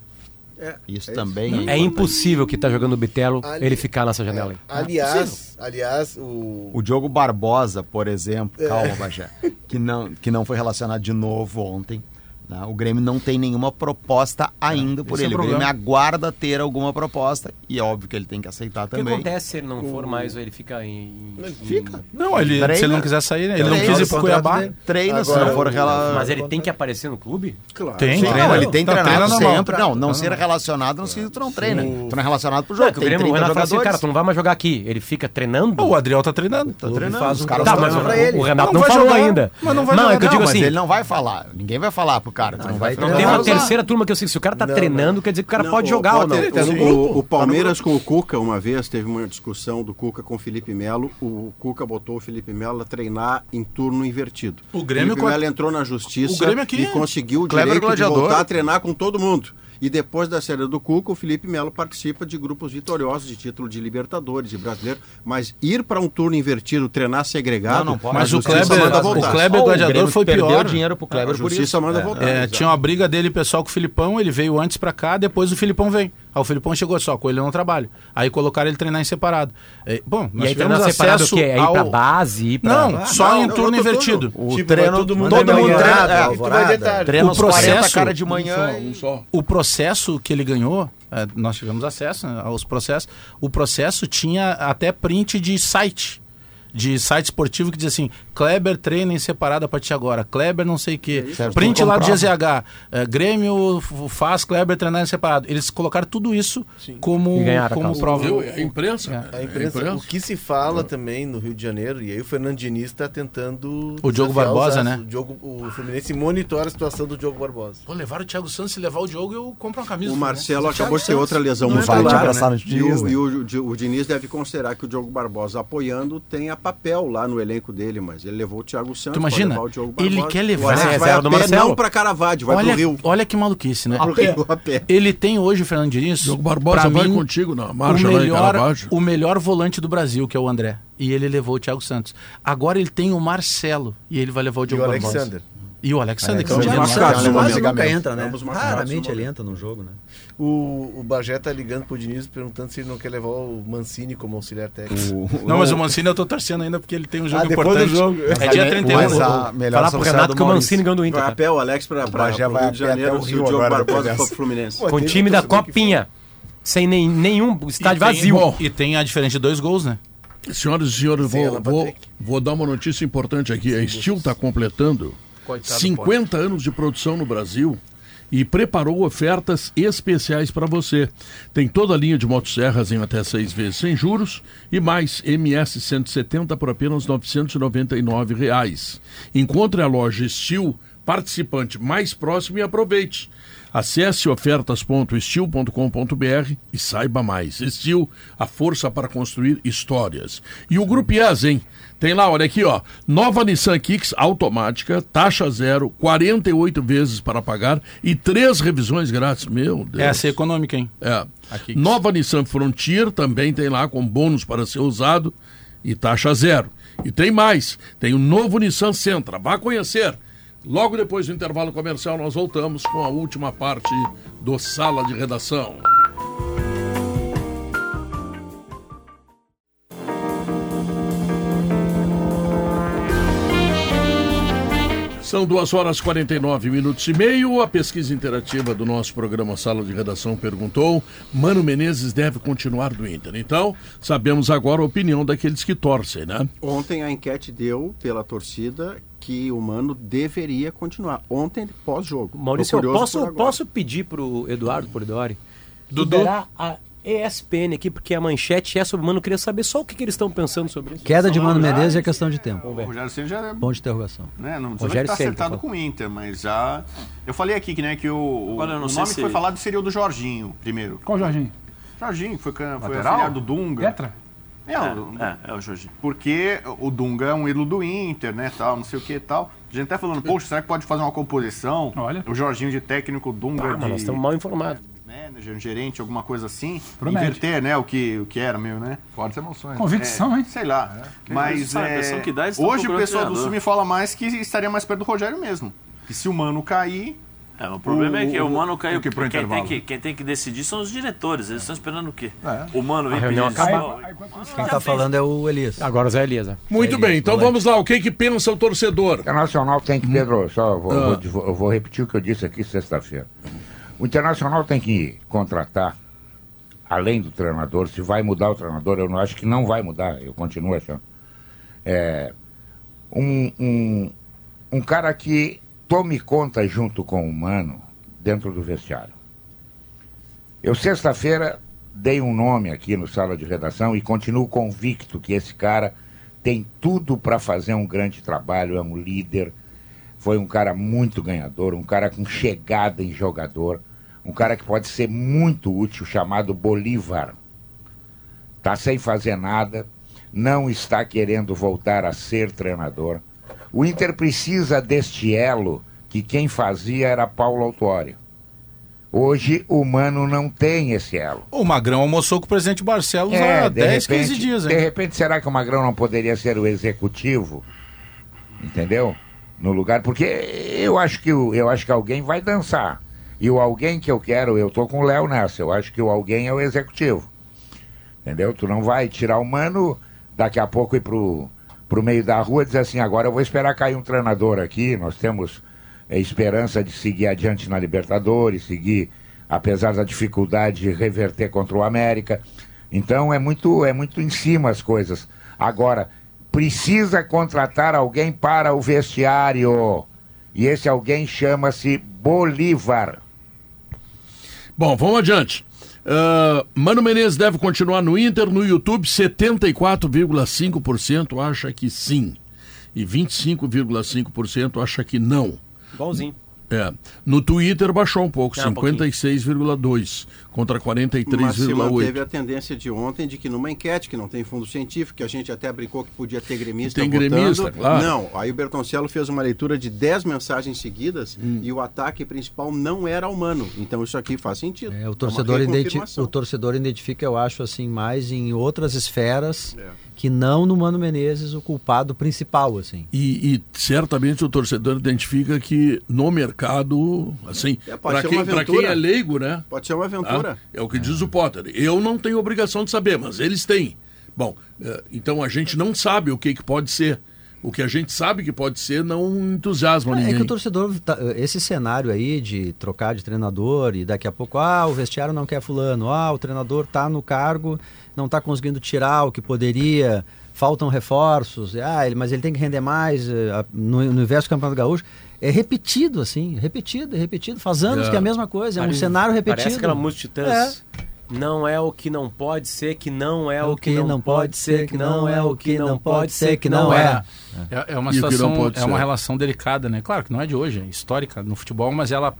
isso também É impossível que tá jogando o Bitelo Ali- ele ficar nessa janela aí. Aliás, aliás, o. O Diogo Barbosa, por exemplo, calma, Bagé, que não, que não foi relacionado de novo ontem. Né? O Grêmio não tem nenhuma proposta ainda por esse é ele. o o Grêmio aguarda ter alguma proposta e é óbvio que ele tem que aceitar O que também. acontece se ele não for mais ou ele fica em. Fica. Não, ele, Treina. se ele não quiser sair, né? ele não Treina. quis ir pro Cuiabá. Treina, se Agora, não for rela... Mas ele tem que aparecer no clube? Claro. Tem, Sim, treina. não, ele tem Tá, treinado treina sempre. Não, não ser relacionado não significa que tu não treina. Tu não é relacionado pro jogo. Não, o tem Grêmio, o 30 Renato fala assim, jogadores. cara, tu não vai mais jogar aqui. Ele fica treinando? O Adriel tá treinando. Tá treinando. faz Os caras Tá, mas o, pra ele. o Renato Não não, vai falou jogar, ainda. mas não vai é jogar. que eu digo Não, mas assim, ele não vai falar. Ninguém vai falar cara. Tu não vai tem treinar. uma terceira turma que eu sei que se o cara tá Não, treinando, quer dizer que o cara Não, pode o jogar ou não. Tá no o- grupo. O, Palmeiras com o Cuca, uma vez, teve uma discussão do Cuca com o Felipe Melo. O Cuca botou o Felipe Melo a treinar em turno invertido. O Grêmio Felipe Melo entrou na justiça O Grêmio aqui- e conseguiu o Kleber direito Gladiador. de voltar a treinar com todo mundo. E depois da série do Cuca, o Felipe Melo participa de grupos vitoriosos de título de Libertadores, de brasileiro. Mas ir para um turno invertido, treinar segregado, Não, não pode. a Mas o Kleber- manda o voltar. Kleber- Ó, Gladiador Grêmio foi perdeu pior. dinheiro pro A Kleber por justiça isso. manda voltar. É, tinha uma briga dele pessoal com o Filipão, ele veio antes pra cá, depois o Filipão vem. Aí o Filipão chegou só, com ele eu não trabalho. Aí colocaram ele treinar em separado. É, bom, E nós aí tivemos treinar separado o acesso quê? É ir ao... pra base, ir pra... Não, só não, em turno invertido. O Tipo, treino, todo mundo todo mundo manhã, treina, ah, é, e tu vai de tarde. treina O uns 40 processo- cara de Um manhã. só, e- um só. O processo que ele ganhou, é, nós tivemos acesso né, aos processos, o processo tinha até print de site. De site esportivo que diz assim: Kleber treina em separado a partir de agora. Kleber não sei o quê. Certo, Print lá do. GZH. é, Grêmio f- faz Kleber treinar em separado. Eles colocaram tudo isso como, E a como causa. prova. Viu? É a imprensa. A É imprensa, o que se fala também no Rio de Janeiro, e aí o Fernando Diniz está tentando. O Diogo Barbosa, né? O, Diogo, o Fluminense monitora a situação do Diogo Barbosa. Pô, levaram o Thiago Santos, se levar o Diogo, eu compro uma camisa. O do Marcelo Fluminense. acabou de ter outra lesão Não vai te muscular. abraçar no E, Diniz, o, né? e o, o Diniz deve considerar que o Diogo Barbosa apoiando tenha papel lá no elenco dele, mas ele levou o Thiago Santos. Tu imagina? pode levar o Diogo Ele quer levar- O Alex Essa é vai a a do pé, Marcelo. não para Caravaggio, vai olha, pro Rio. olha que maluquice, né? Pro Rio a pé. Ele tem hoje, o Fernando Diniz, Diogo Barbosa pra vai mim, contigo na o marcha lá em melhor, Caravaggio. o melhor volante do Brasil, que é o André. E ele levou o Thiago Santos. Agora ele tem o Marcelo e ele vai levar o E Diogo o Barbosa. Alexander. E o Alexander, que é gênio. machucado quase nunca entra, né? Raramente ele entra no jogo, né? O, o Bagé tá ligando pro Diniz perguntando se ele não quer levar o Mancini como auxiliar técnico. Não, mas o Mancini eu tô torcendo ainda porque ele tem um jogo Ah, importante. do jogo. É dia 31. Mas a melhor Falar pro associada Renato que o. Mancini ganhou do Inter. Vai a tá? pé o Alex para Bagé vai o Rio de pé até Janeiro o Rio o Diogo agora, Barbosa pro Fluminense. Com o time da Copinha. Sem nem, nenhum estádio E tem- vazio. E tem a diferença de dois gols, né? Senhoras e senhores, vou, vou, vou dar uma notícia importante aqui. A Steel está completando Coitado do 50 anos de produção no Brasil e preparou ofertas especiais para você. Tem toda a linha de motosserras em até seis vezes sem juros e mais MS 170 por apenas 999 reais. Encontre a loja Steel participante mais próximo e aproveite. Acesse ofertas.estil.com.br e saiba mais. Steel, a força para construir histórias. E o Grupo IES, hein? Tem lá, olha aqui, ó. Nova Nissan Kicks automática, taxa zero, 48 vezes para pagar e três revisões grátis. Meu Deus. Essa é econômica, hein? É. Aqui. Nova Nissan Frontier também tem lá com bônus para ser usado e taxa zero. E tem mais, tem o novo Nissan Sentra. Vá conhecer. Logo depois do intervalo comercial, nós voltamos com a última parte do Sala de Redação. São duas horas e 49 minutos e meio. A pesquisa interativa do nosso programa Sala de Redação perguntou: Mano Menezes deve continuar do Inter. Então, sabemos agora a opinião daqueles que torcem, né? Ontem a enquete deu pela torcida que o Mano deveria continuar. Ontem, pós-jogo. Maurício, eu posso, posso pedir pro Eduardo Polidori Dudu. liberar a ESPN aqui, porque a manchete é sobre o Mano. Eu queria saber só o que, que eles estão pensando sobre isso. Queda de Mano Menezes é questão de tempo. O Rogério Ceni já é Ponto de interrogação. né, não Rogério estar acertado tá com o Inter, mas já. Eu falei aqui que, né, que o, o, Olha, eu não o sei nome se- que foi falado seria o do Jorginho, primeiro. Qual Jorginho? Jorginho, que foi, foi Lateral? auxiliar do Dunga. Petra? É, o- É, é o Jorginho. porque o Dunga é um ídolo do Inter, né, tal, não sei o que e tal. A gente até falando, poxa, será que pode fazer uma composição? Olha. O Jorginho de técnico, o Dunga Ah, mas de nós estamos mal informados. Manager, um gerente, alguma coisa assim. Promete. Inverter, né, o que, o que era meu, né? Fortes emoções. Convicção, hein? Sei lá. Mas sabe, a é, que dá, hoje o pessoal do. Sul me fala mais que estaria mais perto do Rogério mesmo. Que se o Mano cair, É, o problema O- é que o, o- Mano caiu. o que quem, tem intervalo? que, quem tem que decidir são os diretores. Eles estão esperando o quê? É. O Mano vem pedir acaba-. Quem tá falando é o Elias. Agora o Zé Elias. né? Muito É bem, então vamos lá. O que, que pensa o torcedor? Internacional tem que, Pedro, só vou, Ah. vou- eu vou repetir o que eu disse aqui sexta-feira. O Internacional tem que contratar, além do treinador, se vai mudar o treinador, eu não acho que não vai mudar, eu continuo achando. É, um, um, um cara que tome conta junto com o Mano dentro do vestiário. Eu, sexta-feira, dei um nome aqui no sala de redação e continuo convicto que esse cara tem tudo para fazer um grande trabalho, é um líder, foi um cara muito ganhador, um cara com chegada em jogador, um cara que pode ser muito útil, chamado Bolívar. Está sem fazer nada, não está querendo voltar a ser treinador. O Inter precisa deste elo que quem fazia era Paulo Autuori. Hoje o Mano não tem esse elo. O Magrão almoçou com o presidente Barcelos É, há de 10, repente, 15 dias, De hein? repente, será que o Magrão não poderia ser o executivo? Entendeu? No lugar. Porque eu acho que, eu acho que alguém vai dançar. E o alguém que eu quero, eu tô com o Léo nessa. Eu acho que o alguém é o executivo. Entendeu? Tu não vai tirar o mano, daqui a pouco ir pro, pro meio da rua e dizer assim, agora eu vou esperar cair um treinador aqui, nós temos é, esperança de seguir adiante na Libertadores, seguir, apesar da dificuldade de reverter contra o América. Então é muito, é muito em cima as coisas. Agora, precisa contratar alguém para o vestiário. E esse alguém chama-se Bolívar. Bom, vamos adiante. Ah, Mano Menezes deve continuar no Inter. No YouTube, 74,5% acha que sim. E 25,5% acha que não. Igualzinho. É. No Twitter baixou um pouco, É, um pouquinho. 56,2 contra Mas se manteve 43,8. a tendência de ontem de que numa enquete que não tem fundo científico, que a gente até brincou que podia ter gremista Tem votando, gremista, claro. Não, aí o Bertoncello fez uma leitura de 10 mensagens seguidas Hum. e o ataque principal não era humano. Então isso aqui faz sentido. É, o, uma torcedor identi- reconfirmação. o torcedor identifica, eu acho, assim, mais em outras esferas É. que não no Mano Menezes o culpado principal, assim. E, e certamente o torcedor identifica que no mercado, assim, É, pode para ser quem, quem é leigo, né? Pode ser uma aventura. Ah, é o que diz o Potter. Eu não tenho obrigação de saber, mas eles têm. Bom, eh, então a gente não sabe o que, que pode ser. O que a gente sabe que pode ser não entusiasma É ninguém. que o torcedor, tá- esse cenário aí de trocar de treinador e daqui a pouco, ah, o vestiário não quer fulano, ah, o treinador tá no cargo, não tá conseguindo tirar o que poderia, faltam reforços, ah, ele, mas ele tem que render mais eh, no, no universo do Campeonato Gaúcho. É repetido, assim, repetido, é repetido. Faz anos É. que é a mesma coisa, é um Parece- cenário repetido. Parece aquela música de Titãs. Não é o que não pode ser, que não é o que não pode ser, que não é o que não pode ser, que não é. É, é uma situação, é uma ser. relação delicada, né? Claro que não é de hoje, é histórica no futebol, mas ela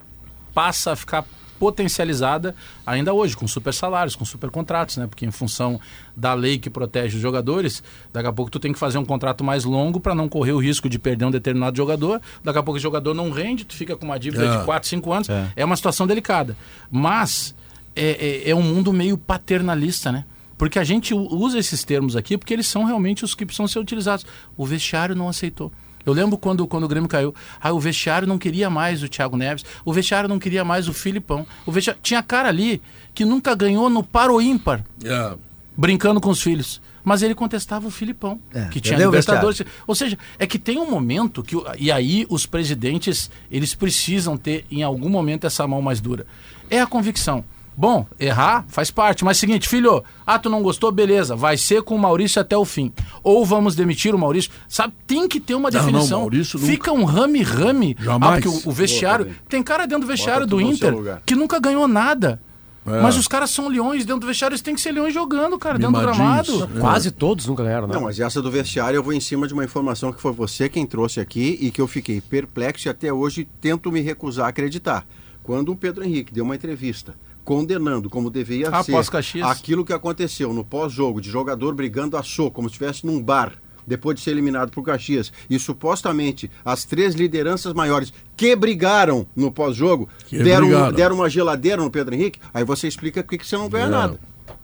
passa a ficar potencializada ainda hoje, com super salários, com super contratos, né? Porque em função da lei que protege os jogadores, daqui a pouco tu tem que fazer um contrato mais longo para não correr o risco de perder um determinado jogador. Daqui a pouco o jogador não rende, tu fica com uma dívida É. de 4, 5 anos. É. uma situação delicada. Mas é, é, é um mundo meio paternalista, né? Porque a gente usa esses termos aqui porque eles são realmente os que precisam ser utilizados. O vestiário não aceitou. Eu lembro quando, quando o Grêmio caiu. Ah, o vestiário não queria mais o Thiago Neves. O vestiário não queria mais o Filipão. O vestiário... Tinha cara ali que nunca ganhou no par ou ímpar, É. brincando com os filhos. mas ele contestava o Filipão, É, que tinha Libertadores. Ou seja, é que tem um momento que. E aí os presidentes, eles precisam ter, em algum momento, essa mão mais dura. É a convicção. Bom, errar faz parte, mas seguinte, filho, ah, tu não gostou, beleza, vai ser com o Maurício até o fim. Ou vamos demitir o Maurício. Sabe, tem que ter uma Não, não, definição. Maurício nunca. Fica um rame-rame. Jamais. Ah, porque o, o vestiário. Boa, tem cara dentro do vestiário Bota do Inter que nunca ganhou nada. É. Mas os caras são leões dentro do vestiário, eles têm que ser leões jogando, cara, dentro do Mimadinhos. gramado. Quase todos nunca ganharam, né? Não, mas essa do vestiário eu vou em cima de uma informação que foi você quem trouxe aqui e que eu fiquei perplexo e até hoje tento me recusar a acreditar. Quando o Pedro Henrique deu uma entrevista condenando como deveria Ah, ser aquilo que aconteceu no pós-jogo de jogador brigando a soco, como se estivesse num bar depois de ser eliminado por Caxias e supostamente as três lideranças maiores que brigaram no pós-jogo deram, deram uma geladeira no Pedro Henrique, aí você explica por que você não ganha Não. nada.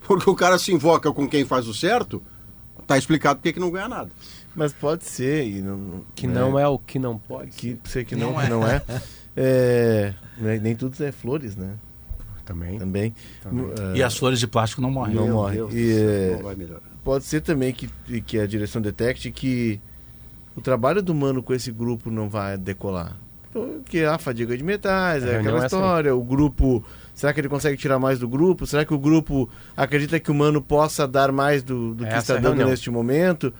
Porque o cara se invoca com quem faz o certo, tá explicado por que que não ganha nada. Mas pode ser. E não, Que não é o que não pode. Que sei que não, que não é. É, né, Nem tudo é flores, né? Também. Também. E as flores de plástico não morrem. Não Meu morre. Deus, E, é, não vai melhorar. pode ser também que, que a direção detecte que o trabalho do Mano com esse grupo não vai decolar. Que é a fadiga de metais, é aquela é essa aí. história. O grupo. Será que ele consegue tirar mais do grupo? Será que o grupo acredita que o Mano possa dar mais do, do que Essa está é dando reunião. neste momento?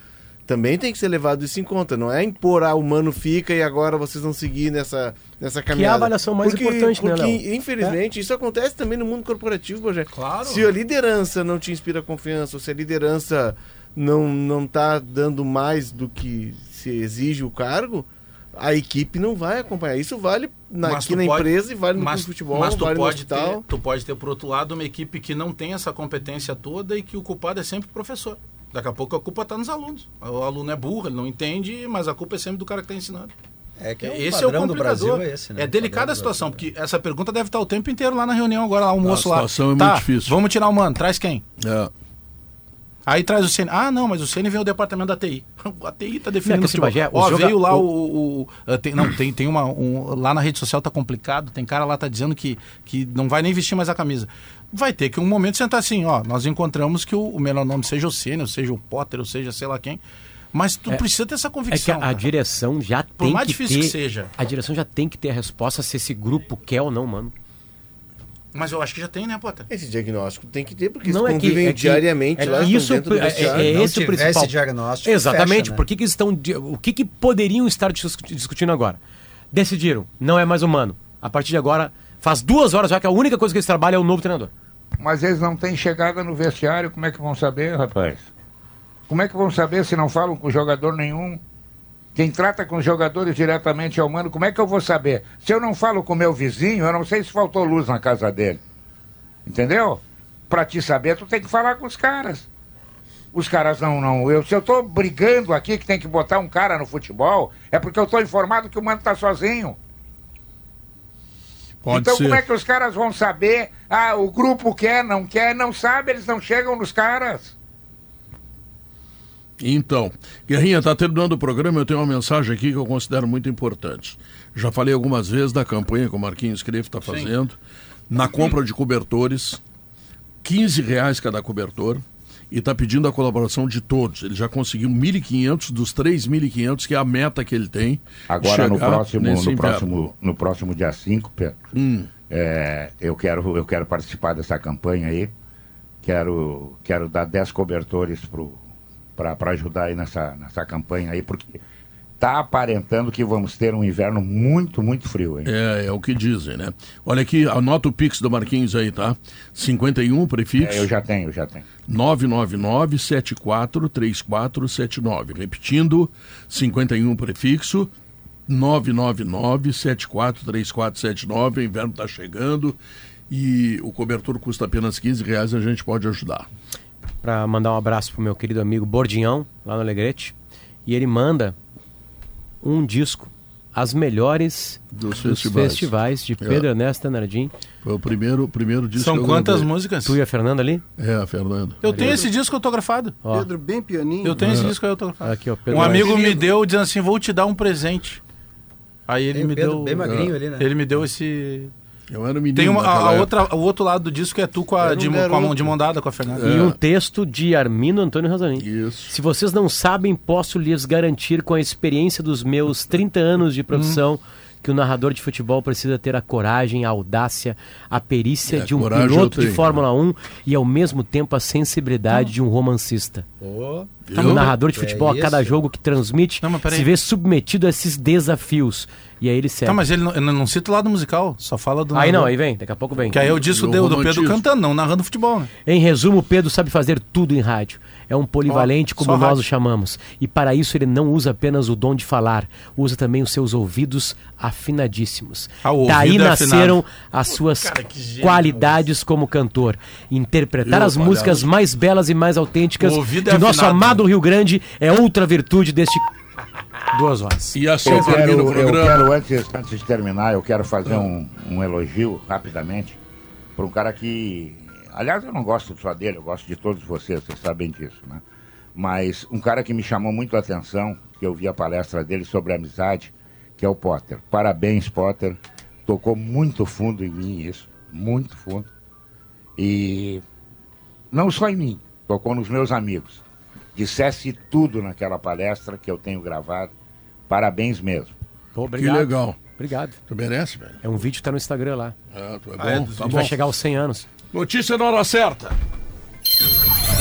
Também tem que ser levado isso em conta. Não é impor, ah, o Mano fica e agora vocês vão seguir nessa, nessa caminhada. avaliação mais porque, importante, né, porque, infelizmente, isso acontece também no mundo corporativo, Bojé. Claro. Se a liderança não te inspira confiança, ou se a liderança não, não tá dando mais do que se exige o cargo, a equipe não vai acompanhar. Isso vale na, aqui na pode- empresa e vale no mas, futebol, mas tu vale no pode ter, hospital. tu pode ter por outro lado uma equipe que não tem essa competência toda e que o culpado é sempre o professor. Daqui a pouco a culpa está nos alunos. O aluno é burro, ele não entende, mas a culpa é sempre do cara que está ensinando. É que é o esse é o complicador. Brasil, é esse, né? É delicada a situação, porque essa pergunta deve estar o tempo inteiro lá na reunião agora, lá, o moço lá. situação é tá, muito difícil. Vamos tirar o mano, traz quem? É. Aí traz o CN. Ah, não, mas o CN vem o departamento da TI. A TI tá Não, definindo que o esse futebol. Bagé, Ó, joga- veio lá o- o... o- ah, tem, não, tem, tem uma... um- lá na rede social tá complicado, tem cara lá tá dizendo que, que não vai nem vestir mais a camisa. Vai ter que um momento sentar assim, ó, nós encontramos que o, o melhor nome seja o ou seja o Potter, ou seja sei lá quem. Mas tu É- precisa ter essa É que convicção. a, a direção já Por tem mais que difícil ter, que seja. A direção já tem que ter a resposta se esse grupo quer ou não, mano. Mas eu acho que já tem, né, Potter? Esse diagnóstico tem que ter, porque Não eles é que- convivem é que- diariamente é lá, que isso dentro do é- é- é Não esse o principal. diagnóstico, Exatamente. fecha, né? Por que, que estão. O que, que poderiam estar dis- discutindo agora? Decidiram, não é mais humano. A partir de agora, faz duas horas já que a única coisa que eles trabalham é o novo treinador. Mas eles não têm chegada no vestiário, como é que vão saber, rapaz? Como é que vão saber se não falam com jogador nenhum? Quem trata com os jogadores diretamente é o humano, como é que eu vou saber? Se eu não falo com meu vizinho, eu não sei se faltou luz na casa dele. Entendeu? Pra te saber, tu tem que falar com os caras. Os caras não, não. Eu, se eu tô brigando aqui que tem que botar um cara no futebol, é porque eu tô informado que o mano tá sozinho. Pode então ser. como é que os caras vão saber? Ah, o grupo quer, não quer, não sabe, eles não chegam nos caras. Então, Guerrinha, está terminando o programa, eu tenho uma mensagem aqui que eu considero muito importante. Já falei algumas vezes da campanha que o Marquinhos Creve está fazendo, na compra de cobertores, 15 reais cada cobertor, e está pedindo a colaboração de todos. Ele já conseguiu 1.500 dos 3.500, que é a meta que ele tem. Agora no próximo, no próximo, no próximo dia 5, Pedro, Hum. é, eu, quero, eu quero participar dessa campanha aí. Quero, quero dar 10 cobertores para ajudar aí nessa, nessa campanha aí, porque tá aparentando que vamos ter um inverno muito, muito frio, hein? É, é o que dizem, né? Olha aqui, anota o Pix do Marquinhos aí, tá? 51, prefixo. É, eu já tenho, eu já tenho. 999-743479. Repetindo, 51 prefixo, 999-743479. O inverno está chegando e o cobertor custa apenas 15 reais, a gente pode ajudar. Pra mandar um abraço pro meu querido amigo Bordinhão, lá no Alegrete. E ele manda um disco, As Melhores Dos dos festivais. festivais, de É. Pedro Ernesto Nardim. Foi o primeiro, primeiro disco São que eu quantas gravei. músicas? Tu e a Fernanda ali? É, a Fernanda. Eu tenho esse disco autografado. Ó, Pedro, bem pianinho. Eu tenho esse É. disco autografado. aqui, ó. Pedro Um amigo me deu dizendo assim, vou te dar um presente. Aí ele Tem me Pedro deu... bem magrinho ali, né? Ele me deu esse... Eu era o menino Tem uma, a, a outra, o outro lado do disco é tu com a, Era um de, com a mão de mão dada com a Fernanda. E um texto de Armindo Antônio Rosalim. Isso. Se vocês não sabem, posso lhes garantir com a experiência dos meus 30 anos de profissão que o narrador de futebol precisa ter a coragem, a audácia, a perícia É, de um piloto de. Fórmula 1 e ao mesmo tempo a sensibilidade de um romancista. Ô, O narrador de futebol, É a cada jogo que transmite, Não, se vê submetido a esses desafios. E aí ele segue. Tá, mas ele não, ele não cita o lado musical, só fala do. Aí não, aí vem, daqui a pouco vem. Que aí é o disco Do Pedro cantando, não narrando futebol, né? Em resumo, Pedro sabe fazer tudo em rádio. É um polivalente, como só nós rádio. o chamamos. E para isso ele não usa apenas o dom de falar, usa também os seus ouvidos afinadíssimos. Ah, o Daí é nasceram afinado. as suas qualidades como cantor. Interpretar Eu, as músicas mais belas e mais autênticas O de é nosso afinado. amado Rio Grande é outra virtude deste. Duas horas. E assim Eu termina quero, o eu programa. quero antes, antes de terminar, eu quero fazer um, um elogio rapidamente para um cara que. Aliás, eu não gosto só dele, eu gosto de todos vocês, vocês sabem disso, né? Mas um cara que me chamou muito a atenção, que eu vi a palestra dele sobre amizade, que é o Potter. Parabéns, Potter. Tocou muito fundo em mim isso, muito fundo. E não só em mim, tocou nos meus amigos. Dissesse tudo naquela palestra que eu tenho gravado. Parabéns mesmo. Pô, Que legal. Obrigado. Tu merece, velho. É um vídeo que tá no Instagram lá. Ah, tu é Ah, é, bom. tá A gente bom. vai chegar aos 100 anos. Notícia na hora certa.